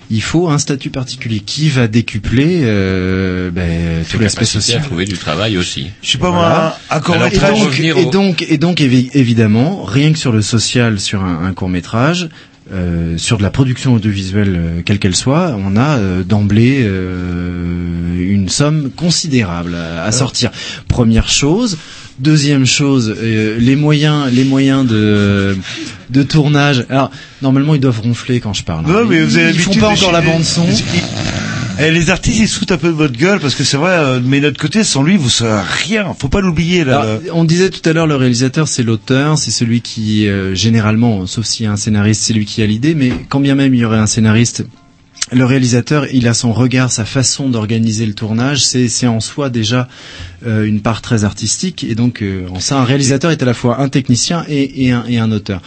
il faut un statut particulier qui va décupler euh, ben, tout l'aspect social. à trouver du travail aussi. Je sais pas Voilà. moi, un court Alors, Et métrage. pour donc, et donc, et donc, évi- évidemment, rien que sur le social, sur un, un court métrage, euh, sur de la production audiovisuelle, euh, quelle qu'elle soit, on a euh, d'emblée euh, une somme considérable à, à sortir. Première chose. Deuxième chose, euh, les moyens, les moyens de de tournage. Alors normalement ils doivent ronfler quand je parle. hein. Non, mais vous avez ils font pas encore la bande son. Eh, les artistes, ils se foutent un peu de votre gueule parce que c'est vrai, euh, mais notre côté, sans lui, vous serez rien. Faut pas l'oublier là. Alors, on disait tout à l'heure, le réalisateur, c'est l'auteur, c'est celui qui, euh, généralement, sauf s'il y a un scénariste, c'est lui qui a l'idée, mais quand bien même il y aurait un scénariste, le réalisateur, il a son regard, sa façon d'organiser le tournage, c'est c'est en soi déjà euh, une part très artistique, et donc euh, en ça, un réalisateur est à la fois un technicien et, et, un, et un auteur.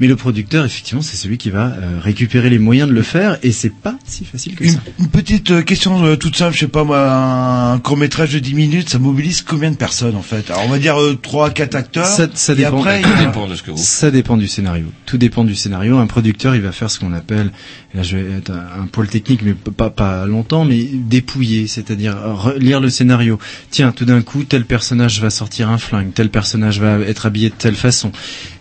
Mais le producteur, effectivement, c'est celui qui va euh, récupérer les moyens de le faire, et c'est pas si facile que Une, ça. une petite euh, question euh, toute simple, je sais pas moi, un, court métrage de 10 minutes, ça mobilise combien de personnes en fait? Alors on va dire euh, 3 4 acteurs. Ça, ça et dépend. après, il y a- Ça dépend du scénario. Tout dépend du scénario. Un producteur, il va faire ce qu'on appelle, là je vais être un, poil technique, mais pas pas longtemps, mais dépouiller, c'est-à-dire re- lire le scénario. Tiens, tout d'un coup, tel personnage va sortir un flingue, tel personnage va être habillé de telle façon,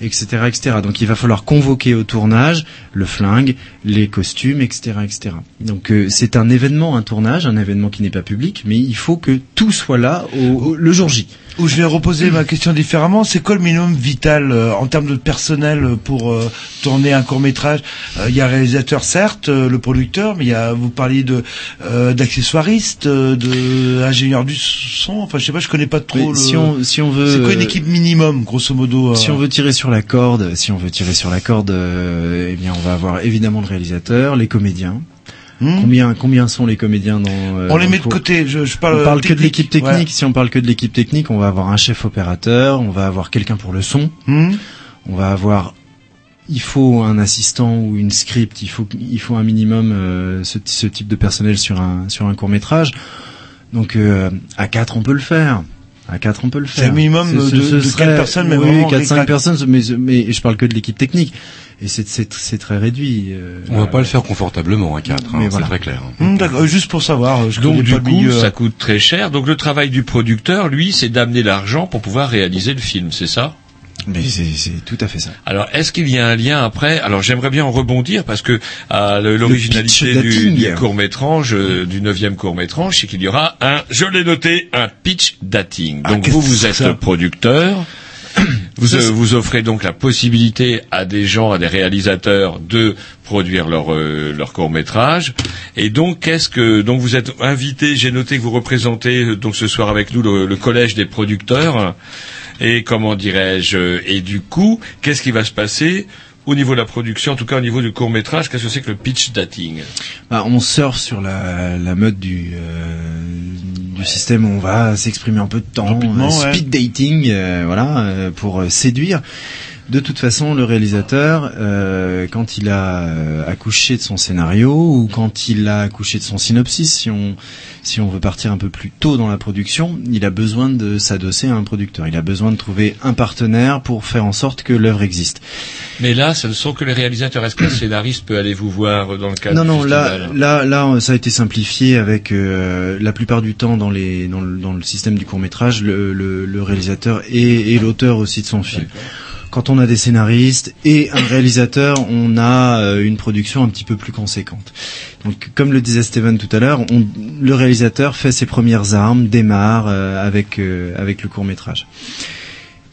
etc., etc. Donc il va falloir convoquer au tournage le flingue, les costumes, etc., etc. Donc euh, c'est un événement, un tournage, un événement qui n'est pas public, mais il faut que tout soit là au- le jour J. Ou je vais reposer ma question différemment. C'est quoi le minimum vital euh, en termes de personnel pour euh, tourner un court métrage Euh, Il y a un réalisateur certes, euh, le producteur, mais il y a vous parliez de euh, d'accessoiristes, euh, de ingénieurs du son. Enfin, je sais pas, je connais pas trop. Le... si on si on veut c'est quoi une équipe minimum, grosso modo Si on veut tirer sur la corde, si on veut tirer sur la corde, euh, eh bien, on va avoir évidemment le réalisateur, les comédiens. Combien combien sont les comédiens dans euh, Hmm On les met de côté. Je, je parle. on parle que de l'équipe technique. Ouais. Si on parle que de l'équipe technique, on va avoir un chef opérateur, on va avoir quelqu'un pour le son, Hmm. on va avoir. Il faut un assistant ou une script. Il faut il faut un minimum euh, ce, ce type de personnel sur un sur un court métrage. Donc euh, à quatre on peut le faire. À quatre on peut le C'est faire. un minimum de- de serait- quatre personnes, mais oui, vraiment quatre cinq ric-rac. personnes. Mais mais je parle que de l'équipe technique. Et c'est c'est c'est très réduit. euh, On va pas le faire confortablement à 4, Mais c'est voilà. très clair. Hmm, D'accord. Juste pour savoir. Je Donc du le coup, milieu. ça coûte très cher. Donc le travail du producteur, lui, c'est d'amener l'argent pour pouvoir réaliser le film, c'est ça? Mais c'est c'est tout à fait ça. Alors, est-ce qu'il y a un lien après? Alors, j'aimerais bien en rebondir parce que le- l'originalité du, dating. court métrage, du neuvième court métrage, c'est qu'il y aura un, je l'ai noté, un pitch dating. Donc, qu'est-ce vous, vous c'est êtes ça? producteur. Vous, euh, vous offrez donc la possibilité à des gens, à des réalisateurs de produire leur euh, leur court métrage. Et donc qu'est-ce que donc vous êtes invité. J'ai noté que vous représentez euh, donc ce soir avec nous le, le collège des producteurs. Et comment dirais-je euh, Et du coup, qu'est-ce qui va se passer au niveau de la production, en tout cas au niveau du court métrage Qu'est-ce que c'est que le pitch dating? Bah, on surfe sur la, la mode du, euh, du système où on va s'exprimer un peu de temps, euh, ouais. speed dating, euh, voilà, euh, pour euh, séduire. De toute façon, le réalisateur, euh, quand il a euh, accouché de son scénario ou quand il a accouché de son synopsis, si on si on veut partir un peu plus tôt dans la production, il a besoin de s'adosser à un producteur. Il a besoin de trouver un partenaire pour faire en sorte que l'œuvre existe. Mais là, ce ne sont que les réalisateurs. Est-ce qu'un scénariste peut aller vous voir dans le cadre Non, du non, là, là, là, ça a été simplifié avec euh, la plupart du temps dans les dans le, dans le système du court métrage, le, le, le réalisateur et, et l'auteur aussi de son film. Quand on a des scénaristes et un réalisateur, on a euh, une production un petit peu plus conséquente. Donc, comme le disait Steven tout à l'heure, le réalisateur fait ses premières armes, démarre euh, avec euh, avec le court métrage.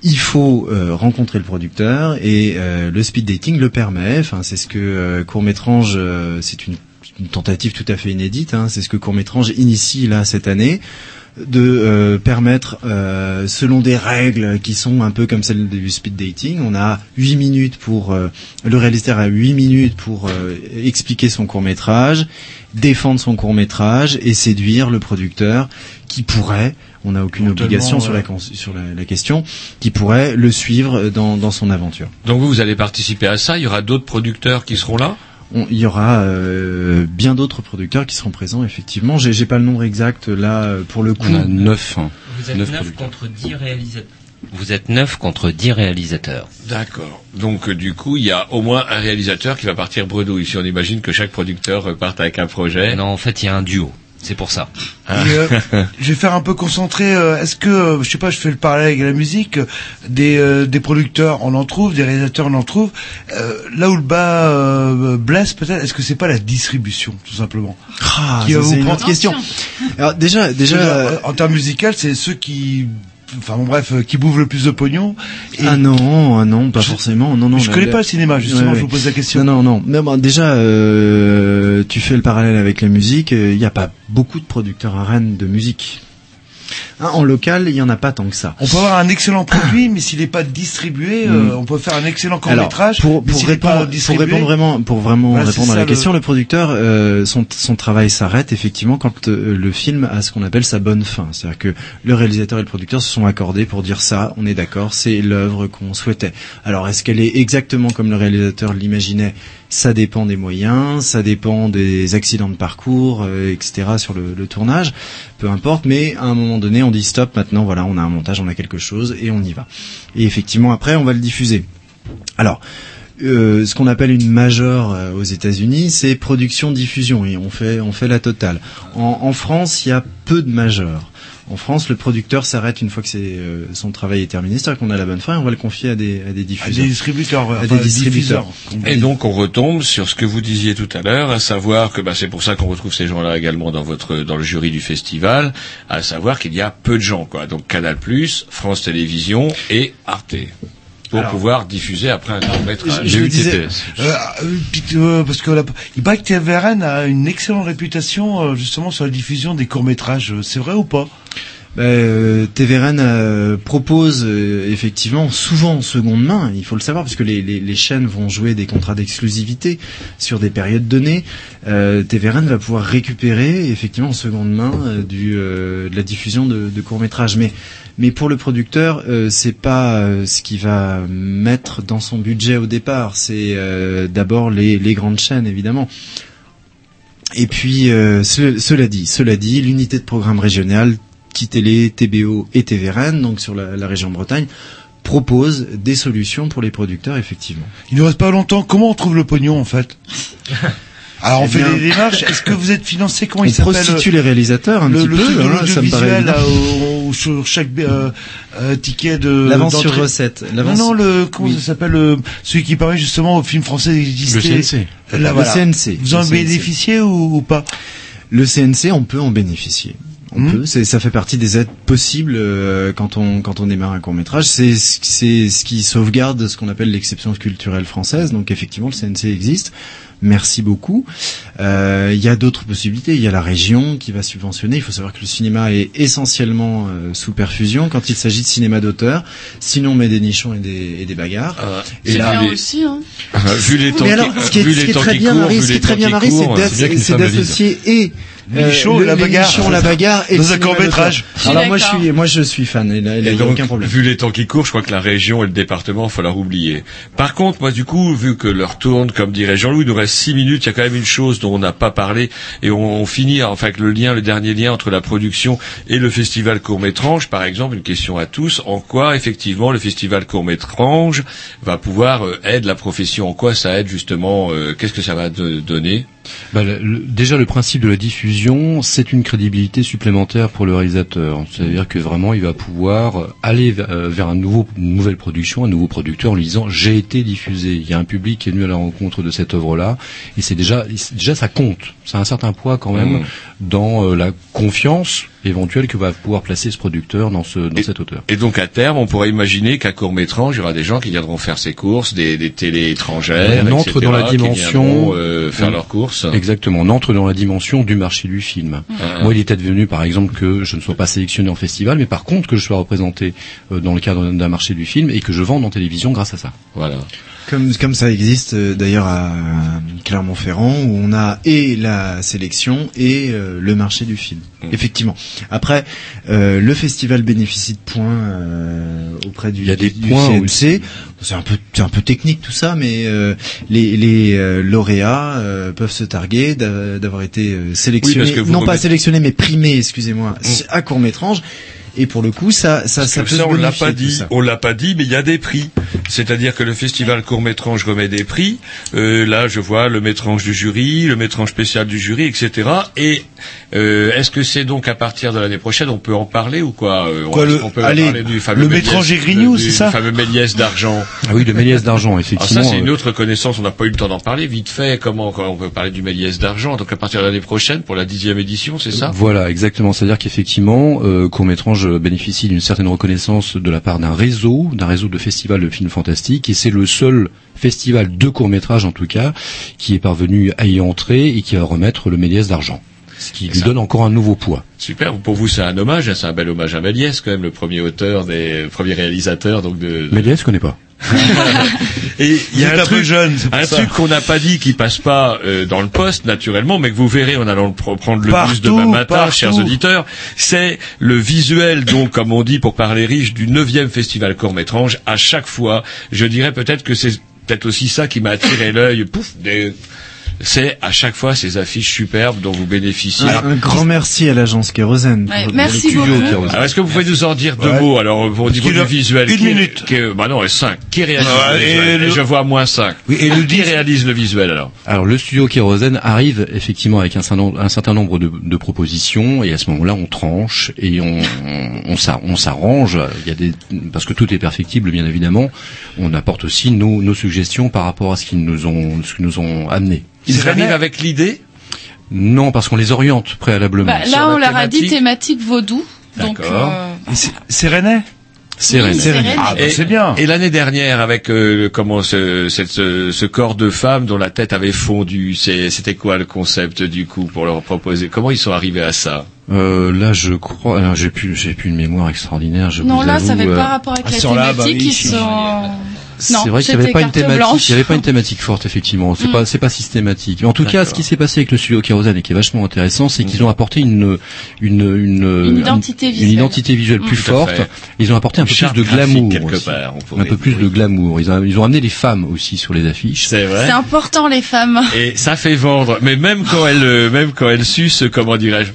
Il faut rencontrer le producteur et le speed dating le permet. Enfin, c'est ce que court métrage, c'est une, une tentative tout à fait inédite. Hein, c'est ce que court métrage initie là cette année de euh, permettre, euh, selon des règles qui sont un peu comme celles du speed dating, on a 8 minutes pour euh, le réalisateur a 8 minutes pour euh, expliquer son court métrage, défendre son court métrage et séduire le producteur qui pourrait, on n'a aucune obligation sur, ouais. la, cons- sur la, la question, qui pourrait le suivre dans, dans son aventure. Donc vous, vous allez participer à ça. Il y aura d'autres producteurs qui seront là? On- il y aura euh, bien d'autres producteurs qui seront présents effectivement. J'ai j'ai pas le nombre exact là pour le coup. On a neuf, hein. Vous êtes Neuf 9 producteurs. contre 10 réalisateurs. Vous êtes 9 contre 10 réalisateurs. D'accord. Donc euh, du coup, il y a au moins un réalisateur qui va partir bredouille. Si on imagine que chaque producteur euh, parte avec un projet. Non, en fait, il y a un duo. C'est pour ça. Et, euh, je vais faire un peu concentré. euh, Est-ce que, euh, je sais pas, je fais le parallèle avec la musique. euh, Des, euh, des producteurs, on en trouve, des réalisateurs, on en trouve. Euh, là où le bas euh, blesse peut-être, est-ce que c'est pas la distribution, tout simplement Ah, Qui ça, va vous une prendre- autre question. Alors déjà, déjà, euh, en termes musical, c'est ceux qui, enfin bon bref, euh, qui bouffent le plus de pognon. Et Ah non, ah non, pas forcément. Non, non. je connais pas le cinéma, justement, Ouais, je vous pose la question. Non, non, non. Mais bon, déjà, euh, tu fais le parallèle avec la musique. Il n'y a pas beaucoup de producteurs à Rennes de musique. Hein, en local, il y en a pas tant que ça. On peut avoir un excellent produit, mais s'il n'est pas distribué, euh, Mm. on peut faire un excellent court Alors, métrage. pour, mais pour pas répondre, pour répondre vraiment, pour vraiment Voilà, répondre à la le- question, le producteur, euh, son, son travail s'arrête effectivement quand euh, le film a ce qu'on appelle sa bonne fin. C'est-à-dire que le réalisateur et le producteur se sont accordés pour dire ça, on est d'accord, c'est l'œuvre qu'on souhaitait. Alors, est-ce qu'elle est exactement comme le réalisateur l'imaginait? Ça dépend des moyens, ça dépend des accidents de parcours, euh, etc. sur le, tournage, peu importe. Mais à un moment donné, on dit stop. Maintenant, voilà, on a un montage, on a quelque chose et on y va. Et effectivement, après, on va le diffuser. Alors, euh, ce qu'on appelle une major euh, aux États-Unis, c'est production-diffusion et on fait on fait la totale. En, en France, il y a peu de majors. En France, le producteur s'arrête une fois que c'est, euh, son travail est terminé, c'est-à-dire qu'on a la bonne fin et on va le confier à des, à des à diffuseurs. des distributeurs, À enfin, des distributeurs. Et donc on retombe sur ce que vous disiez tout à l'heure, à savoir que bah, c'est pour ça qu'on retrouve ces gens-là également dans votre dans le jury du festival, à savoir qu'il y a peu de gens quoi. Donc Canal+, France Télévisions et Arte pour Alors. pouvoir diffuser après un court métrage. Je vous disais, euh, euh, euh, parce que la, il paraît que TVRN a une excellente réputation euh, justement sur la diffusion des courts métrages. C'est vrai ou pas? Euh, TVRN euh, propose euh, effectivement souvent en seconde main, il faut le savoir, parce que les, les, chaînes vont jouer des contrats d'exclusivité sur des périodes données. Euh, va pouvoir récupérer effectivement en seconde main euh, euh, de la diffusion de, courts métrages. Mais, pour le producteur, euh, c'est pas euh, ce qu'il va mettre dans son budget au départ. C'est euh, d'abord les, grandes chaînes évidemment. Et puis, euh, ce- cela dit, cela dit, l'unité de programme régional, Télé, TBO et TVRN, donc sur la, la région Bretagne, propose des solutions pour les producteurs, effectivement. Il ne reste pas longtemps. Comment on trouve le pognon en fait Alors on Eh fait bien, des démarches. Est-ce que vous êtes financé? Comment il s'appelle prostitue les réalisateurs un le, petit le peu, truc de hein, ça me paraît l'audiovisuel là, évident. au- au- sur chaque euh, euh, ticket de L'avance sur recette. Non non le comment Oui. ça s'appelle le celui qui permet justement au film français d'exister. Le CNC. Là, Le. CNC. Vous en Le bénéficiez ou, ou pas? Le CNC, on peut en bénéficier. On Mhm. peut, c'est, ça fait partie des aides possibles euh, quand on quand on démarre un court métrage. C'est ce- c'est ce qui sauvegarde ce qu'on appelle l'exception culturelle française. Donc effectivement, le CNC existe. Merci beaucoup. Euh, Il y a d'autres possibilités. Il y a la région qui va subventionner. Il faut savoir que le cinéma est essentiellement euh, sous perfusion quand il s'agit de cinéma d'auteur. Sinon, on met des nichons et des, et des bagarres. et C'est là, bien les- aussi, hein. vu les temps Mais qui- alors, ce qui est, vu ce les qui est temps très qui bien, courent, Marie, vu ce qui les est très temps bien, qui Marie, c'est d'associer et Le- et la les bagarre. nichons, la bagarre et Dans un. Je suis Alors moi, je suis, moi, je suis fan. Et là, il Et n'y a donc, aucun problème. vu les temps qui courent, je crois que la région et le département, faut leur oublier. Par contre, moi, du coup, vu que l'heure tourne, comme dirait Jean-Louis, il nous reste six minutes, il y a quand même une chose dont on n'a pas parlé, et on, on finit, enfin, avec le lien, le dernier lien entre la production et le festival court-métrange, par exemple, une question à tous, en quoi, effectivement, le festival court-métrange va pouvoir euh, aider la profession, en quoi ça aide, justement, euh, qu'est-ce que ça va de- donner? Bah, le- déjà, le principe de la diffusion, c'est une crédibilité supplémentaire pour le réalisateur. C'est-à-dire que vraiment, il va pouvoir aller vers, euh, vers un nouveau, une nouvelle production, un nouveau producteur en lui disant j'ai été diffusé. Il y a un public qui est venu à la rencontre de cette œuvre-là, et c'est déjà, déjà ça compte. Ça a un certain poids quand même Mhm. dans euh, la confiance éventuelle que va pouvoir placer ce producteur dans ce dans cet auteur. Et donc à terme, on pourrait imaginer qu'à court métrage, il y aura des gens qui viendront faire ses courses, des, des télés étrangères, On entre etc., dans la dimension euh, faire leurs courses. Exactement, on entre dans la dimension du marché du film. Ah. Moi, il était devenu, par exemple, que je ne sois pas sélectionné en festival, mais par contre que je sois représenté euh, dans le cadre d'un marché du film et que je vende en télévision grâce à ça. Voilà. Comme, comme ça existe euh, d'ailleurs à Clermont-Ferrand où on a et la sélection et euh, le marché du film. Mm. Effectivement. Après, euh, le festival bénéficie de points euh, auprès du, Il y a des du points CNC. C'est un peu, c'est un peu technique tout ça, mais euh, les, les euh, lauréats euh, peuvent se targuer d'a- d'avoir été euh, sélectionnés, Oui, non pas sélectionnés, mais primés, excusez-moi, à court métrage. Et pour le coup, ça, ça, Parce ça peut ça, se on l'a pas dit, on l'a pas dit, mais il y a des prix. C'est-à-dire que le festival court métrange remet des prix. Euh, là, je vois le métrange du jury, le métrange spécial du jury, etc. Et euh, est-ce que c'est donc à partir de l'année prochaine, on peut en parler ou quoi Euh, on- Quoi, le- on peut allez, parler du fameux le métrange Grignou, du- c'est ça fameux Méliès d'argent. Ah oui, le Méliès d'argent, Alors effectivement. ça, c'est une euh, autre connaissance. On n'a pas eu le temps d'en parler. Vite fait, comment on peut parler du Méliès d'argent Donc à partir de l'année prochaine, pour la dixième édition, c'est ça? Voilà, exactement. C'est-à-dire qu'effectivement, euh, Court-Métrange bénéficie d'une certaine reconnaissance de la part d'un réseau, d'un réseau de festivals de films fantastiques, et c'est le seul festival de court-métrage, en tout cas, qui est parvenu à y entrer et qui va remettre le Méliès d'argent. Ce qui lui ça- donne encore un nouveau poids. Super. Pour vous, c'est un hommage. C'est un bel hommage à Méliès, quand même, le premier auteur, des le premier réalisateur. Donc de. de- Méliès, je connais pas. Et il y a un truc, jeune, un truc qu'on n'a pas dit qui passe pas euh, dans le poste naturellement, mais que vous verrez en allant le prendre le bus demain matin, partout. chers auditeurs, c'est le visuel, donc comme on dit pour parler riche, du neuvième festival court-métrange. À chaque fois, je dirais peut-être que c'est peut-être aussi ça qui m'a attiré l'œil. Pouf, des- c'est à chaque fois ces affiches superbes dont vous bénéficiez. Un, un grand merci à l'agence Kérosène. Ouais, pour- merci pour beaucoup. Kérosène. Alors, est-ce que vous pouvez nous en dire deux Ouais. mots alors au niveau du a- visuel une minute. qui est- bah non, et cinq. Qui réalise le et visuel le- Et je vois moins cinq. Oui, et le qui réalise le visuel alors Alors le studio Kérosène arrive effectivement avec un certain nombre, un certain nombre de, de propositions et à ce moment-là on tranche et on, on, on s'a- on s'arrange. Il y a des parce que tout est perfectible bien évidemment. On apporte aussi nos, nos suggestions par rapport à ce qu'ils nous ont ce qu'ils nous ont amené. Ils arrivent avec l'idée Non parce qu'on les oriente préalablement. Bah, là, la on leur a dit thématique. vaudou. D'accord. euh, c'est- Rennais C'est oui. Ah, bah, c'est bien. Et l'année dernière, avec euh, comment ce, cette- ce, ce corps de femme dont la tête avait fondu, c'était quoi le concept du coup pour leur proposer? Comment ils sont arrivés à ça? Euh, là je crois alors j'ai plus j'ai plus une mémoire extraordinaire. Je non, vous là, ça avoue, avait euh, pas rapport avec ah, la là, bah thématique. oui, ils sont... Non, C'est vrai qu'il n'y avait pas une thématique, blanche. il y avait pas une thématique forte effectivement. C'est Mm. pas c'est pas systématique. Mais en tout cas, ce qui s'est passé avec le studio Kérosène et qui est vachement intéressant, c'est qu'ils ont apporté une une une, Une identité une visuelle. identité visuelle plus Mm. Forte. Ils ont apporté un peu plus de glamour, quelque aussi. part, on un peu plus de glamour. Ils ont, ils ont amené les femmes aussi sur les affiches. C'est vrai. C'est important, les femmes. Et ça fait vendre. Mais même quand elle, euh, même quand elle suce, comment dirais-je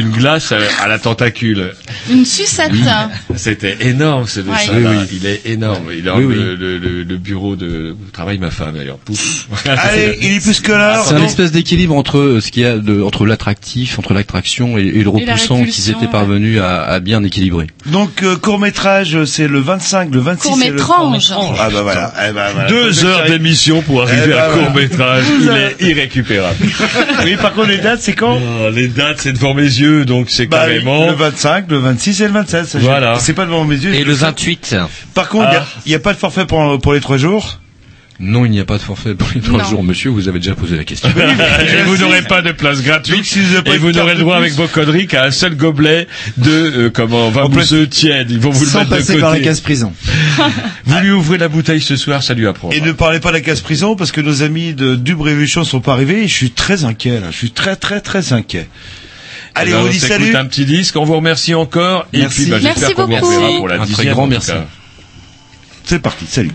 une glace à, à la tentacule. Une sucette. C'était énorme ce dessin. Ouais. là. Oui, oui. Il est énorme. Il est Oui, oui. le, le, le- le bureau de travail ma femme d'ailleurs. Pouf. Allez, il est plus que l'heure. C'est un espèce d'équilibre entre euh, ce qu'il y a de, entre l'attractif, entre l'attraction et, et le repoussant qu'ils étaient parvenus à, à bien équilibrer. Donc court métrage, c'est le 25, le 26 et le Court-métrange. Ah bah voilà. Eh ben, voilà. Deux heures d'émission pour arriver Eh ben, à voilà. court métrage. Il est irrécupérable. Oui, par contre les dates, c'est quand Oh, les dates, c'est devant mes yeux, donc c'est Bah, carrément. le 25, le 26 et le 27. ça, j'ai- Voilà. C'est pas devant mes yeux. Et le 28. Par contre, il Ah. n'y a, pas de forfait pour, pour les trois jours. Non, il n'y a pas de forfait pour les trois jours, monsieur, vous avez déjà posé la question. et vous n'aurez pas de place Donc, gratuite. si Et de vous n'aurez de le droit avec vos conneries qu'à un seul gobelet de euh, comment plus- mousseux tiède. Ils vont vous le mettre de passer côté. par la case prison. Vous lui ouvrez la bouteille ce soir, ça lui apprend. Et ne parlez pas de la casse prison parce que nos amis de Dub Révolution sont pas arrivés et je suis très inquiet là. Je suis très très très inquiet. Allez, Alors, on vous dit s'écoute salut. un petit disque, on vous remercie encore. Et Merci. puis, bah, j'espère qu'on vous reverra pour la Un très dixième, grand en tout merci. C'est parti, salut.